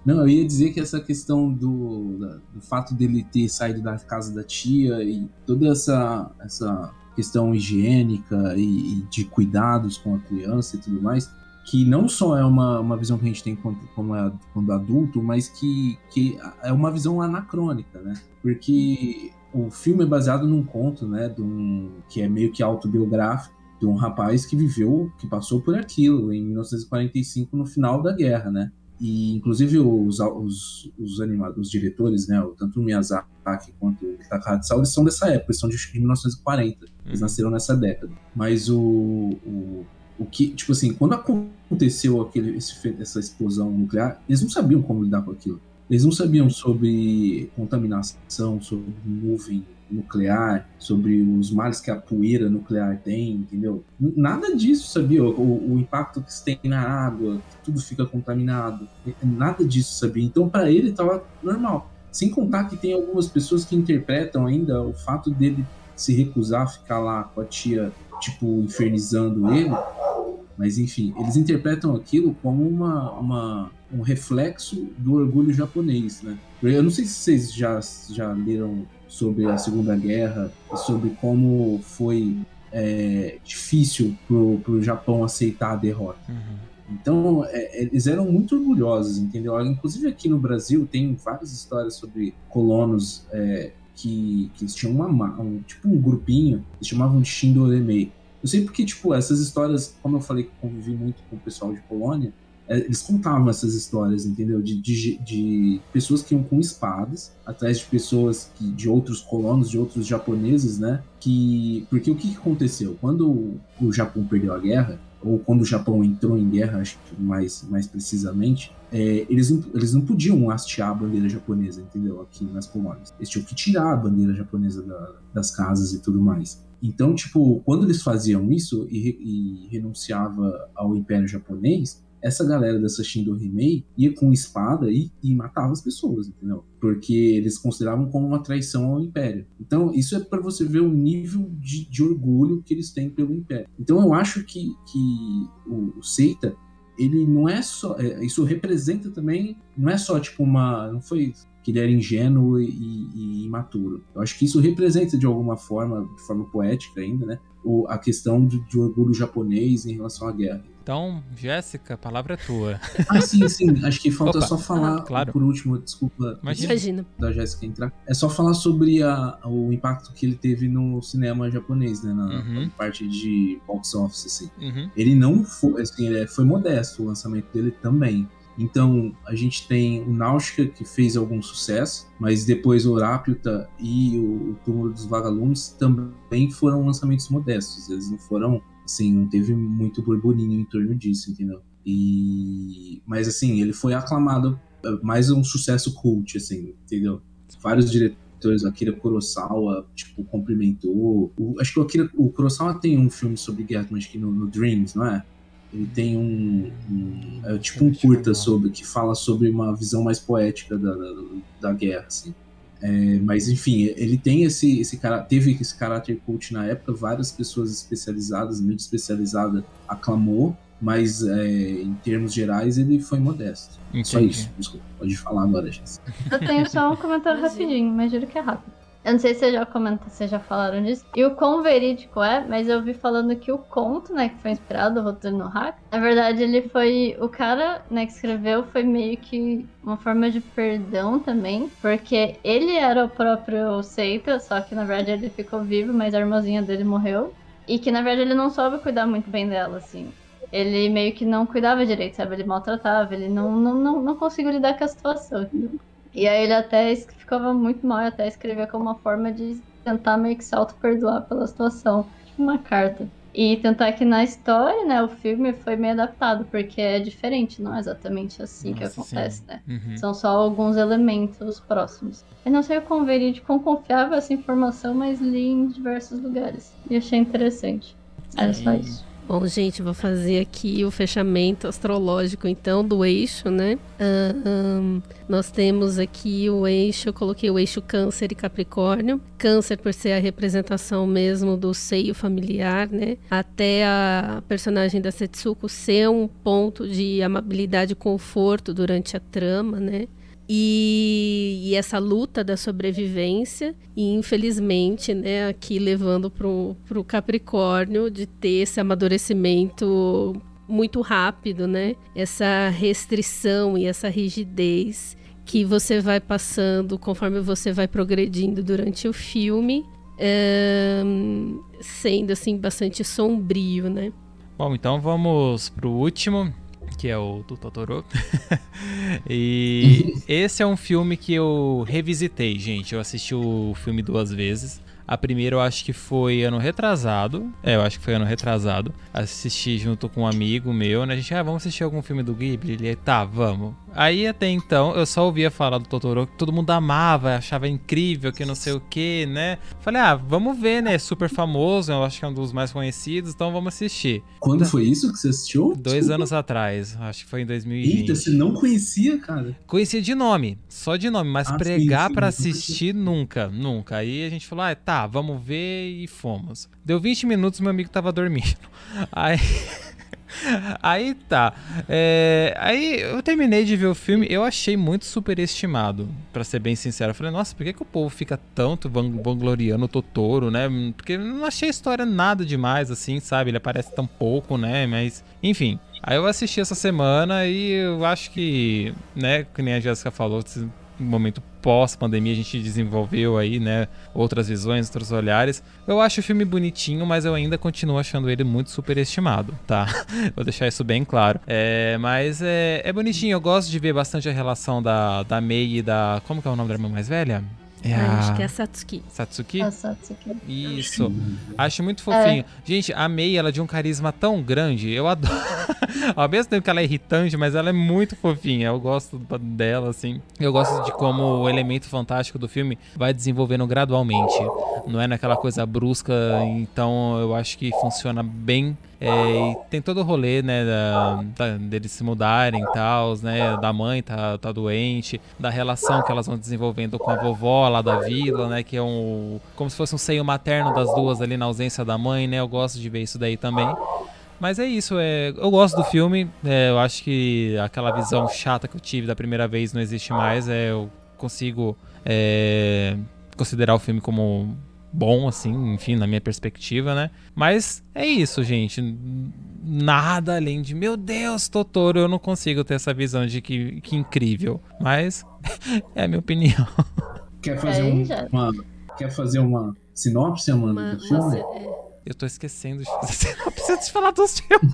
Não, eu ia dizer que essa questão do, da, do fato dele ter saído da casa da tia e toda essa, essa questão higiênica e, e de cuidados com a criança e tudo mais, que não só é uma, uma visão que a gente tem quando, como é, quando adulto, mas que, que é uma visão anacrônica, né? Porque o filme é baseado num conto, né, de um, que é meio que autobiográfico, de um rapaz que viveu, que passou por aquilo em 1945 no final da guerra, né? E inclusive os, os, os, animados, os diretores, né, tanto o Miyazaki quanto o Takahata, eles são dessa época, eles são de 1940, eles uhum. nasceram nessa década. Mas o, o, o que, tipo assim, quando aconteceu aquele, esse, essa explosão nuclear, eles não sabiam como lidar com aquilo. Eles não sabiam sobre contaminação, sobre nuvem nuclear, sobre os males que a poeira nuclear tem, entendeu? Nada disso, sabia? O, o impacto que isso tem na água, tudo fica contaminado. Nada disso, sabia? Então, para ele, estava normal. Sem contar que tem algumas pessoas que interpretam ainda o fato dele se recusar a ficar lá com a tia, tipo, infernizando ele. Mas, enfim, eles interpretam aquilo como uma, uma um reflexo do orgulho japonês, né? Eu não sei se vocês já, já leram sobre a Segunda Guerra e sobre como foi é, difícil pro, pro Japão aceitar a derrota. Uhum. Então, é, eles eram muito orgulhosos, entendeu? Inclusive aqui no Brasil tem várias histórias sobre colonos é, que, que tinham uma, um, tipo um grupinho, eles chamavam de Shindoremei. Eu sei porque, tipo, essas histórias, como eu falei que convivi muito com o pessoal de Polônia, é, eles contavam essas histórias, entendeu? De, de, de, pessoas que iam com espadas atrás de pessoas que, de outros colonos, de outros japoneses, né? Que porque o que aconteceu quando o Japão perdeu a guerra ou quando o Japão entrou em guerra, acho que mais mais precisamente, é, eles, não, eles não podiam hastear a bandeira japonesa, entendeu? Aqui nas colônias. Eles tinham que tirar a bandeira japonesa da, das casas e tudo mais. Então, tipo, quando eles faziam isso e, e renunciava ao Império Japonês, essa galera dessa Shindo Himei ia com espada e, e matava as pessoas, entendeu? Porque eles consideravam como uma traição ao Império. Então, isso é para você ver o nível de, de, orgulho que eles têm pelo Império. Então, eu acho que, que o, o Seita, ele não é só. É, isso representa também. Não é só tipo uma. Não foi que ele era ingênuo e, e, imaturo. Eu acho que isso representa de alguma forma, de forma poética ainda, né? O, a questão de, de orgulho japonês em relação à guerra. Então, Jéssica, a palavra é tua. [LAUGHS] Ah, sim, sim. Acho que falta Opa. só falar, ah, claro. por último, desculpa Imagina. da Jéssica entrar. É só falar sobre a, o impacto que ele teve no cinema japonês, né? Na, uhum. parte de box office, assim. Uhum. Ele não foi, assim, ele foi modesto o lançamento dele também. Então, a gente tem o Náutica, que fez algum sucesso, mas depois o Orápita e o, o Túmulo dos Vagalumes também foram lançamentos modestos. Eles não foram Assim, não teve muito burburinho em torno disso, entendeu? E... Mas, assim, ele foi aclamado é, mais um sucesso cult, assim, entendeu? Vários diretores, o Akira Kurosawa, tipo, cumprimentou. O, acho que o Akira o Kurosawa tem um filme sobre guerra, acho que no, no Dreams, não é? Ele tem um, um é, tipo um curta sobre que fala sobre uma visão mais poética da, da, da guerra, assim. É, mas enfim, ele tem esse, esse cara, teve esse caráter cult na época, várias pessoas especializadas, muito especializada, aclamou, mas é, em termos gerais ele foi modesto. Entendi. Só isso, desculpa, pode falar agora, Jéssica. Eu tenho só um comentário rapidinho, mas juro que é rápido. Eu não sei se vocês já vocês já falaram disso. E o quão verídico é, mas eu vi falando que o conto, né, que foi inspirado, o roteiro no hack, na verdade ele foi. O cara, né, que escreveu foi meio que uma forma de perdão também, porque ele era o próprio Seita, só que na verdade ele ficou vivo, mas a irmãzinha dele morreu. E que na verdade ele não soube cuidar muito bem dela, assim ele meio que não cuidava direito, sabe? Ele maltratava, ele não, não, não, não conseguiu lidar com a situação, entendeu? E aí ele até ficava muito mal e até escrevia como uma forma de tentar meio que se auto-perdoar pela situação. Tipo uma carta. E tentar que na história, né, o filme foi meio adaptado, porque é diferente, não é exatamente assim Nossa, que acontece, sim. né? Uhum. São só alguns elementos próximos. Eu não sei o quão verídico, quão confiável essa informação, mas li em diversos lugares. E achei interessante. Era só isso. Bom, gente, vou fazer aqui o fechamento astrológico, então, do eixo, né? Um, nós temos aqui o eixo, eu coloquei o eixo Câncer e Capricórnio. Câncer por ser a representação mesmo do seio familiar, né? Até a personagem da Setsuko ser um ponto de amabilidade e conforto durante a trama, né? E, e, essa luta da sobrevivência e infelizmente né aqui levando para o Capricórnio de ter esse amadurecimento muito rápido né essa restrição e essa rigidez que você vai passando conforme você vai progredindo durante o filme é, sendo assim bastante sombrio né. Bom então vamos para o último que é o do Totoro. [LAUGHS] e esse é um filme que eu revisitei, gente. Eu assisti o filme duas vezes. A primeira eu acho que foi ano retrasado. É, eu acho que foi ano retrasado. Assisti junto com um amigo meu, né? A gente, ah, vamos assistir algum filme do Ghibli? Ele, tá, vamos. Aí até então eu só ouvia falar do Totoro que todo mundo amava, achava incrível, que não sei o que, né? Falei, ah, vamos ver, né? Super famoso, eu acho que é um dos mais conhecidos, então vamos assistir. Quando foi isso que você assistiu? Dois Desculpa. anos atrás, acho que foi em 2020. Eita, você não conhecia, cara? Conhecia de nome, só de nome, mas ah, pregar para assistir nunca, nunca. Aí a gente falou, ah, tá, vamos ver e fomos. Deu 20 minutos, meu amigo tava dormindo. [LAUGHS] Aí. [LAUGHS] Aí tá. É, aí eu terminei de ver o filme, eu achei muito superestimado, para ser bem sincero. Eu falei, nossa, por que, que o povo fica tanto vangloriando o Totoro, né? Porque eu não achei a história nada demais, assim, sabe? Ele aparece tão pouco, né? Mas, enfim. Aí eu assisti essa semana e eu acho que, né, que nem a Jéssica falou, momento pós-pandemia a gente desenvolveu aí, né, outras visões, outros olhares. Eu acho o filme bonitinho, mas eu ainda continuo achando ele muito superestimado, tá? [LAUGHS] Vou deixar isso bem claro. É, mas é, é bonitinho, eu gosto de ver bastante a relação da, da Mei e da... Como que é o nome da irmã mais velha? É a... Acho que é a Satsuki. Satsuki? A Satsuki. Isso. Acho muito fofinho. É. Gente, a Mei, ela é de um carisma tão grande. Eu adoro. [LAUGHS] Ao mesmo tempo que ela é irritante, mas ela é muito fofinha. Eu gosto dela, assim. Eu gosto de como o elemento fantástico do filme vai desenvolvendo gradualmente. Não é naquela coisa brusca. Então eu acho que funciona bem é, e tem todo o rolê, né, da, da, deles se mudarem e tal, né, da mãe tá, tá doente, da relação que elas vão desenvolvendo com a vovó lá da vila, né, que é um, como se fosse um seio materno das duas ali na ausência da mãe, né, eu gosto de ver isso daí também. Mas é isso, é, eu gosto do filme, é, eu acho que aquela visão chata que eu tive da primeira vez não existe mais, é, eu consigo é, considerar o filme como bom, assim, enfim, na minha perspectiva, né? Mas é isso, gente. Nada além de, meu Deus, Totoro, eu não consigo ter essa visão de que, que incrível. Mas [LAUGHS] é a minha opinião. [LAUGHS] Quer fazer, um, uma, quer fazer uma sinopse, Amanda, uma, do filme? É. Eu tô esquecendo de fazer [LAUGHS] sinopse antes de falar dos filmes.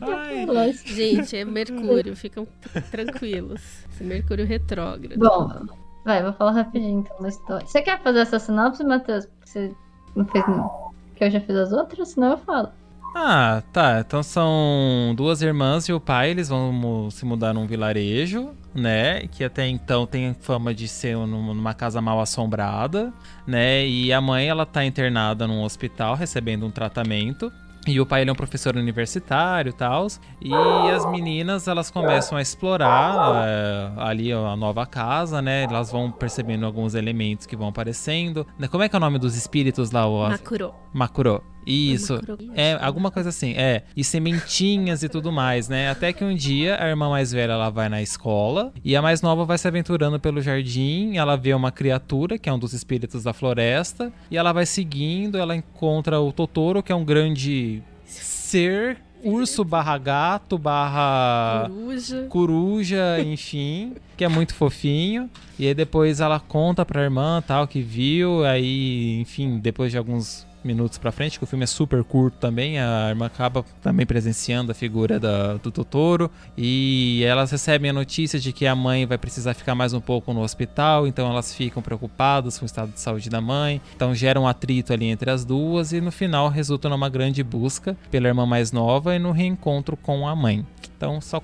Ai. Gente, é Mercúrio, ficam tranquilos. Esse Mercúrio retrógrado. Bom, Vai, vou falar rapidinho então da história. Você quer fazer essa sinopse, Matheus? Porque você não fez não. Que eu já fiz as outras, senão eu falo. Ah, tá. Então são duas irmãs e o pai, eles vão se mudar num vilarejo, né? Que até então tem fama de ser numa casa mal assombrada, né? E a mãe, ela tá internada num hospital recebendo um tratamento. E o pai ele é um professor universitário e tal. E as meninas elas começam a explorar é, ali a nova casa, né? Elas vão percebendo alguns elementos que vão aparecendo. Como é que é o nome dos espíritos lá? O... Makuro. Makuro. Isso. É, alguma coisa assim. É. E sementinhas e tudo mais, né? Até que um dia a irmã mais velha ela vai na escola e a mais nova vai se aventurando pelo jardim. ela vê uma criatura, que é um dos espíritos da floresta. E ela vai seguindo, ela encontra o Totoro, que é um grande ser urso barra gato barra coruja. coruja, [LAUGHS] enfim, que é muito fofinho. E aí depois ela conta pra irmã tal que viu, aí, enfim, depois de alguns minutos pra frente, que o filme é super curto também. A irmã acaba também presenciando a figura da, do Totoro. E elas recebem a notícia de que a mãe vai precisar ficar mais um pouco no hospital. Então elas ficam preocupadas com o estado de saúde da mãe. Então gera um atrito ali entre as duas. E no final resulta numa grande busca pela irmã mais nova e no reencontro com a mãe. Então, só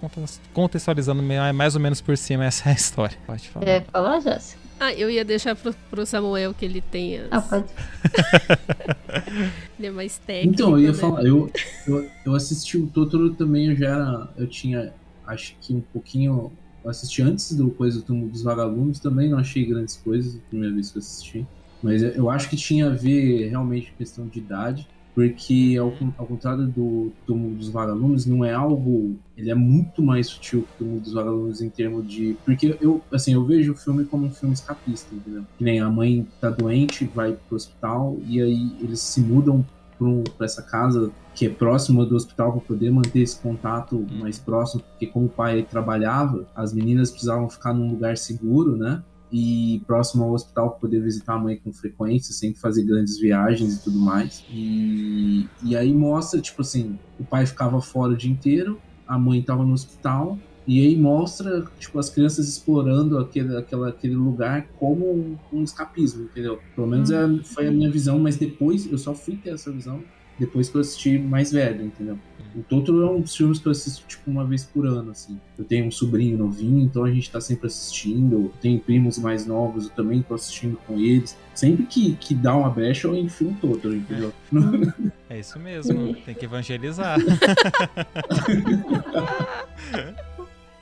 contextualizando mais ou menos por cima, [LAUGHS] essa é história. Pode falar. É, Jéssica. Ah, eu ia deixar pro, pro Samuel que ele tenha. Ah, pode. [LAUGHS] ele é mais técnico. Então, eu ia né? falar, eu, eu, eu assisti o Totoro também, eu já era. Eu tinha, acho que um pouquinho. Eu assisti antes do Coisa do Túmulo dos Vagalumes, também não achei grandes coisas, a primeira vez que eu assisti. Mas eu acho que tinha a ver realmente com questão de idade porque ao, ao contrário do Túmulo dos Vagalumes, não é algo. Ele é muito mais sutil que o Túmulo dos Vagalumes em termos de. Porque eu, assim, eu vejo o filme como um filme escapista, entendeu? Que nem a mãe tá doente, vai pro hospital, e aí eles se mudam para essa casa que é próxima do hospital para poder manter esse contato mais próximo, porque como o pai trabalhava, as meninas precisavam ficar num lugar seguro, né? E próximo ao hospital para poder visitar a mãe com frequência, sem fazer grandes viagens e tudo mais. E, e aí mostra, tipo assim, o pai ficava fora o dia inteiro, a mãe estava no hospital, e aí mostra, tipo, as crianças explorando aquele, aquela, aquele lugar como um, um escapismo, entendeu? Pelo menos é, foi a minha visão, mas depois eu só fui ter essa visão depois que eu assisti mais velho, entendeu? O Totoro é um dos filmes que eu assisto tipo uma vez por ano, assim. Eu tenho um sobrinho novinho, então a gente tá sempre assistindo. Eu tenho primos mais novos, eu também tô assistindo com eles. Sempre que, que dá uma brecha, eu enfio o Totoro, entendeu? É isso mesmo, tem que evangelizar. [LAUGHS]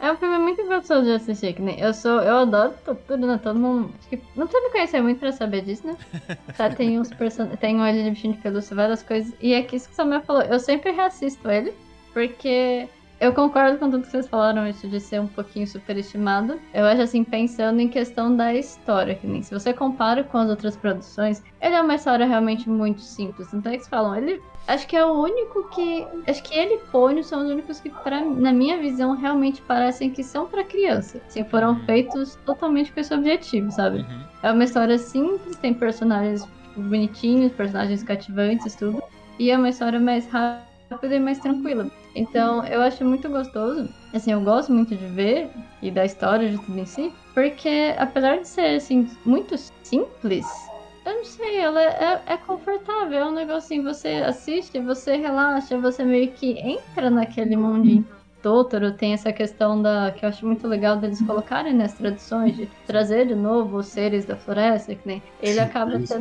É um filme muito gostoso de assistir, que nem eu sou, eu adoro tudo, né? Todo mundo. Acho que não precisa me conhecer muito pra saber disso, né? [LAUGHS] Tá, tem uns person... tem um olho de bichinho de pelúcia, várias coisas. E é que isso que o Samuel falou, eu sempre reassisto ele, porque eu concordo com tudo que vocês falaram, isso de ser um pouquinho superestimado. Eu acho assim, pensando em questão da história, que nem se você compara com as outras produções, ele é uma história realmente muito simples. Então eles falam, ele acho que é o único que. Acho que ele e Pônio são os únicos que, pra, na minha visão, realmente parecem que são para criança. Assim, foram Uhum. feitos totalmente com esse objetivo, sabe? Uhum. É uma história simples, tem personagens bonitinhos, personagens cativantes, tudo. E é uma história mais rápida e mais tranquila. Então, eu acho muito gostoso. Assim, eu gosto muito de ver e da história de tudo em si, porque apesar de ser assim muito simples, eu não sei, ela é, é confortável, é um negócio assim, você assiste, você relaxa, você meio que entra naquele mundinho. Totoro tem essa questão da que eu acho muito legal deles colocarem nas traduções de trazer de novo os seres da floresta, que nem ele acaba isso.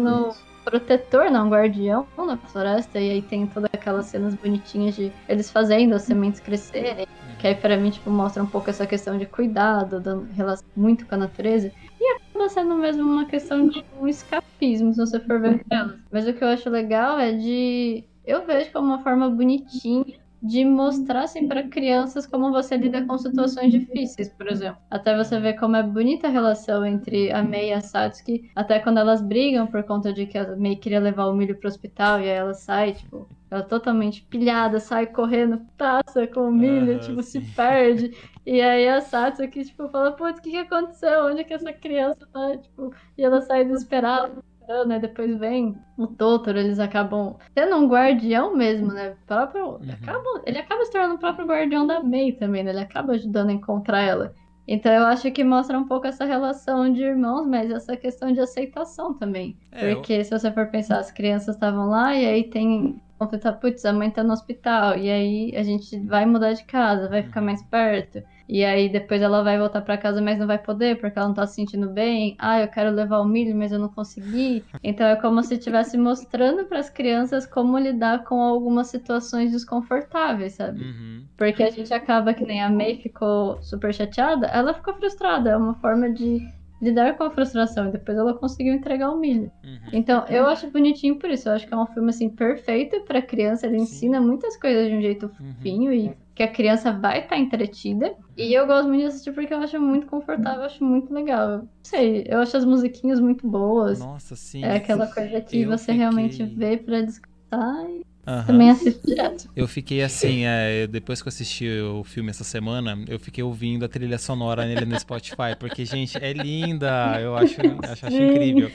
Protetor, não guardião na floresta e aí tem todas aquelas cenas bonitinhas de eles fazendo as sementes crescerem, que aí pra mim tipo mostra um pouco essa questão de cuidado, dando relação muito com a natureza. E acaba sendo mesmo uma questão de um escapismo, se você for ver elas. Mas o que eu acho legal é de. Eu vejo como uma forma bonitinha de mostrar assim para crianças como você lida com situações difíceis, por exemplo. Até você ver como é bonita a relação entre a Mei e a Satsuki, até quando elas brigam por conta de que a Mei queria levar o milho pro hospital e aí ela sai, tipo, ela totalmente pilhada, sai correndo, passa com o milho, tipo, se sim. perde. E aí a Satsuki, tipo, fala, putz, o que que aconteceu? Onde é que essa criança tá? Tipo, e ela sai desesperada, né? Depois vem o Totoro, eles acabam sendo um guardião mesmo, né? Próprio, acabam- ele acaba se tornando o próprio guardião da Mei também, né? Ele acaba ajudando a encontrar ela. Então eu acho que mostra um pouco essa relação de irmãos, mas essa questão de aceitação também. É, eu- Porque se você for pensar, as crianças estavam lá e aí tem conflito, putz, a mãe tá no hospital, e aí a gente vai mudar de casa, vai ficar mais perto. E aí depois ela vai voltar para casa, mas não vai poder, porque ela não tá se sentindo bem. Ah, eu quero levar o milho, mas eu não consegui. Então é como se estivesse mostrando para as crianças como lidar com algumas situações desconfortáveis, sabe? Uhum. Porque a gente acaba que nem a May ficou super chateada, ela ficou frustrada. É uma forma de lidar com a frustração. E depois ela conseguiu entregar o milho. Uhum. Então, eu acho bonitinho por isso. Eu acho que é um filme, assim, perfeito pra criança. Ele Sim. ensina muitas coisas de um jeito Uhum. fofinho e que a criança vai estar entretida. E eu gosto muito de assistir porque eu acho muito confortável, eu acho muito legal. Não sei, eu acho as musiquinhas muito boas. Nossa, sim. é aquela coisa que Eu você fiquei- realmente vê pra descansar e Aham. também assiste direto. Eu fiquei assim, é, depois que eu assisti o filme essa semana, eu fiquei ouvindo a trilha sonora nele no Spotify, porque, gente, é linda, eu acho, acho, acho incrível.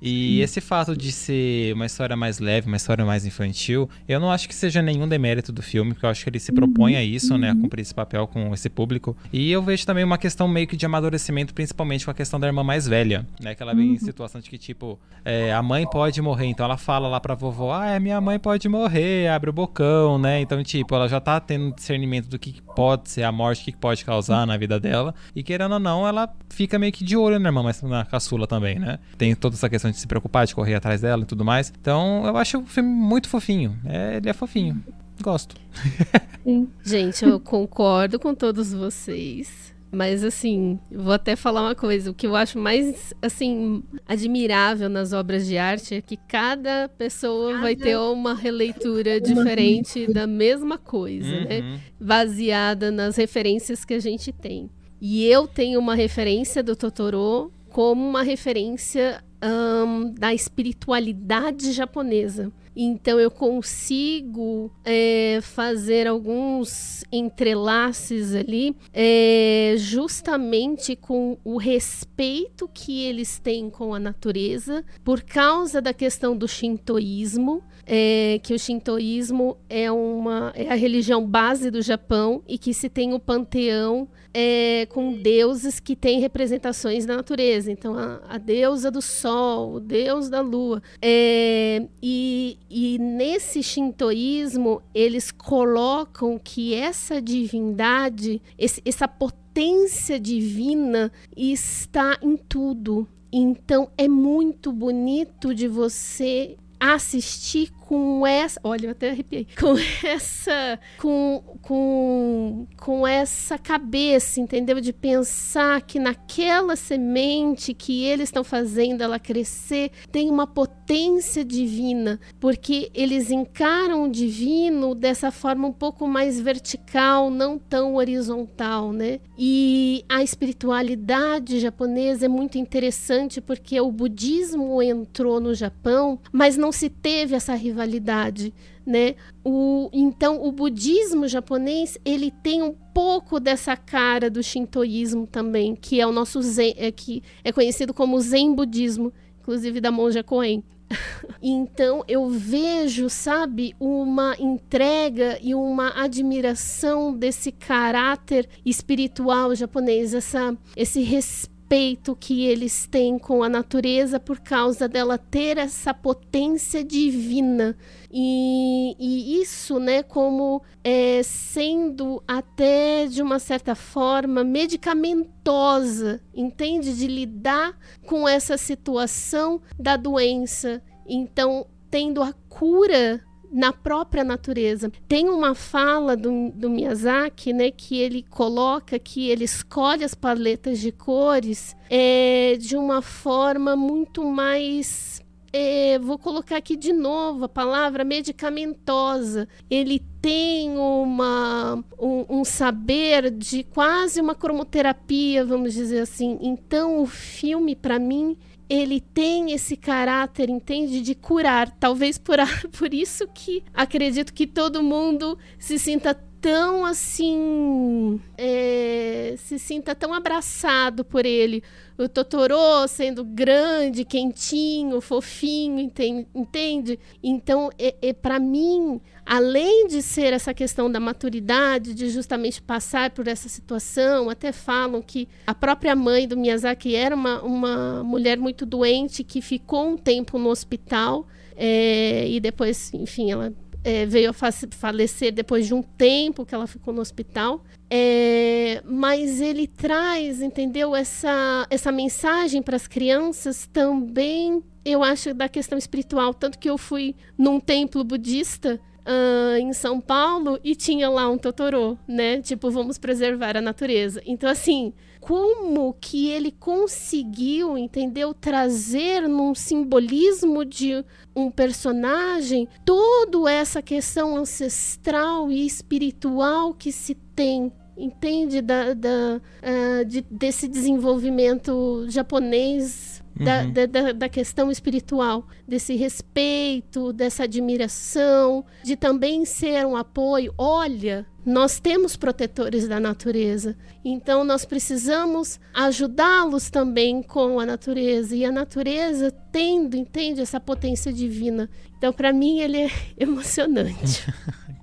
E esse fato de ser uma história mais leve, uma história mais infantil, eu não acho que seja nenhum demérito do filme, porque eu acho que ele se propõe a isso, né, a cumprir esse papel com esse público. E eu vejo também uma questão meio que de amadurecimento, principalmente com a questão da irmã mais velha, né, que ela vem em situação de que, tipo, é, a mãe pode morrer, então ela fala lá pra vovó, ah, a minha mãe pode morrer, abre o bocão, né? Então, tipo, ela já tá tendo discernimento do que pode ser a morte, o que que pode causar na vida dela. E querendo ou não, ela fica meio que de olho na irmã, mas na caçula também, né? Tem toda essa questão de se preocupar, de correr atrás dela e tudo mais. Então, eu acho o filme muito fofinho. É, ele é fofinho. Gosto. [LAUGHS] Sim. Gente, eu concordo com todos vocês. Mas assim, vou até falar uma coisa. O que eu acho mais assim admirável nas obras de arte é que cada pessoa vai ter uma releitura diferente da mesma coisa, né? Uhum. Baseada nas referências que a gente tem. E eu tenho uma referência do Totoro como uma referência ahn, da espiritualidade japonesa. Então eu consigo é, fazer alguns entrelaces ali, é, justamente com o respeito que eles têm com a natureza, por causa da questão do shintoísmo, é, que o shintoísmo é uma é a religião base do Japão e que se tem o panteão é, com deuses que têm representações da natureza. Então, a, a deusa do sol, o deus da lua. É, e, e nesse shintoísmo, eles colocam que essa divindade, esse- essa potência divina está em tudo. Então, é muito bonito de você assistir com essa, olha, eu até arrepiei, com essa, com, com, com essa cabeça, entendeu? De pensar que naquela semente que eles estão fazendo ela crescer tem uma potência divina, porque eles encaram o divino dessa forma um pouco mais vertical, não tão horizontal, né? E a espiritualidade japonesa é muito interessante porque o budismo entrou no Japão, mas não se teve essa rivalidade, né? O, então o budismo japonês ele tem um pouco dessa cara do shintoísmo também, que é o nosso zen, é, que é conhecido como zen budismo, inclusive da monja Koen. [LAUGHS] Então eu vejo, sabe, uma entrega e uma admiração desse caráter espiritual japonês, essa, esse respeito que eles têm com a natureza por causa dela ter essa potência divina. E, e isso, né, como é, sendo até de uma certa forma medicamentosa, entende? De lidar com essa situação da doença. Então, tendo a cura na própria natureza. Tem uma fala do, do Miyazaki, né, que ele coloca que ele escolhe as paletas de cores é, de uma forma muito mais é, vou colocar aqui de novo a palavra medicamentosa. Ele tem uma, um, um saber de quase uma cromoterapia, vamos dizer assim. Então, o filme, para mim, ele tem esse caráter, entende, de curar. Talvez por, [LAUGHS] por isso que acredito que todo mundo se sinta tão assim. é, se sinta tão abraçado por ele. O Totoro sendo grande, quentinho, fofinho, enten- entende? Então, é, é para mim, além de ser essa questão da maturidade, de justamente passar por essa situação, até falam que a própria mãe do Miyazaki era uma, uma mulher muito doente que ficou um tempo no hospital é, e depois, enfim, ela é, veio a falecer depois de um tempo que ela ficou no hospital. É, mas ele traz, entendeu, essa, essa mensagem para as crianças também, eu acho, da questão espiritual. Tanto que eu fui num templo budista uh, em São Paulo e tinha lá um Totorô, né? Tipo, vamos preservar a natureza. Então, assim, como que ele conseguiu, entendeu, trazer num simbolismo de um personagem toda essa questão ancestral e espiritual que se tem entende da, da uh, de, desse desenvolvimento japonês da, uhum. da, da, da, questão espiritual, desse respeito, dessa admiração, de também ser um apoio. Olha, nós temos protetores da natureza, então nós precisamos ajudá-los também com a natureza e a natureza tendo, entende, essa potência divina. Então, para mim, ele é [LAUGHS] emocionante. [LAUGHS]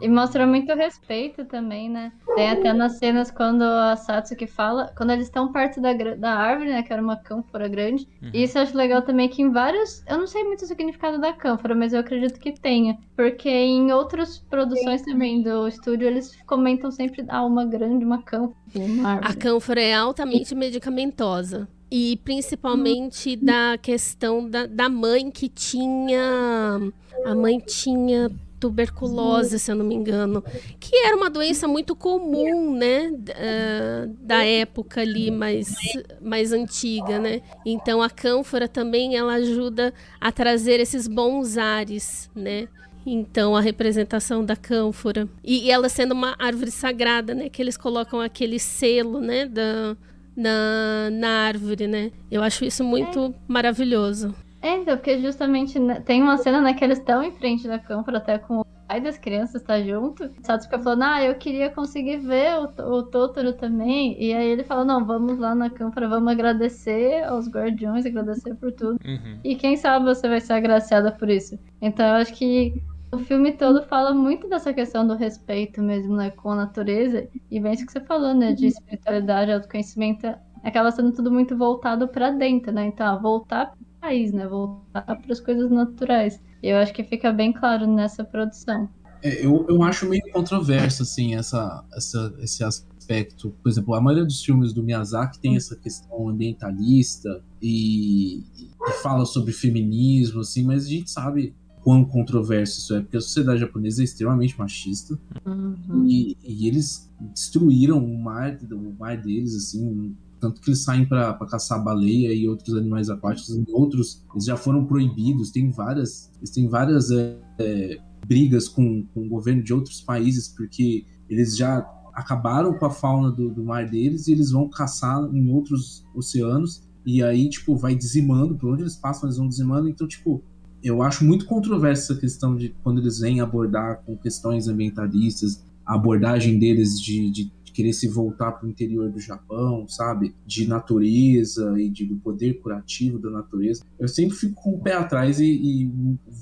E mostra muito respeito também, né? Tem até nas cenas quando a Satsuki fala, quando eles estão perto da, da árvore, né? Que era uma cânfora grande. Uhum. E isso eu acho legal também que em vários. Eu não sei muito o significado da cânfora, mas eu acredito que tenha. Porque em outras produções também do estúdio, eles comentam sempre ah, uma grande, uma cânfora. Uma a cânfora é altamente medicamentosa. E principalmente uhum. da questão da, da mãe que tinha. A mãe tinha tuberculose, se eu não me engano, que era uma doença muito comum, né, uh, da época ali mais, mais antiga, né? Então a cânfora também ela ajuda a trazer esses bons ares, né? Então a representação da cânfora e, e ela sendo uma árvore sagrada, né? Que eles colocam aquele selo, né? Da, na, na árvore, né? Eu acho isso muito maravilhoso. É, então, porque justamente né, tem uma cena né, que eles estão em frente da câmara, até com o pai das crianças tá junto. O Sato fica falando, ah, eu queria conseguir ver o, o Totoro também. E aí ele fala, não, vamos lá na câmara, vamos agradecer aos guardiões, agradecer por tudo. Uhum. E quem sabe você vai ser agraciada por isso. Então eu acho que o filme todo fala muito dessa questão do respeito mesmo, né, com a natureza. E bem isso que você falou, né, de espiritualidade, autoconhecimento, acaba sendo tudo muito voltado para dentro, né? Então, voltar país, né? Voltar para as coisas naturais. Eu acho que fica bem claro nessa produção. É, eu, eu acho meio controverso, assim, essa, essa, esse aspecto. Por exemplo, a maioria dos filmes do Miyazaki tem essa questão ambientalista e, e fala sobre feminismo, assim, mas a gente sabe quão controverso isso é, porque a sociedade japonesa é extremamente machista uhum. e, e, eles destruíram o mar, o mar deles, assim, tanto que eles saem para caçar baleia e outros animais aquáticos, em outros eles já foram proibidos. Tem várias, eles têm várias é, é, brigas com, com o governo de outros países porque eles já acabaram com a fauna do, do mar deles e eles vão caçar em outros oceanos e aí tipo vai dizimando por onde eles passam eles vão dizimando então tipo eu acho muito controversa essa questão de quando eles vêm abordar com questões ambientalistas a abordagem deles de, de de querer se voltar para o interior do Japão, sabe? De natureza e de, do poder curativo da natureza. Eu sempre fico com o pé atrás e, e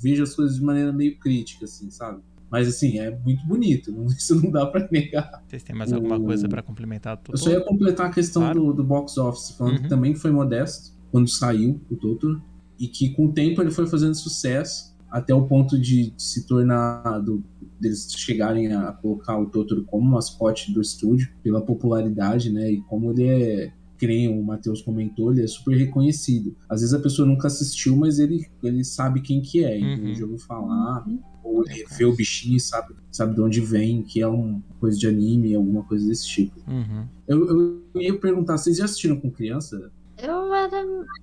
vejo as coisas de maneira meio crítica, assim, sabe? Mas assim, é muito bonito, [LAUGHS] isso não dá para negar. Vocês têm mais alguma o... coisa para complementar? Tudo? Eu só ia completar a questão claro. do, do, box office, falando uhum. que também foi modesto quando saiu o Totoro, e que com o tempo ele foi fazendo sucesso até o ponto de se tornar do, deles chegarem a colocar o Totoro como mascote do estúdio pela popularidade, né? E como ele é nem o Matheus comentou, ele é super reconhecido. Às vezes a pessoa nunca assistiu, mas ele, ele sabe quem que é, então uhum. já ouviu falar, uhum. ou ele vê o bichinho e sabe, sabe de onde vem, que é uma coisa de anime, alguma coisa desse tipo. Uhum. Eu, eu ia perguntar, vocês já assistiram com criança? Eu era.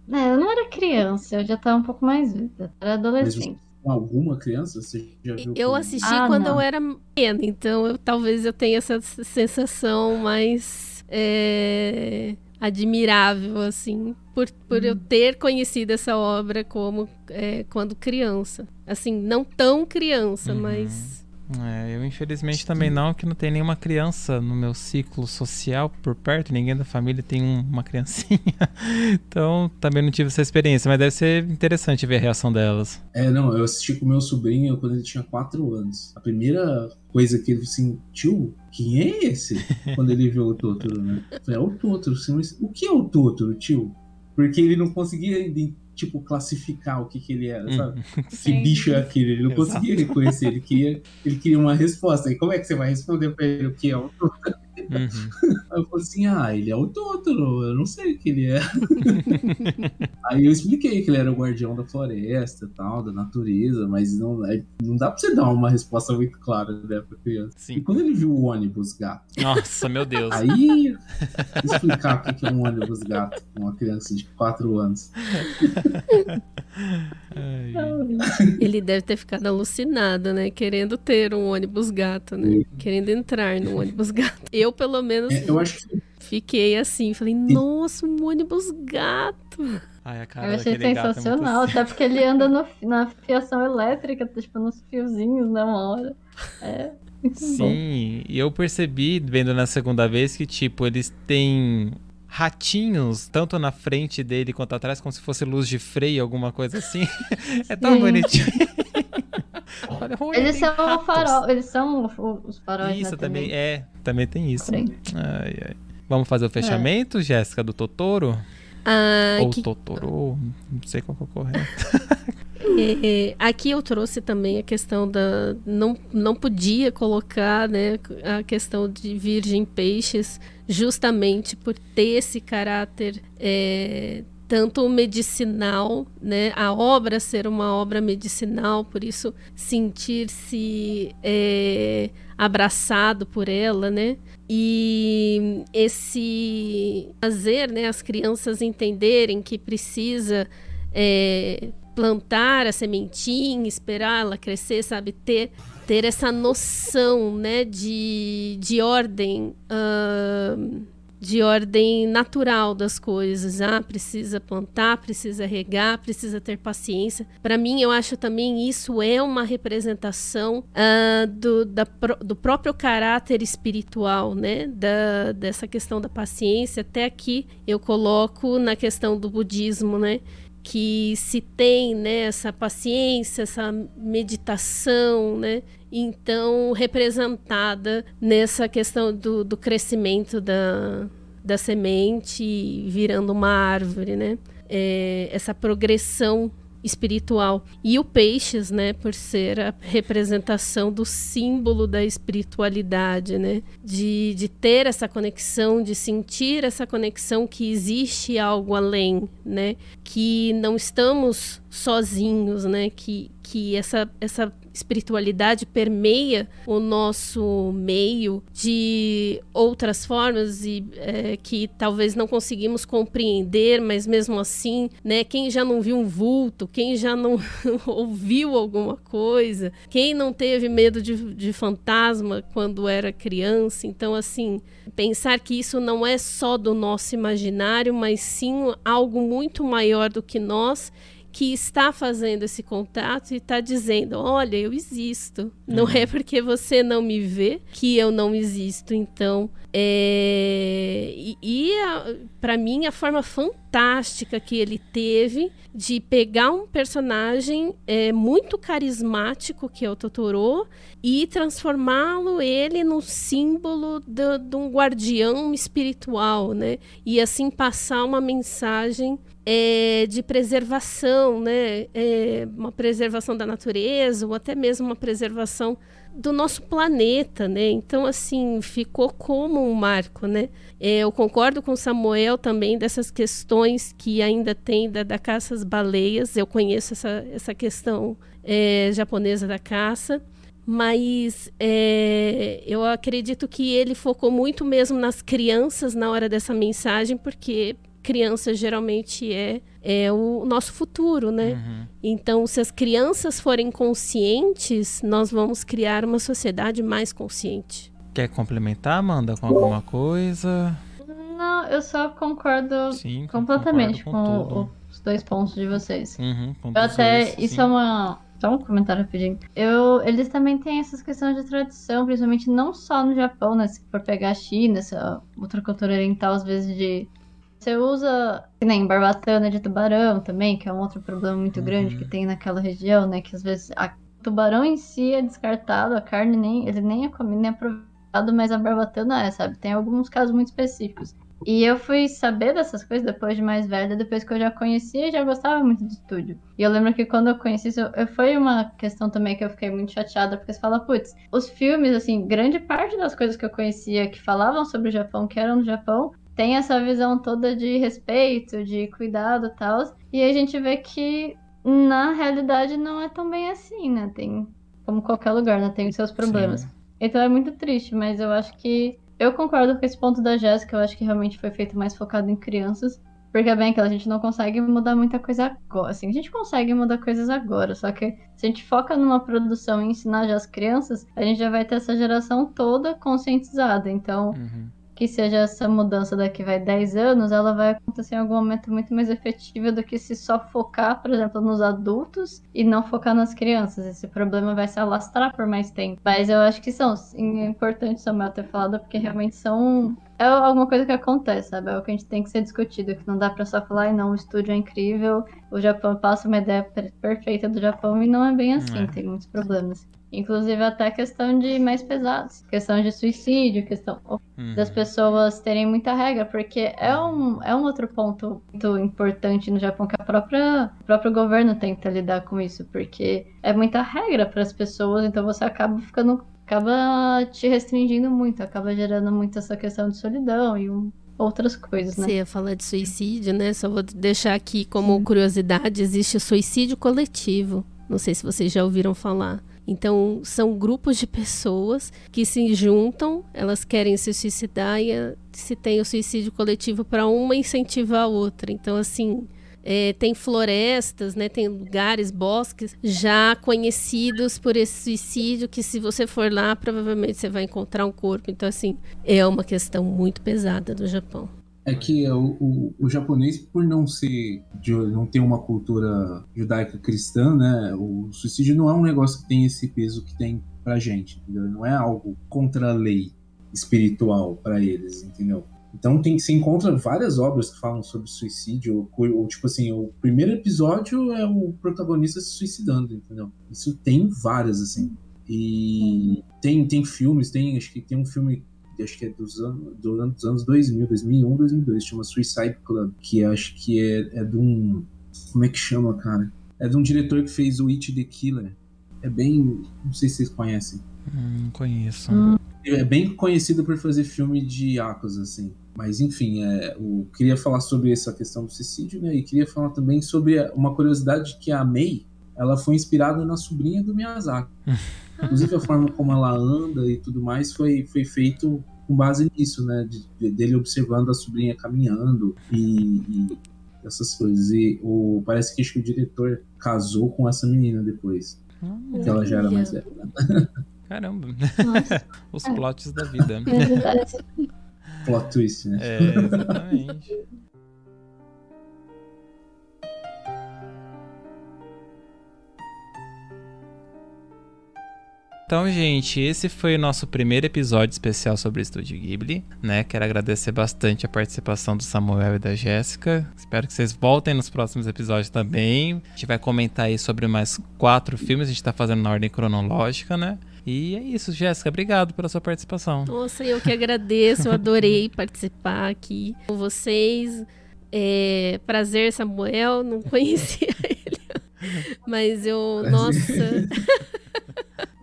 É, eu não era criança, eu já estava um pouco mais velha, era adolescente com alguma criança? Você já viu? Eu assisti ah, quando não. eu era pequena, então eu, talvez eu tenha essa sensação mais é, admirável, assim, por, por hum. eu ter conhecido essa obra como é, quando criança. Assim, não tão criança, uhum. mas é, eu infelizmente também não, que não tem nenhuma criança no meu ciclo social por perto, ninguém da família tem uma criancinha. [LAUGHS] então também não tive essa experiência, mas deve ser interessante ver a reação delas. É, não, eu assisti com meu sobrinho quando ele tinha 4 anos. A primeira coisa que ele tio, quem é esse? [LAUGHS] quando ele viu o Totoro, né? É o Totoro, o que é o Totoro, tio? Porque ele não conseguia tipo, classificar o que, que ele era, sabe? Que Sim. bicho é aquele? Ele não Exato. conseguia reconhecer, ele queria, ele queria uma resposta. E como é que você vai responder pra ele o que é o Totoro? Uhum. [LAUGHS] Aí eu falei assim, ah, ele é o Totoro, eu não sei o que ele é. [LAUGHS] Aí eu expliquei que ele era o guardião da floresta e tal, da natureza, mas não, aí não dá pra você dar uma resposta muito clara, né, pra criança. E Sim. quando ele viu o ônibus gato, Nossa, meu Deus. aí explicar o que que é um ônibus gato com uma criança de 4 anos. [LAUGHS] Ele deve ter ficado alucinado, né? Querendo ter um ônibus gato, né? Querendo entrar no ônibus gato. Eu, pelo menos, É, eu acho que fiquei assim. Falei, nossa, um ônibus gato. Ai, a cara Eu achei é muito sensacional, até porque ele anda no- [LAUGHS] na fiação elétrica, tipo, nos fiozinhos, né, uma hora. É, muito bom. Sim, e eu percebi, vendo na segunda vez, que, tipo, eles têm ratinhos, tanto na frente dele quanto atrás, como se fosse luz de freio, alguma coisa assim. [LAUGHS] é tão Sim. bonitinho. [LAUGHS] Olha, Eles são o farol, eles são os faróis, Isso né, também, é, também tem isso. Ai, ai. Vamos fazer o fechamento, Jéssica, do Totoro? Ah, Ou que- Totoro? Não sei qual que é o correto. [LAUGHS] É, aqui eu trouxe também a questão da. Não, não podia colocar né, a questão de Virgem Peixes, justamente por ter esse caráter é, tanto medicinal, né, a obra ser uma obra medicinal, por isso sentir-se é, abraçado por ela, né? E esse fazer né, as crianças entenderem que precisa é, plantar a sementinha, esperar ela crescer, sabe? Ter, ter essa noção, né, de, de ordem, ahn, de ordem natural das coisas. Ah, precisa plantar, precisa regar, precisa ter paciência. Para mim, eu acho também isso é uma representação do, da do próprio caráter espiritual, né? Da, dessa questão da paciência. Até aqui eu coloco na questão do budismo, né? Que se tem né, essa paciência, essa meditação, né? Então, representada nessa questão do, do crescimento da, da semente virando uma árvore, né? É, essa progressão espiritual. E o peixes, né, por ser a representação do símbolo da espiritualidade, né? De, de ter essa conexão, de sentir essa conexão que existe algo além, né? Que não estamos sozinhos, né? Que, que essa, essa espiritualidade permeia o nosso meio de outras formas e é, que talvez não conseguimos compreender, mas mesmo assim, né? Quem já não viu um vulto, quem já não [LAUGHS] ouviu alguma coisa, quem não teve medo de, de fantasma quando era criança, então assim pensar que isso não é só do nosso imaginário, mas sim algo muito maior do que nós que está fazendo esse contato e está dizendo: Olha, eu existo. Não é porque você não me vê que eu não existo. Então, é... e, e para mim, a forma fantástica que ele teve de pegar um personagem é, muito carismático, que é o Totoro, e transformá-lo ele no símbolo de, de um guardião espiritual, né? E assim passar uma mensagem é, de preservação, né? É, uma preservação da natureza ou até mesmo uma preservação do nosso planeta, né? Então, assim, ficou como um marco, né? É, eu concordo com Samuel também dessas questões que ainda tem da, da caça às baleias. Eu conheço essa, essa questão é, japonesa da caça. Mas é, eu acredito que ele focou muito mesmo nas crianças na hora dessa mensagem, porque criança geralmente é, é o nosso futuro, né? Uhum. Então, se as crianças forem conscientes, nós vamos criar uma sociedade mais consciente. Quer complementar, Amanda, com alguma coisa? Não, eu só concordo Sim, completamente concordo com, com os dois pontos de vocês. Uhum, Eu até. dois, isso sim. é uma. Só um comentário rapidinho. Eu, eles também têm essas questões de tradição, principalmente não só no Japão, né? Se for pegar a China, essa outra cultura oriental, às vezes de. Você usa, que nem barbatana de tubarão também, que é um outro problema muito Uhum. grande que tem naquela região, né? Que às vezes a o tubarão em si é descartado, a carne nem, ele nem é comido, nem é aproveitado, mas a barbatana é, sabe? Tem alguns casos muito específicos. E eu fui saber dessas coisas depois de mais velha, depois que eu já conhecia e já gostava muito de estúdio. E eu lembro que quando eu conheci isso, eu, foi uma questão também que eu fiquei muito chateada, porque você fala, putz, os filmes, assim, grande parte das coisas que eu conhecia que falavam sobre o Japão, que eram no Japão, tem essa visão toda de respeito, de cuidado e tal. E a gente vê que na realidade não é tão bem assim, né? Tem, como qualquer lugar, né? Tem os seus problemas. Sim. Então é muito triste, mas eu acho que eu concordo com esse ponto da Jéssica, eu acho que realmente foi feito mais focado em crianças. Porque é bem que a gente não consegue mudar muita coisa agora. Assim, a gente consegue mudar coisas agora, só que se a gente foca numa produção e ensinar já as crianças, a gente já vai ter essa geração toda conscientizada. Então, uhum que seja essa mudança daqui vai 10 anos, ela vai acontecer em algum momento muito mais efetiva do que se só focar, por exemplo, nos adultos e não focar nas crianças. Esse problema vai se alastrar por mais tempo. Mas eu acho que são é importante Samuel ter falado, porque realmente são é alguma coisa que acontece, sabe? É o que a gente tem que ser discutido, que não dá pra só falar, não, o estúdio é incrível, o Japão passa uma ideia perfeita do Japão e não é bem assim, é. tem muitos problemas. Inclusive até questão de mais pesados, questão de suicídio, questão uhum. das pessoas terem muita regra, porque é um, é um outro ponto muito importante no Japão que a própria o próprio governo tenta lidar com isso, porque é muita regra para as pessoas, então você acaba ficando acaba te restringindo muito, acaba gerando muito essa questão de solidão e um, outras coisas, né? Você ia falar de suicídio, né? Só vou deixar aqui como Sim. curiosidade, existe o suicídio coletivo. Não sei se vocês já ouviram falar. Então, são grupos de pessoas que se juntam, elas querem se suicidar e eh, se tem o suicídio coletivo para uma incentivar a outra. Então, assim, é, tem florestas, né, tem lugares, bosques já conhecidos por esse suicídio que se você for lá provavelmente você vai encontrar um corpo. Então assim é uma questão muito pesada do Japão. É que o, o, o, japonês, por não ser, de, não ter uma cultura judaica cristã, né, o suicídio não é um negócio que tem esse peso que tem pra gente, entendeu? Não é algo contra a lei espiritual para eles, entendeu? Então tem, você encontra várias obras que falam sobre suicídio, ou, ou, tipo assim, o primeiro episódio é o protagonista se suicidando, entendeu? Isso tem várias, assim. E tem, tem filmes, tem, acho que tem um filme acho que é dos anos, dos anos 2000, 2001, 2002, chama Suicide Club, que acho que é, é de um. Como é que chama, cara? É de um diretor que fez o It the Killer. É bem. Não sei se vocês conhecem. Hum, não conheço. Hum. É bem conhecido por fazer filme de Yakuza, assim. Mas, enfim, é, eu queria falar sobre essa questão do suicídio, né? E queria falar também sobre uma curiosidade que a Mei, ela foi inspirada na sobrinha do Miyazaki. [LAUGHS] Inclusive a forma como ela anda e tudo mais foi, foi feito com base nisso, né? De, dele observando a sobrinha caminhando e, e essas coisas. E o, parece que, acho que o diretor casou com essa menina depois. Hum, que ela já era mais velha. [LAUGHS] Caramba. Os plots da vida. [LAUGHS] Plot twist, né? É, exatamente. Então, gente, esse foi o nosso primeiro episódio especial sobre o Estúdio Ghibli, né? Quero agradecer bastante a participação do Samuel e da Jéssica. Espero que vocês voltem nos próximos episódios também. A gente vai comentar aí sobre mais quatro filmes, a gente tá fazendo na ordem cronológica, né? E é isso, Jéssica. Obrigado pela sua participação. Nossa, eu que agradeço. Eu adorei [LAUGHS] participar aqui com vocês. É, prazer, Samuel. Não conhecia [LAUGHS] ele. Mas eu, prazer. nossa. [LAUGHS]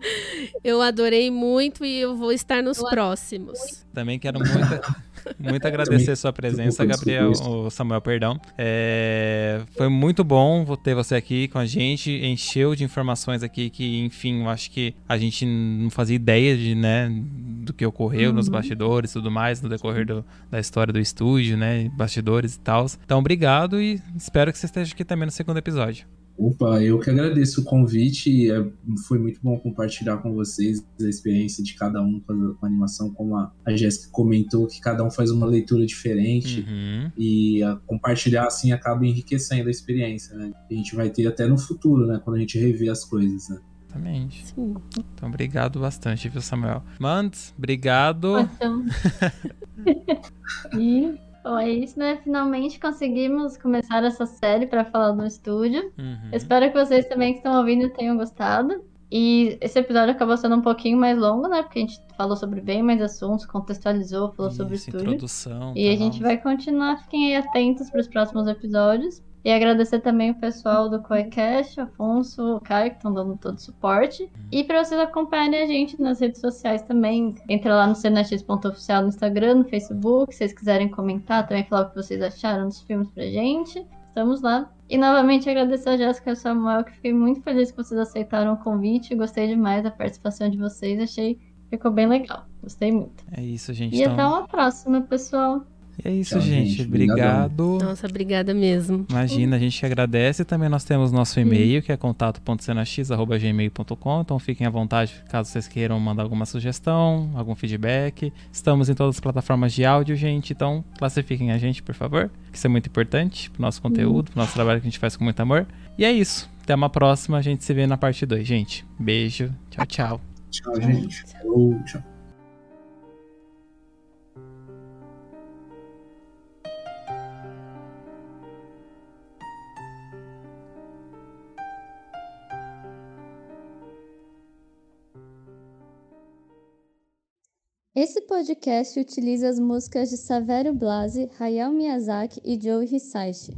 Eu adorei muito e eu vou estar nos eu próximos. Também quero muito, muito agradecer a sua presença, Gabriel, ou Samuel, perdão. É, foi muito bom ter você aqui com a gente, encheu de informações aqui que, enfim, eu acho que a gente não fazia ideia de, né, do que ocorreu uhum. nos bastidores e tudo mais, no decorrer do, da história do estúdio, né, bastidores e tal. Então, obrigado e espero que você esteja aqui também no segundo episódio. Opa, eu que agradeço o convite. É, foi muito bom compartilhar com vocês a experiência de cada um com a, animação, como a, a Jéssica comentou, que cada um faz uma leitura diferente uhum. e a, compartilhar assim acaba enriquecendo a experiência, né? A gente vai ter até no futuro, né? Quando a gente rever as coisas, né? Exatamente. Sim. Então, obrigado bastante, viu, Samuel? Mantes, obrigado. [LAUGHS] [LAUGHS] e Bom, é isso, né? Finalmente conseguimos começar essa série para falar do estúdio. Uhum. Espero que vocês também que estão ouvindo tenham gostado. E esse episódio acabou sendo um pouquinho mais longo, né? Porque a gente falou sobre bem mais assuntos, contextualizou, falou Isso, sobre o estúdio. introdução. E a tal. gente vai continuar, fiquem aí atentos para os próximos episódios. E agradecer também o pessoal do Coecast, Afonso, o Caio, que estão dando todo o suporte. E para vocês acompanharem a gente nas redes sociais também. Entra lá no cenax.oficial no Instagram, no Facebook. Se vocês quiserem comentar, também falar o que vocês acharam dos filmes pra gente. Estamos lá. E novamente agradecer a Jéssica e ao Samuel, que fiquei muito feliz que vocês aceitaram o convite. Gostei demais da participação de vocês. Achei que ficou bem legal. Gostei muito. É isso, gente. E então... até uma próxima, pessoal. E é isso, Tchau, gente. gente. Obrigado. Nossa, obrigada mesmo. Imagina, a gente que agradece. Também nós temos nosso e-mail, que é contato.cenax.gmail.com. Então fiquem à vontade caso vocês queiram mandar alguma sugestão, algum feedback. Estamos em todas as plataformas de áudio, gente. Então classifiquem a gente, por favor. Que isso é muito importante pro nosso conteúdo, pro nosso trabalho que a gente faz com muito amor. E é isso. Até uma próxima. A gente se vê na parte 2, gente. Beijo. Tchau, tchau. Tchau, gente. Falou, tchau. Esse podcast utiliza as músicas de Saverio Blasi, Hayao Miyazaki e Joe Hisaishi.